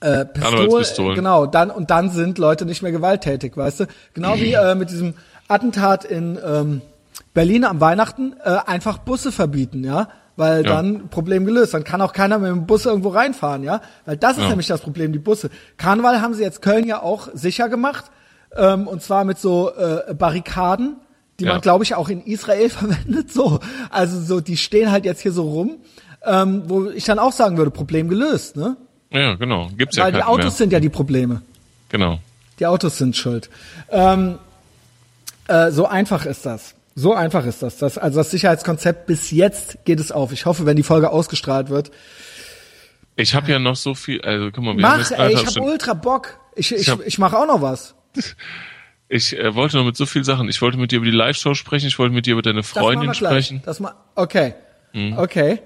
äh, Pistole, Karnevalspistolen. genau, dann und dann sind Leute nicht mehr gewalttätig, weißt du? Genau wie äh, mit diesem Attentat in ähm, Berlin am Weihnachten äh, einfach Busse verbieten, ja? Weil Ja. dann Problem gelöst. Dann kann auch keiner mit dem Bus irgendwo reinfahren, ja? Weil das ist Ja. nämlich das Problem, die Busse. Karneval haben sie jetzt Köln ja auch sicher gemacht. Ähm, und zwar mit so äh, Barrikaden, die Ja. man, glaube ich, auch in Israel verwendet. So, also so, die stehen halt jetzt hier so rum, ähm, wo ich dann auch sagen würde, Problem gelöst, ne? Ja, genau. Gibt's ja Weil die Autos mehr. sind ja die Probleme. Genau. Die Autos sind schuld. Ähm, äh, so einfach ist das. So einfach ist das. das. Also das Sicherheitskonzept bis jetzt geht es auf. Ich hoffe, wenn die Folge ausgestrahlt wird. Ich habe ja noch so viel, also guck mal, wir haben Mach, jetzt ey, ich habe ultra Bock. Ich, ich, hab- ich mache auch noch was. Ich äh, wollte noch mit so vielen Sachen. Ich wollte mit dir über die Live-Show sprechen. Ich wollte mit dir über deine Das Freundin gleich. sprechen. Das okay. Mhm. Okay.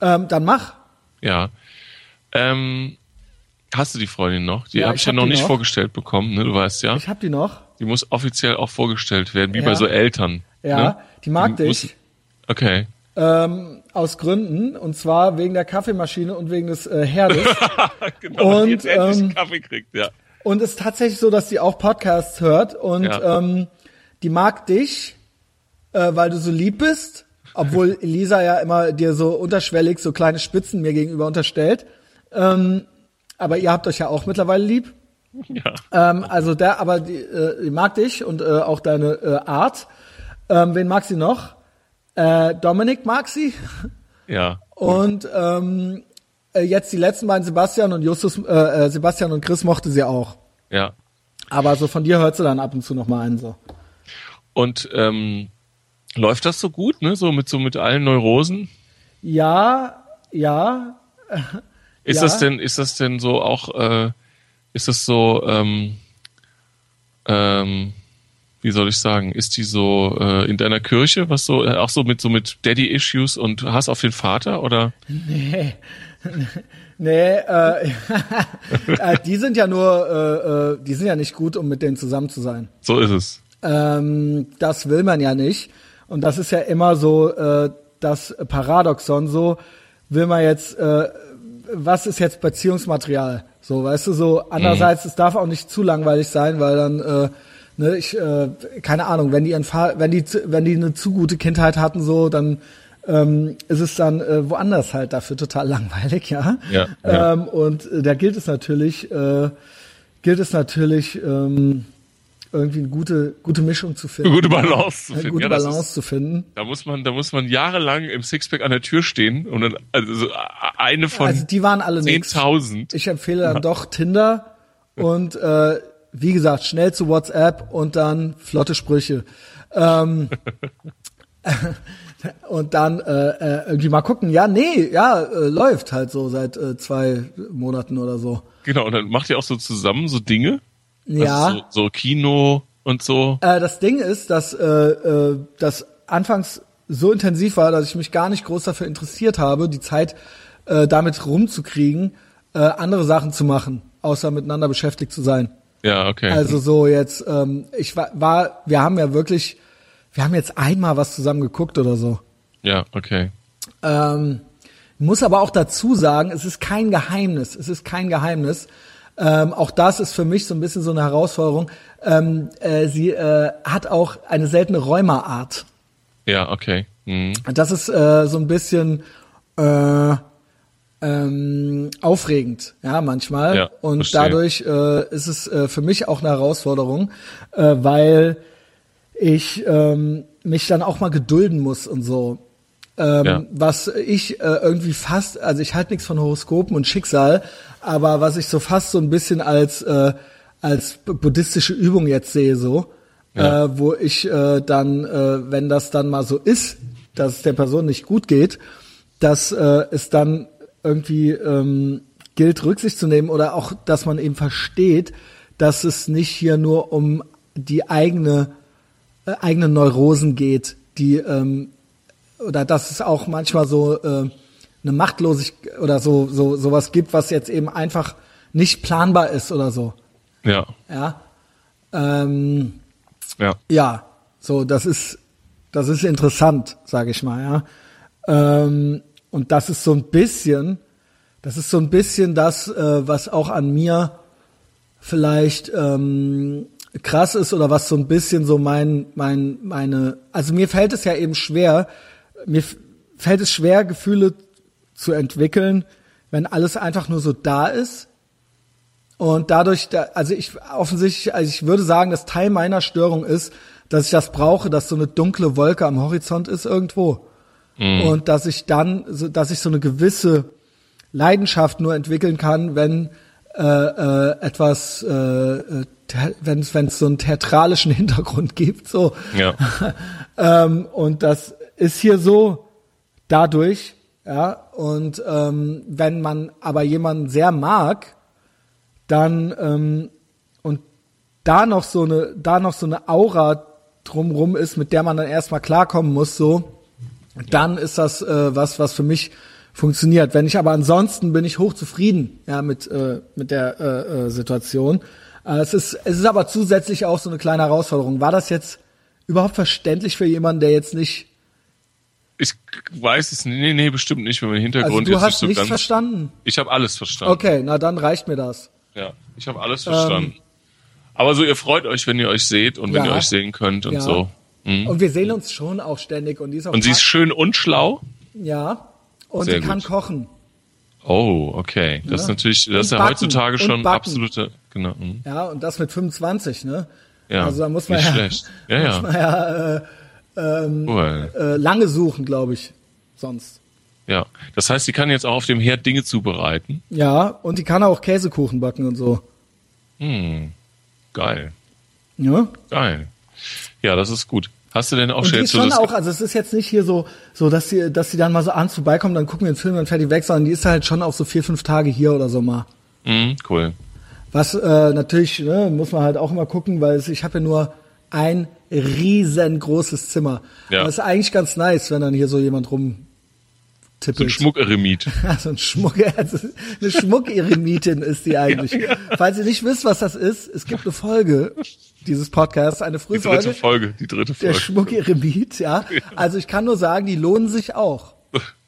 Ähm, dann mach. Ja. Ähm, hast du die Freundin noch? Die Ja, habe ich ich ja hab noch die nicht noch. vorgestellt bekommen. Ne? Du weißt ja. Ich hab die noch. Die muss offiziell auch vorgestellt werden, wie Ja. bei so Eltern. Ja, ne? die mag dich. muss- Okay. Ähm, aus Gründen. Und zwar wegen der Kaffeemaschine und wegen des äh, Herdes. genau, Und, die jetzt endlich ähm, Kaffee kriegt, ja. Und es ist tatsächlich so, dass die auch Podcasts hört und Ja. ähm, die mag dich, äh, weil du so lieb bist, obwohl Elisa ja immer dir so unterschwellig so kleine Spitzen mir gegenüber unterstellt. Ähm, aber ihr habt euch ja auch mittlerweile lieb. Ja. Ähm, also der, aber die, äh, die mag dich und äh, auch deine äh, Art. Ähm, wen mag sie noch? Äh, Dominik mag sie. Ja. Und ähm, äh, jetzt die letzten beiden Sebastian und Justus, äh, äh, Sebastian und Chris mochte sie auch. Ja. Aber so von dir hört sie dann ab und zu noch mal einen so. Und ähm, läuft das so gut, ne? So mit so mit allen Neurosen? Ja, ja. Ist Ja. das denn, ist das denn so auch, äh, ist das so, ähm, ähm, wie soll ich sagen, ist die so äh, in deiner Kirche, was so, äh, auch so mit so mit Daddy-Issues und Hass auf den Vater oder? Nee. nee, äh, äh, die sind ja nur, äh, äh, die sind ja nicht gut, um mit denen zusammen zu sein. So ist es. Ähm, das will man ja nicht. Und das ist ja immer so äh, das Paradoxon. So will man jetzt, äh, was ist jetzt Beziehungsmaterial? So, weißt du, so andererseits, es darf auch nicht zu langweilig sein, weil dann, äh, ne, ich, äh, keine Ahnung, wenn die Fa wenn die, wenn die eine zu gute Kindheit hatten, so, dann ähm, ist es dann äh, woanders halt dafür total langweilig, ja. Ja, ja. Ähm, und äh, da gilt es natürlich, äh, gilt es natürlich, ähm, irgendwie eine gute, gute Mischung zu finden. Eine gute Balance zu Eine finden. gute Ja, Balance ist- zu finden. Da muss man, da muss man jahrelang im Sixpack an der Tür stehen und dann also so eine von Also die waren alle nix. 10.000. Ich empfehle dann doch Tinder und äh, wie gesagt, schnell zu WhatsApp und dann flotte Sprüche. Ähm, und dann äh, äh, irgendwie mal gucken, ja, nee, ja, äh, läuft halt so seit äh, zwei Monaten oder so. Genau, und dann macht ihr auch so zusammen so Dinge. Ja, Also so, so Kino und so? Äh, das Ding ist, dass äh, äh, das anfangs so intensiv war, dass ich mich gar nicht groß dafür interessiert habe, die Zeit äh, damit rumzukriegen, äh, andere Sachen zu machen, außer miteinander beschäftigt zu sein. Ja, okay. Also so jetzt, ähm, ich war, war, wir haben ja wirklich, wir haben jetzt einmal was zusammen geguckt oder so. ja, okay. Ähm, muss aber auch dazu sagen, es ist kein Geheimnis. Es ist kein Geheimnis. Ähm, auch das ist für mich so ein bisschen so eine Herausforderung. Ähm, äh, sie äh, hat auch eine seltene Rheumaart. Ja, okay. Mhm. Das ist äh, so ein bisschen äh, ähm, aufregend, ja, manchmal. Ja, und verstehe. dadurch äh, ist es äh, für mich auch eine Herausforderung, äh, weil ich ähm, mich dann auch mal gedulden muss und so. Ähm, Ja. Was ich äh, irgendwie fast, also ich halte nichts von Horoskopen und Schicksal, aber was ich so fast so ein bisschen als äh, als bu- buddhistische Übung jetzt sehe, so, Ja. äh, wo ich äh, dann, äh, wenn das dann mal so ist, dass es der Person nicht gut geht, dass äh, es dann irgendwie ähm, gilt, Rücksicht zu nehmen oder auch, dass man eben versteht, dass es nicht hier nur um die eigene äh, eigenen Neurosen geht, die ähm, oder dass es auch manchmal so äh, eine Machtlosigkeit oder so so sowas gibt, was jetzt eben einfach nicht planbar ist oder so. Ja, Ja, ähm, ja. ja, so das ist das ist interessant, sage ich mal. Ja, ähm, und das ist so ein bisschen, das ist so ein bisschen das, äh, was auch an mir vielleicht ähm, krass ist oder was so ein bisschen so mein mein meine also mir fällt es ja eben schwer mir fällt es schwer Gefühle zu entwickeln wenn alles einfach nur so da ist. Und dadurch da, also ich offensichtlich also ich würde sagen dass Teil meiner Störung ist dass ich das brauche dass so eine dunkle Wolke am Horizont ist irgendwo und dass ich dann so dass ich so eine gewisse Leidenschaft nur entwickeln kann, wenn äh, äh, etwas, äh, äh, wenn es wenn es so einen theatralischen Hintergrund gibt, so. Ja. ähm, und das ist hier so dadurch, ja. Und ähm, wenn man aber jemanden sehr mag, dann ähm, und da noch so eine, da noch so eine Aura drumrum ist, mit der man dann erstmal klarkommen muss, so, dann ist das äh, was, was für mich funktioniert. Wenn ich aber ansonsten bin ich hochzufrieden, ja, mit äh, mit der äh, äh, Situation. Äh, es ist es ist aber zusätzlich auch so eine kleine Herausforderung. War das jetzt überhaupt verständlich für jemanden, der jetzt nicht, Ich weiß es, nee, nee, bestimmt nicht, wenn man den also Hintergrund du jetzt hast nicht so nichts ganz. verstanden? Ich habe alles verstanden. Okay, na dann reicht mir das. Ja, ich habe alles verstanden. Aber so, ihr freut euch, wenn ihr euch seht und wenn Ja. ihr euch sehen könnt und Ja. so. Mhm. Und wir sehen uns schon auch ständig und die ist auch Und sie ist schön und schlau. ja und Sehr sie kann gut. kochen. Oh, okay. Das ist natürlich, das ist ja backen. heutzutage schon absolute, genau. mhm. Ja, und das mit 25, ne? Ja, also da muss man ja. Ja, ja. man ja äh, Cool. äh, lange suchen, glaube ich, sonst. Ja. Das heißt, sie kann jetzt auch auf dem Herd Dinge zubereiten. Ja, und die kann auch Käsekuchen backen und so. Hm. Geil. Ja? Geil. Ja, das ist gut. Hast du denn auch Und die schon ist jetzt so schon auch, also es ist jetzt nicht hier so, so dass sie, dass sie dann mal so abends vorbeikommt, dann gucken wir den Film und fertig weg, sondern die ist halt schon auch so vier, fünf Tage hier oder so mal. Mhm, cool. Was äh, natürlich, ne, muss man halt auch immer gucken, weil ich habe ja nur ein riesengroßes Zimmer. Ja. Aber es ist eigentlich ganz nice, wenn dann hier so jemand So ein. Schmuckeremit. Also ein Schmuck, also eine Schmuckeremietin ist die eigentlich. Ja, ja. Falls ihr nicht wisst, was das ist, es gibt eine Folge dieses Podcasts, eine Die dritte Frühfolge, Folge, die dritte der Folge. Schmuckeremit, ja. Also ich kann nur sagen, die lohnen sich auch.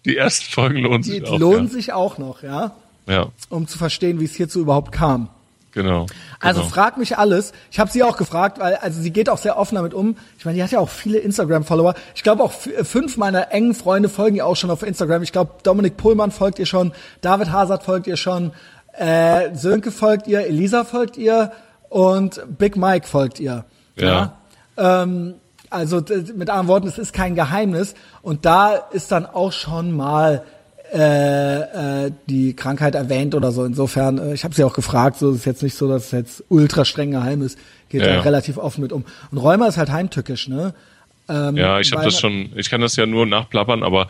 Die ersten Folgen lohnen Die, sich die auch. lohnen sich auch noch, ja. ja, um zu verstehen, wie es hierzu überhaupt kam. Genau. Also genau. frag mich alles. Ich habe sie auch gefragt, weil also sie geht auch sehr offen damit um. Ich meine, die hat ja auch viele Instagram-Follower. Ich glaube auch fünf meiner engen Freunde folgen ihr auch schon auf Instagram. Ich glaube, Dominik Pohlmann folgt ihr schon, David Hazard folgt ihr schon, äh, Sönke folgt ihr, Elisa folgt ihr und Big Mike folgt ihr. Ja. Ähm, also mit anderen Worten, es ist kein Geheimnis. Und da ist dann auch schon mal äh, äh, die Krankheit erwähnt oder so. Insofern, äh, ich habe sie auch gefragt, so ist es jetzt nicht so, dass es jetzt ultra streng geheim ist. Geht Ja, da ja. relativ offen mit um. Und Rheuma ist halt heimtückisch, ne? Ähm, Ja, ich habe das schon, ich kann das ja nur nachplappern, aber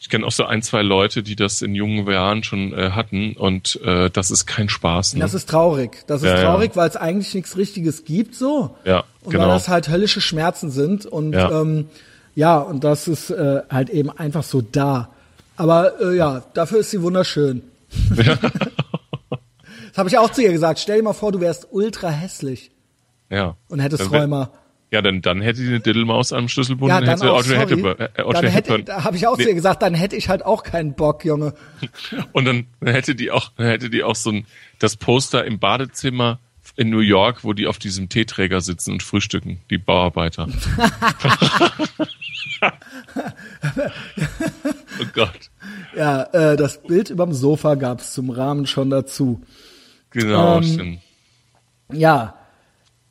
Ich kenne auch so ein, zwei Leute, die das in jungen Jahren schon äh, hatten und äh, das ist kein Spaß. Ne? Das ist traurig. Das ist Ja, ja. traurig, weil es eigentlich nichts Richtiges gibt so. Ja, Und genau. weil das halt höllische Schmerzen sind und Ja. ähm, ja, und das ist äh, halt eben einfach so da. Aber äh, ja, dafür ist sie wunderschön. Ja. Das habe ich auch zu ihr gesagt. Stell dir mal vor, du wärst ultra hässlich ja. und hättest wär- Rheuma. Ja, dann, dann hätte die eine Diddelmaus am Schlüsselbund Ja, und dann hätte auch, Audrey. Hepburn. Äh, Audrey hätte, da habe ich auch zu ihr gesagt, dann hätte ich halt auch keinen Bock, Junge. Und dann hätte die auch, dann hätte die auch so ein, das Poster im Badezimmer in New York, wo die auf diesem Teeträger sitzen und frühstücken, die Bauarbeiter. oh Gott. Ja, äh, das Bild überm Sofa gab's zum Rahmen schon dazu. Genau, Ähm, stimmt. Ja.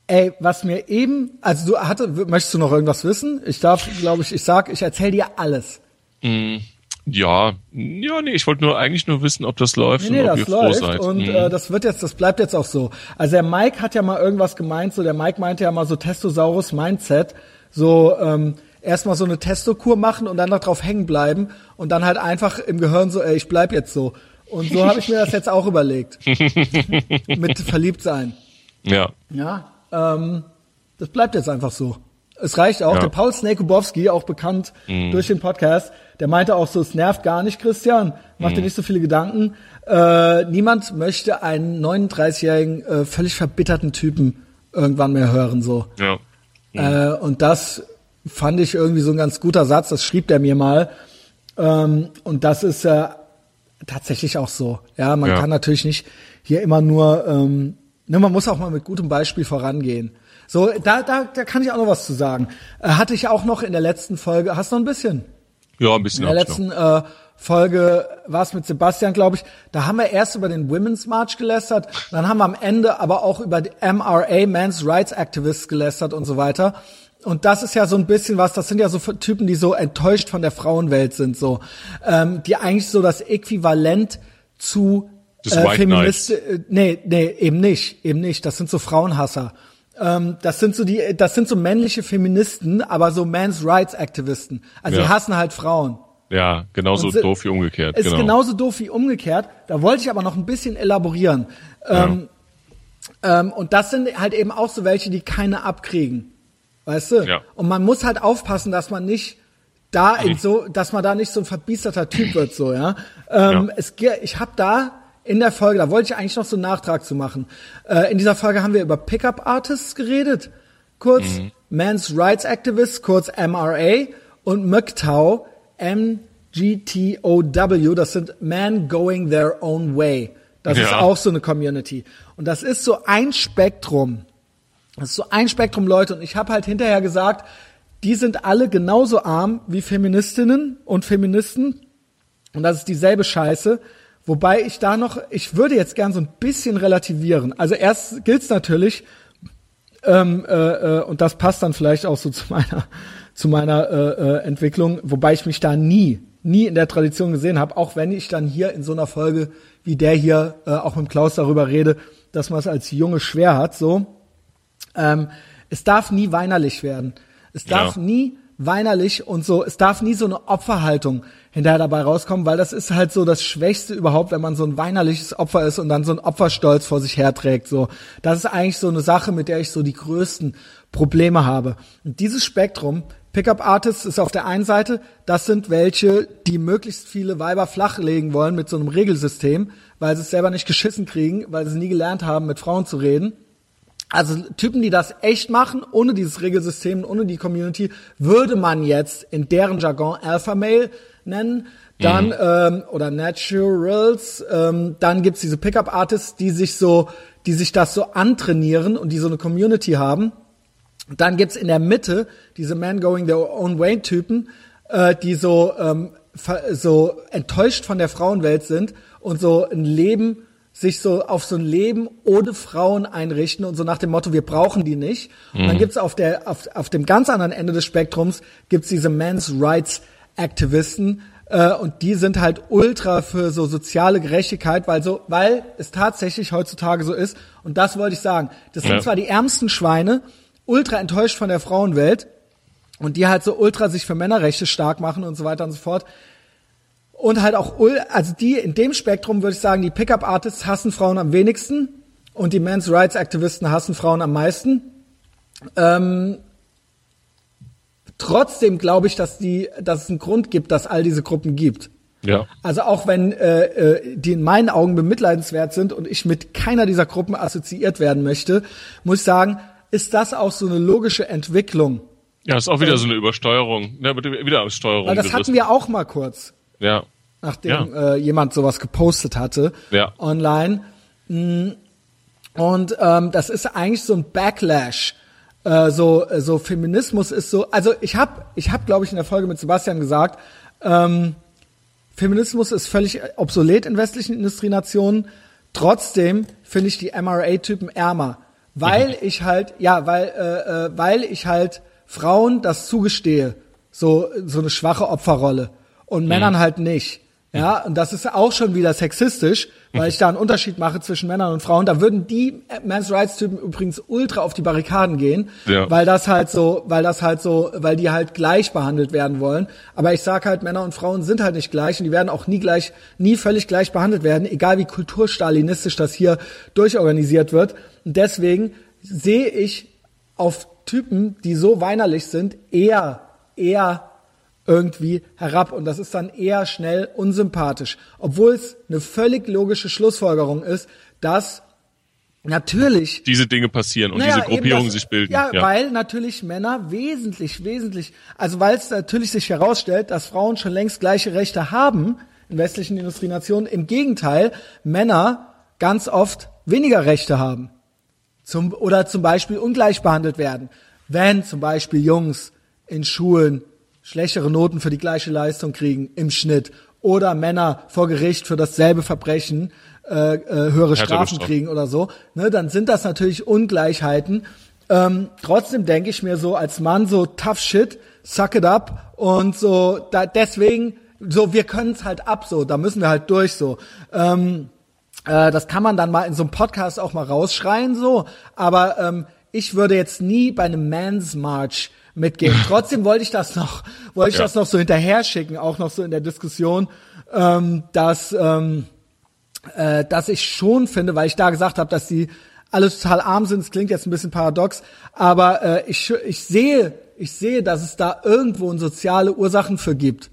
Ey, was mir eben, also du hatte, möchtest du noch irgendwas wissen? Ich darf, glaube ich, ich sag, ich erzähle dir alles. Ja, ja, nee, ich wollte nur eigentlich nur wissen, ob das läuft Nee, nee, und ob das ihr froh läuft seid. und Mhm. äh, das wird jetzt, das bleibt jetzt auch so. Also der Mike hat ja mal irgendwas gemeint, so der Mike meinte ja mal so Testosaurus Mindset, so ähm, erstmal so eine Testokur machen und dann noch drauf hängen bleiben und dann halt einfach im Gehirn so, ey, ich bleib jetzt so. Und so habe ich mir das jetzt auch überlegt. Mit verliebt sein. ja, Ja, ähm, das bleibt jetzt einfach so. Es reicht auch. Ja. Der Paul Snakebowski, auch bekannt durch den Podcast, der meinte auch so, es nervt gar nicht, Christian, mach dir nicht so viele Gedanken. Äh, niemand möchte einen 39-jährigen, äh, völlig verbitterten Typen irgendwann mehr hören, so. ja. Äh, und das fand ich irgendwie so ein ganz guter Satz, das schrieb der mir mal. Ähm, und das ist äh, tatsächlich auch so. Ja, man Ja. kann natürlich nicht hier immer nur, ähm, ne, man muss auch mal mit gutem Beispiel vorangehen. So, da, da, da kann ich auch noch was zu sagen. Äh, hatte ich auch noch in der letzten Folge, hast du noch ein bisschen? Ja, ein bisschen In der letzten äh, Folge war es mit Sebastian, glaube ich. Da haben wir erst über den Women's March gelästert, dann haben wir am Ende aber auch über die MRA, Men's Rights Activists, gelästert und so weiter. Und das ist ja so ein bisschen was, das sind ja so Typen, die so enttäuscht von der Frauenwelt sind, so, ähm, die eigentlich so das Äquivalent zu äh, White Feminist, äh, nee, nee, eben nicht, eben nicht. Das sind so Frauenhasser. Ähm, das sind so die, das sind so männliche Feministen, aber so Men's Rights Aktivisten. Also die Ja. hassen halt Frauen. Ja, genauso Und si- doof wie umgekehrt. Ist genau. genauso doof wie umgekehrt. Da wollte ich aber noch ein bisschen elaborieren. Ähm, ähm, und das sind halt eben auch so welche, die keine abkriegen. Weißt du? Ja. Und man muss halt aufpassen, dass man nicht da in so, dass man da nicht so ein verbiesterter Typ wird, so, ja. Ähm, Ja. Es, ich habe da in der Folge, da wollte ich eigentlich noch so einen Nachtrag zu machen. Äh, in dieser Folge haben wir über Pickup Artists geredet, kurz Mhm. Men's Rights Activists, kurz MRA und MGTOW, M-G-T-O-W, das sind Men Going Their Own Way. Das ist Ja. auch so eine Community. Und das ist so ein Spektrum. Das ist so ein Spektrum Leute. Und ich habe halt hinterher gesagt, die sind alle genauso arm wie Feministinnen und Feministen. Und das ist dieselbe Scheiße. Wobei ich da noch, ich würde jetzt gern so ein bisschen relativieren. Also erst gilt's natürlich, ähm, äh, äh, und das passt dann vielleicht auch so zu meiner, zu meiner äh, äh, Entwicklung, wobei ich mich da nie, nie in der Tradition gesehen habe, auch wenn ich dann hier in so einer Folge wie der hier äh, auch mit Klaus darüber rede, dass man es als Junge schwer hat, so. Ähm, es darf nie weinerlich werden. Es darf Ja. nie weinerlich und so, es darf nie so eine Opferhaltung hinterher dabei rauskommen, weil das ist halt so das Schwächste überhaupt, wenn man so ein weinerliches Opfer ist und dann so ein Opferstolz vor sich herträgt, so. Das ist eigentlich so eine Sache, mit der ich so die größten Probleme habe. Und dieses Spektrum, Pickup Artists ist auf der einen Seite, das sind welche, die möglichst viele Weiber flachlegen wollen mit so einem Regelsystem, weil sie es selber nicht geschissen kriegen, weil sie nie gelernt haben, mit Frauen zu reden. Also Typen, die das echt machen, ohne dieses Regelsystem, ohne die Community, würde man jetzt in deren Jargon Alpha Male nennen. Dann ähm, oder Naturals, ähm, dann gibt's diese Pickup Artists, die sich so, die sich das so antrainieren und die so eine Community haben. Dann gibt's in der Mitte diese Man Going Their Own Way Typen, äh, die so, ähm, so enttäuscht von der Frauenwelt sind und so ein Leben, sich so auf so ein Leben ohne Frauen einrichten und so nach dem Motto, wir brauchen die nicht. Und dann gibt's auf der, auf, auf dem ganz anderen Ende des Spektrums gibt's diese Men's Rights Aktivisten, äh, und die sind halt ultra für so soziale Gerechtigkeit, weil so, weil es tatsächlich heutzutage so ist. Und das wollte ich sagen. Das sind Ja. zwar die ärmsten Schweine, ultra enttäuscht von der Frauenwelt und die halt so ultra sich für Männerrechte stark machen und so weiter und so fort. Und halt auch, also die in dem Spektrum würde ich sagen, die Pickup-Artists hassen Frauen am wenigsten und die Men's Rights Aktivisten hassen Frauen am meisten. Ähm, trotzdem glaube ich, dass die, dass es einen Grund gibt, dass all diese Gruppen gibt. Ja. Also auch wenn äh, äh, die in meinen Augen bemitleidenswert sind und ich mit keiner dieser Gruppen assoziiert werden möchte, muss ich sagen, ist das auch so eine logische Entwicklung. Ja, ist auch wieder so eine Übersteuerung. Ja, wieder Steuerung. Weil das hatten wir auch mal kurz. Ja. Nachdem ja. Äh, jemand sowas gepostet hatte ja. online. Mm, und ähm, das ist eigentlich so ein Backlash. Äh, so, so Feminismus ist so. Also ich habe, ich habe, glaube ich, in der Folge mit Sebastian gesagt, ähm, Feminismus ist völlig obsolet in westlichen Industrienationen. Trotzdem finde ich die MRA-Typen ärmer, weil mhm. ich halt, ja, weil, äh, äh, weil ich halt Frauen das zugestehe, so so eine schwache Opferrolle und mhm. Männern halt nicht. Ja, und das ist auch schon wieder sexistisch, weil ich da einen Unterschied mache zwischen Männern und Frauen. Da würden die Men's Rights Typen übrigens ultra auf die Barrikaden gehen, ja. weil das halt so, weil das halt so, weil die halt gleich behandelt werden wollen. Aber ich sag halt, Männer und Frauen sind halt nicht gleich und die werden auch nie gleich, nie völlig gleich behandelt werden, egal wie kulturstalinistisch das hier durchorganisiert wird. Und deswegen sehe ich auf Typen, die so weinerlich sind, eher, eher irgendwie herab und das ist dann eher schnell unsympathisch, obwohl es eine völlig logische Schlussfolgerung ist, dass natürlich diese Dinge passieren und naja, diese Gruppierungen das, sich bilden. Ja, ja, weil natürlich Männer wesentlich, wesentlich, also weil es natürlich sich herausstellt, dass Frauen schon längst gleiche Rechte haben in westlichen Industrienationen. Im Gegenteil, Männer ganz oft weniger Rechte haben. Zum, oder zum Beispiel ungleich behandelt werden. Wenn zum Beispiel Jungs in Schulen schlechtere Noten für die gleiche Leistung kriegen im Schnitt oder Männer vor Gericht für dasselbe Verbrechen äh, äh, höhere Strafen kriegen oder so, ne, dann sind das natürlich Ungleichheiten. Ähm, trotzdem denke ich mir so als Mann so tough shit, suck it up und so da, deswegen so wir können es halt ab so, da müssen wir halt durch so. Ähm, äh, das kann man dann mal in so einem Podcast auch mal rausschreien so, aber ähm, ich würde jetzt nie bei einem Man's March mitgehen. Trotzdem wollte ich das noch, wollte ich ja. das noch so hinterher schicken, auch noch so in der Diskussion, ähm, dass, ähm, äh, dass ich schon finde, weil ich da gesagt habe, dass die alle total arm sind. Es klingt jetzt ein bisschen paradox, aber äh, ich, ich sehe, ich sehe, dass es da irgendwo soziale Ursachen für gibt,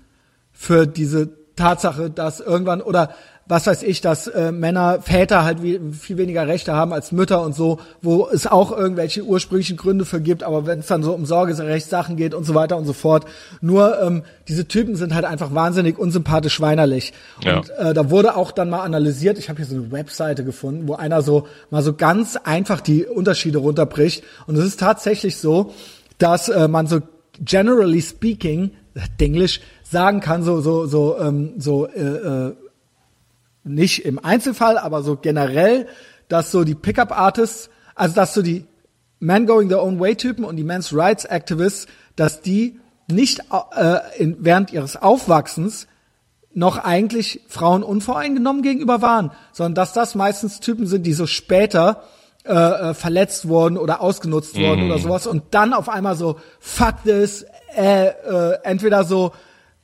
für diese Tatsache, dass irgendwann oder was weiß ich, dass äh, Männer, Väter halt wie, viel weniger Rechte haben als Mütter und so, wo es auch irgendwelche ursprünglichen Gründe für gibt, aber wenn es dann so um Sorgerechtssachen geht und so weiter und so fort. Nur ähm, diese Typen sind halt einfach wahnsinnig unsympathisch weinerlich. Ja. Und äh, da wurde auch dann mal analysiert, ich habe hier so eine Webseite gefunden, wo einer so mal so ganz einfach die Unterschiede runterbricht. Und es ist tatsächlich so, dass äh, man so generally speaking, Englisch, sagen kann, so, so, so, ähm, so, äh, äh, nicht im Einzelfall, aber so generell, dass so die Pickup-Artists, also dass so die Man Going Their Own Way-Typen und die Men's Rights Activists, dass die nicht äh, in, während ihres Aufwachsens noch eigentlich Frauen unvoreingenommen gegenüber waren, sondern dass das meistens Typen sind, die so später äh, äh verletzt wurden oder ausgenutzt mm. wurden oder mhm. sowas und dann auf einmal so fuck this, äh, äh, entweder so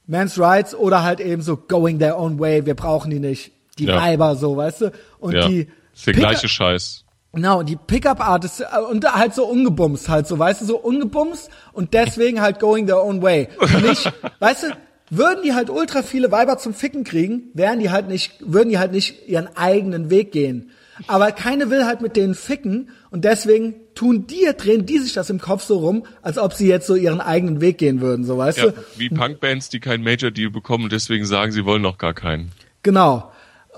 Men's Rights oder halt eben so going their own way, wir brauchen die nicht die ja. Weiber so, weißt du? Und ja. die ist der gleiche Scheiß. Genau, die Pickup-Artists äh, und halt so ungebumst halt so, weißt du, so ungebumst und deswegen halt going their own way. nicht, weißt du, würden die halt ultra viele Weiber zum Ficken kriegen, wären die halt nicht, würden die halt nicht ihren eigenen Weg gehen. Aber keine will halt mit denen ficken und deswegen tun die, drehen die sich das im Kopf so rum, als ob sie jetzt so ihren eigenen Weg gehen würden, so weißt ja, du? Wie Punkbands, die keinen Major Deal bekommen und deswegen sagen, sie wollen noch gar keinen. Genau.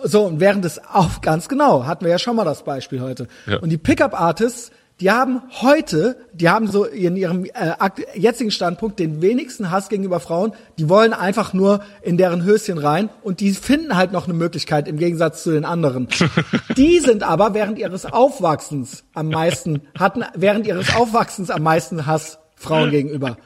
So, und während des auf, ganz genau, hatten wir ja schon mal das Beispiel heute. Ja. Und die Pickup-Artists, die haben heute, die haben so in ihrem äh, jetzigen Standpunkt den wenigsten Hass gegenüber Frauen. Die wollen einfach nur in deren Höschen rein und die finden halt noch eine Möglichkeit im Gegensatz zu den anderen. die sind aber während ihres Aufwachsens am meisten, hatten während ihres Aufwachsens am meisten Hass Frauen gegenüber.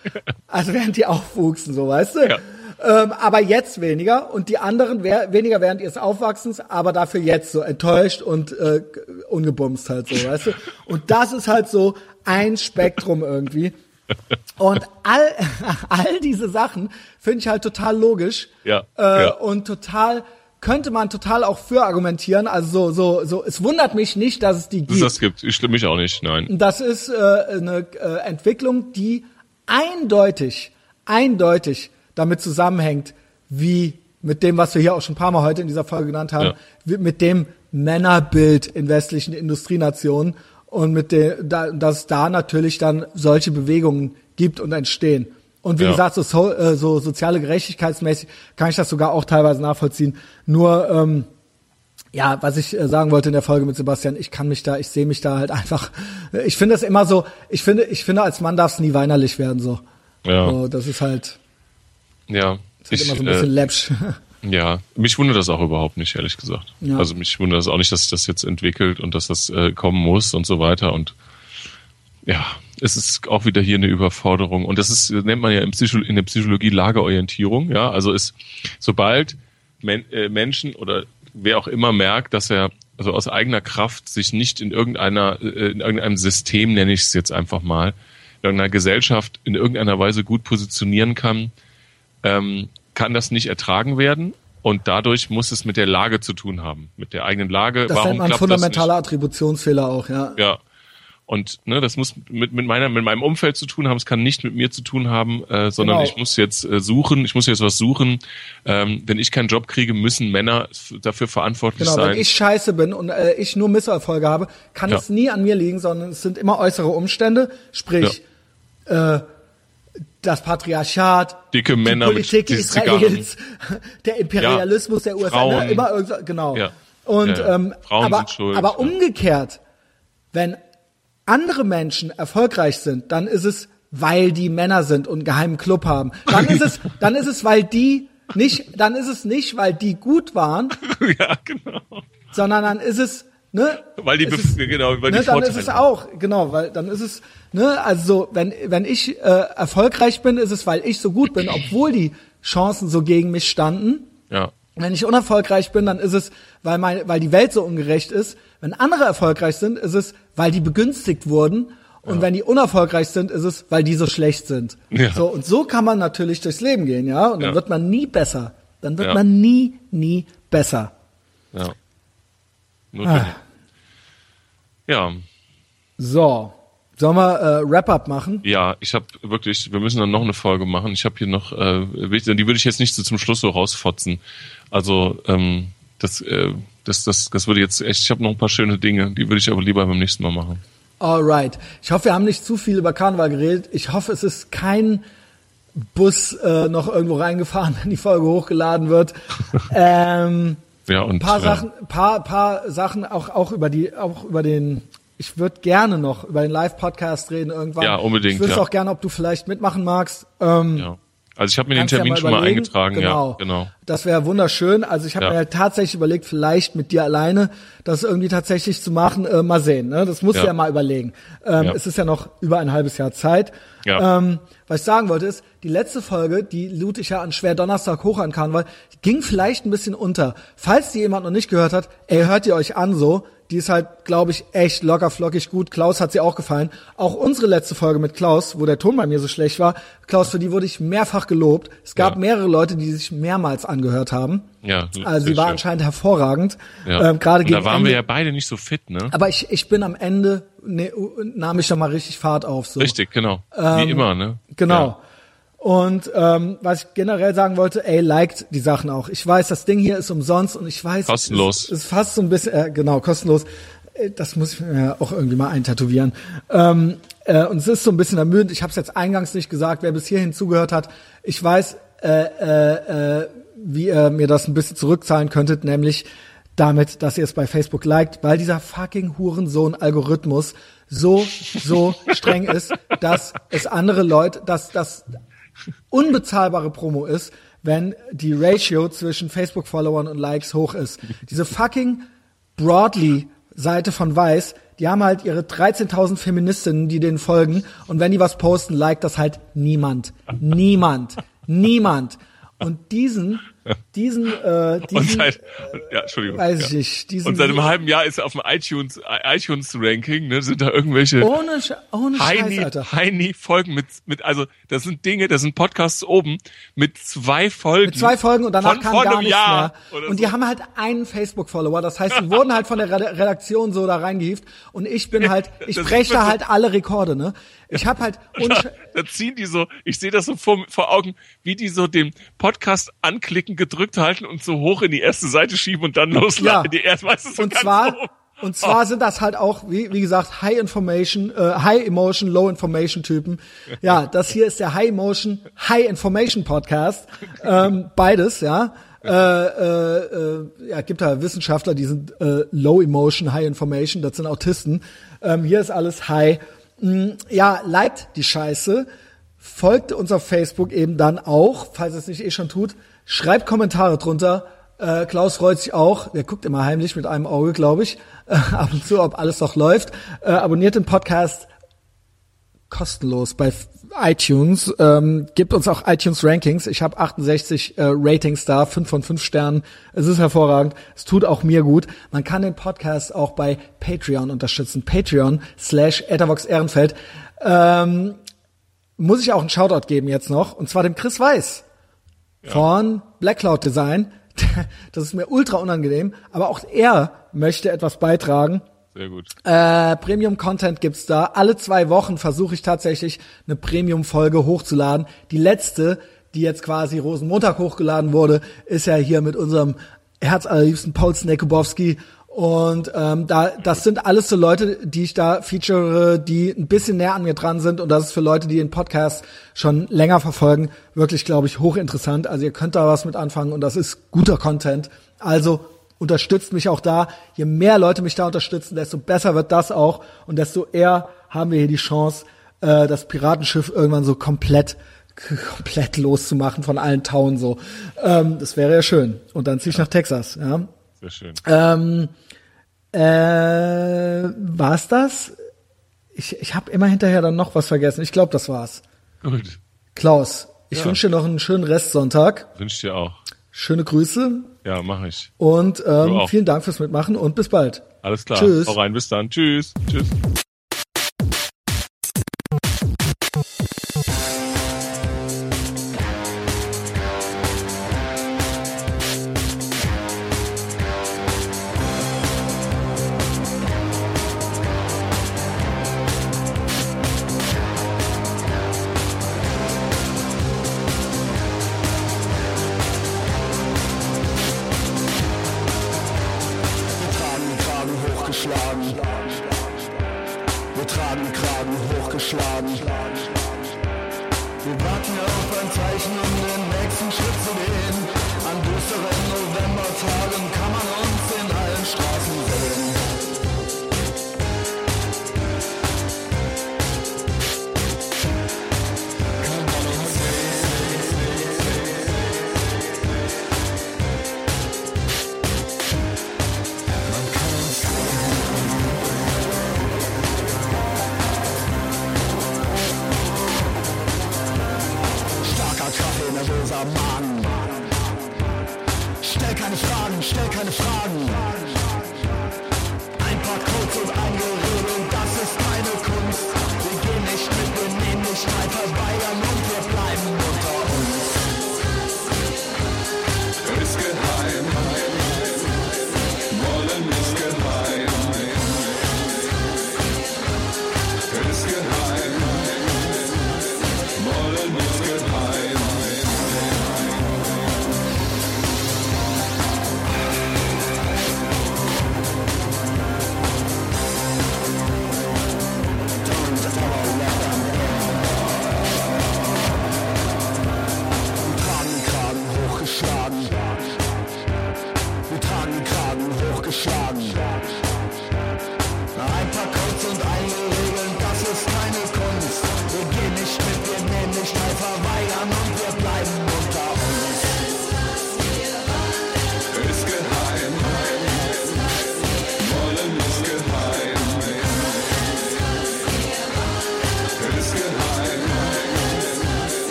Also während die aufwuchsen, so weißt du. Ja. Ähm, aber jetzt weniger und die anderen weniger während ihres Aufwachsens, aber dafür jetzt so enttäuscht und äh, ungebumst halt so, weißt du? Und das ist halt so ein Spektrum irgendwie. Und all, all diese Sachen finde ich halt total logisch. Ja, Äh, ja. Und total, könnte man total auch für argumentieren. Also so, so, so, es wundert mich nicht, dass es die gibt. das gibt. Ich stimme mich auch nicht, nein. Das ist äh, eine äh, Entwicklung, die eindeutig, eindeutig damit zusammenhängt, wie mit dem, was wir hier auch schon ein paar Mal heute in dieser Folge genannt haben, Ja. mit dem Männerbild in westlichen Industrienationen und mit dem, da, dass es da natürlich dann solche Bewegungen gibt und entstehen. Und wie Ja. gesagt, so, so, äh, so soziale Gerechtigkeitsmäßig kann ich das sogar auch teilweise nachvollziehen. Nur ähm, ja, was ich äh, sagen wollte in der Folge mit Sebastian, ich kann mich da, ich sehe mich da halt einfach. Ich finde es immer so, ich finde, ich finde, als Mann darf es nie weinerlich werden so. Ja, So, das ist halt, ja. das ist Ich, immer so ein bisschen äh, läppsch. ja, mich wundert das auch überhaupt nicht, ehrlich gesagt. Ja. Also mich wundert das auch nicht, dass sich das jetzt entwickelt und dass das äh, kommen muss und so weiter und ja, es ist auch wieder hier eine Überforderung und das ist nennt man ja in, Psycho in der Psychologie Lageorientierung, ja, also ist sobald Men äh, Menschen oder wer auch immer merkt, dass er also aus eigener Kraft sich nicht in irgendeiner äh, in irgendeinem System nenne ich es jetzt einfach mal in irgendeiner Gesellschaft in irgendeiner Weise gut positionieren kann, ähm, kann das nicht ertragen werden und dadurch muss es mit der Lage zu tun haben, mit der eigenen Lage. Das Warum nennt man klappt fundamentaler Attributionsfehler auch, ja. Ja. Und ne, das muss mit, mit meiner mit meinem Umfeld zu tun haben. Es kann nicht mit mir zu tun haben, äh, sondern Genau. ich muss jetzt äh, suchen. Ich muss jetzt was suchen. Ähm, wenn ich keinen Job kriege, müssen Männer dafür verantwortlich Genau, sein. wenn ich scheiße bin und äh, ich nur Misserfolge habe, kann Ja. es nie an mir liegen, sondern es sind immer äußere Umstände, sprich äh, das Patriarchat, Dicke die Männer mit Politik diesen Israels, der Imperialismus der USA, Frauen. ne, immer irgend, genau. Ja. Und Ja, ja. ähm, Frauen aber, schuld, aber ja. umgekehrt, wenn andere Menschen erfolgreich sind, dann ist es, weil die Männer sind und einen geheimen Club haben. Dann ist es, dann ist es, weil die nicht, dann ist es nicht, weil die gut waren, ja, genau. sondern dann ist es, ne? Weil die ist, genau, weil ne, die dann Vorteile ist es auch, genau, weil dann ist es, ne, also so, wenn wenn ich äh, erfolgreich bin, ist es, weil ich so gut bin, obwohl die Chancen so gegen mich standen. Ja. Wenn ich unerfolgreich bin, dann ist es, weil mein, weil die Welt so ungerecht ist. Wenn andere erfolgreich sind, ist es, weil die begünstigt wurden. Und wenn die unerfolgreich sind, ist es, weil die so schlecht sind. Ja. So, und so kann man natürlich durchs Leben gehen, ja. Und dann Ja. wird man nie besser. Dann wird Ja. man nie, nie besser. Ja. Nur Ah. Ja. So. Sollen wir äh, Wrap-up machen? Ja, ich habe wirklich, wir müssen dann noch eine Folge machen. Ich habe hier noch, äh, die würde ich jetzt nicht so zum Schluss so rausfotzen. Also ähm, das, äh, das, das, das würde jetzt echt. Ich habe noch ein paar schöne Dinge, die würde ich aber lieber beim nächsten Mal machen. Alright. Ich hoffe, wir haben nicht zu viel über Karneval geredet. Ich hoffe, es ist kein Bus äh, noch irgendwo reingefahren, wenn die Folge hochgeladen wird. ähm, Ja und ein paar äh, Sachen, paar, paar Sachen auch, auch über die, auch über den, ich würde gerne noch über den Live-Podcast reden irgendwann. Ja, unbedingt, Ich wüsste ja. auch gerne, ob du vielleicht mitmachen magst. Ähm, Ja. Also ich habe mir den kannst ja Termin schon mal eingetragen. Genau. Ja, genau. Das wäre wunderschön. Also ich habe Ja. mir tatsächlich überlegt, vielleicht mit dir alleine das irgendwie tatsächlich zu machen. Äh, mal sehen. Ne? Das muss Ja. ja. ja mal überlegen. Ähm, Ja. Es ist ja noch über ein halbes Jahr Zeit. Ja. Ähm, was ich sagen wollte ist, die letzte Folge, die lud ich ja an Schwer Donnerstag hoch an Karneval, ging vielleicht ein bisschen unter. Falls die jemand noch nicht gehört hat, ey, hört ihr euch an so. Die ist halt, glaube ich, echt locker flockig gut. Klaus hat sie auch gefallen. Auch unsere letzte Folge mit Klaus, wo der Ton bei mir so schlecht war. Klaus, für die wurde ich mehrfach gelobt. Es gab Ja. mehrere Leute, die sich mehrmals angehört haben. Ja, Also sie war schön. anscheinend hervorragend. Ja. Ähm, Gerade gegen da waren Ende. wir ja beide nicht so fit, ne? Aber ich, ich bin am Ende, ne, nahm ich doch mal richtig Fahrt auf. So. Richtig, genau. Wie immer, ne? Genau. Ja. Und ähm, was ich generell sagen wollte, ey, liked die Sachen auch. Ich weiß, das Ding hier ist umsonst und ich weiß, Kostenlos. Es ist fast so ein bisschen, äh, genau, kostenlos. Äh, Das muss ich mir auch irgendwie mal eintätowieren. Ähm, äh, und es ist so ein bisschen ermüdend. Ich habe es jetzt eingangs nicht gesagt, wer bis hierhin zugehört hat. Ich weiß, äh, äh, äh, wie ihr mir das ein bisschen zurückzahlen könntet, nämlich damit, dass ihr es bei Facebook liked, weil dieser fucking Hurensohn-Algorithmus so, so streng ist, dass es andere Leute, dass das unbezahlbare Promo ist, wenn die Ratio zwischen Facebook-Followern und Likes hoch ist. Diese fucking Broadly-Seite von Weiß, die haben halt ihre 13.000 Feministinnen, die denen folgen und wenn die was posten, liked das halt niemand. Niemand. Niemand. Und diesen diesen, äh, Und diesen seit, ja, Entschuldigung. weiß ich nicht, diesen Und seit einem halben Jahr ist er auf dem iTunes, iTunes Ranking, ne, sind da irgendwelche ohne, ohne Scheiß, Heini, Alter. Heini Folgen mit, mit, also, das sind Dinge, das sind Podcasts oben mit zwei Folgen. Mit zwei Folgen und danach von kam gar nichts Jahr mehr. Und so. die haben halt einen Facebook-Follower. Das heißt, die wurden halt von der Redaktion so da reingehieft. Und ich bin halt, ich das breche halt alle Rekorde, ne? Ich habe halt, Sch- da ziehen die so, ich sehe das so vor, vor Augen, wie die so den Podcast anklicken, gedrückt halten und so hoch in die erste Seite schieben und dann losladen. Ja. Die erste, weißt du, so und zwar, oben. und zwar sind das halt auch, wie, wie gesagt, High Information, äh, High Emotion, Low Information Typen. Ja, das hier ist der High Emotion, High Information Podcast. Ähm, beides, ja. Äh, äh, äh, ja, gibt da Wissenschaftler, die sind äh, Low Emotion, High Information, das sind Autisten. Ähm, hier ist alles High. Mm, ja, liked die Scheiße. Folgt uns auf Facebook eben dann auch, falls es nicht eh schon tut. Schreibt Kommentare drunter. Äh, Klaus freut sich auch. Der guckt immer heimlich mit einem Auge, glaube ich, äh, ab und zu, ob alles noch läuft. Äh, abonniert den Podcast kostenlos bei iTunes. Ähm, gibt uns auch iTunes Rankings. Ich habe 68 äh, Ratings da, 5 von 5 Sternen. Es ist hervorragend. Es tut auch mir gut. Man kann den Podcast auch bei Patreon unterstützen. Patreon slash Ethervox Ehrenfeld. Ähm, muss ich auch einen Shoutout geben jetzt noch. Und zwar dem Chris Weiß von Black Cloud Design. Das ist mir ultra unangenehm. Aber auch er möchte etwas beitragen. Sehr gut. Äh, Premium-Content gibt's da. Alle zwei Wochen versuche ich tatsächlich eine Premium-Folge hochzuladen. Die letzte, die jetzt quasi Rosenmontag hochgeladen wurde, ist ja hier mit unserem herzallerliebsten Paul Snekubowski. Und ähm, da, das sind alles so Leute, die ich da feature, die ein bisschen näher an mir dran sind. Und das ist für Leute, die den Podcast schon länger verfolgen, wirklich, glaube ich, hochinteressant. Also ihr könnt da was mit anfangen und das ist guter Content. Also unterstützt mich auch da. Je mehr Leute mich da unterstützen, desto besser wird das auch und desto eher haben wir hier die Chance, äh, das Piratenschiff irgendwann so komplett komplett loszumachen von allen Tauen so. Ähm, das wäre ja schön. Und dann ziehe ich nach Texas. Ja. Sehr schön. Ähm, äh, war's das? Ich, ich habe immer hinterher dann noch was vergessen. Ich glaube, das war's. Gut. Klaus, ich Ja. wünsche dir noch einen schönen Restsonntag. Wünsch dir auch. Schöne Grüße Ja, mache ich. und ähm, auch. vielen Dank fürs Mitmachen und bis bald. Alles klar. Tschüss. Hau rein, bis dann. Tschüss. Tschüss.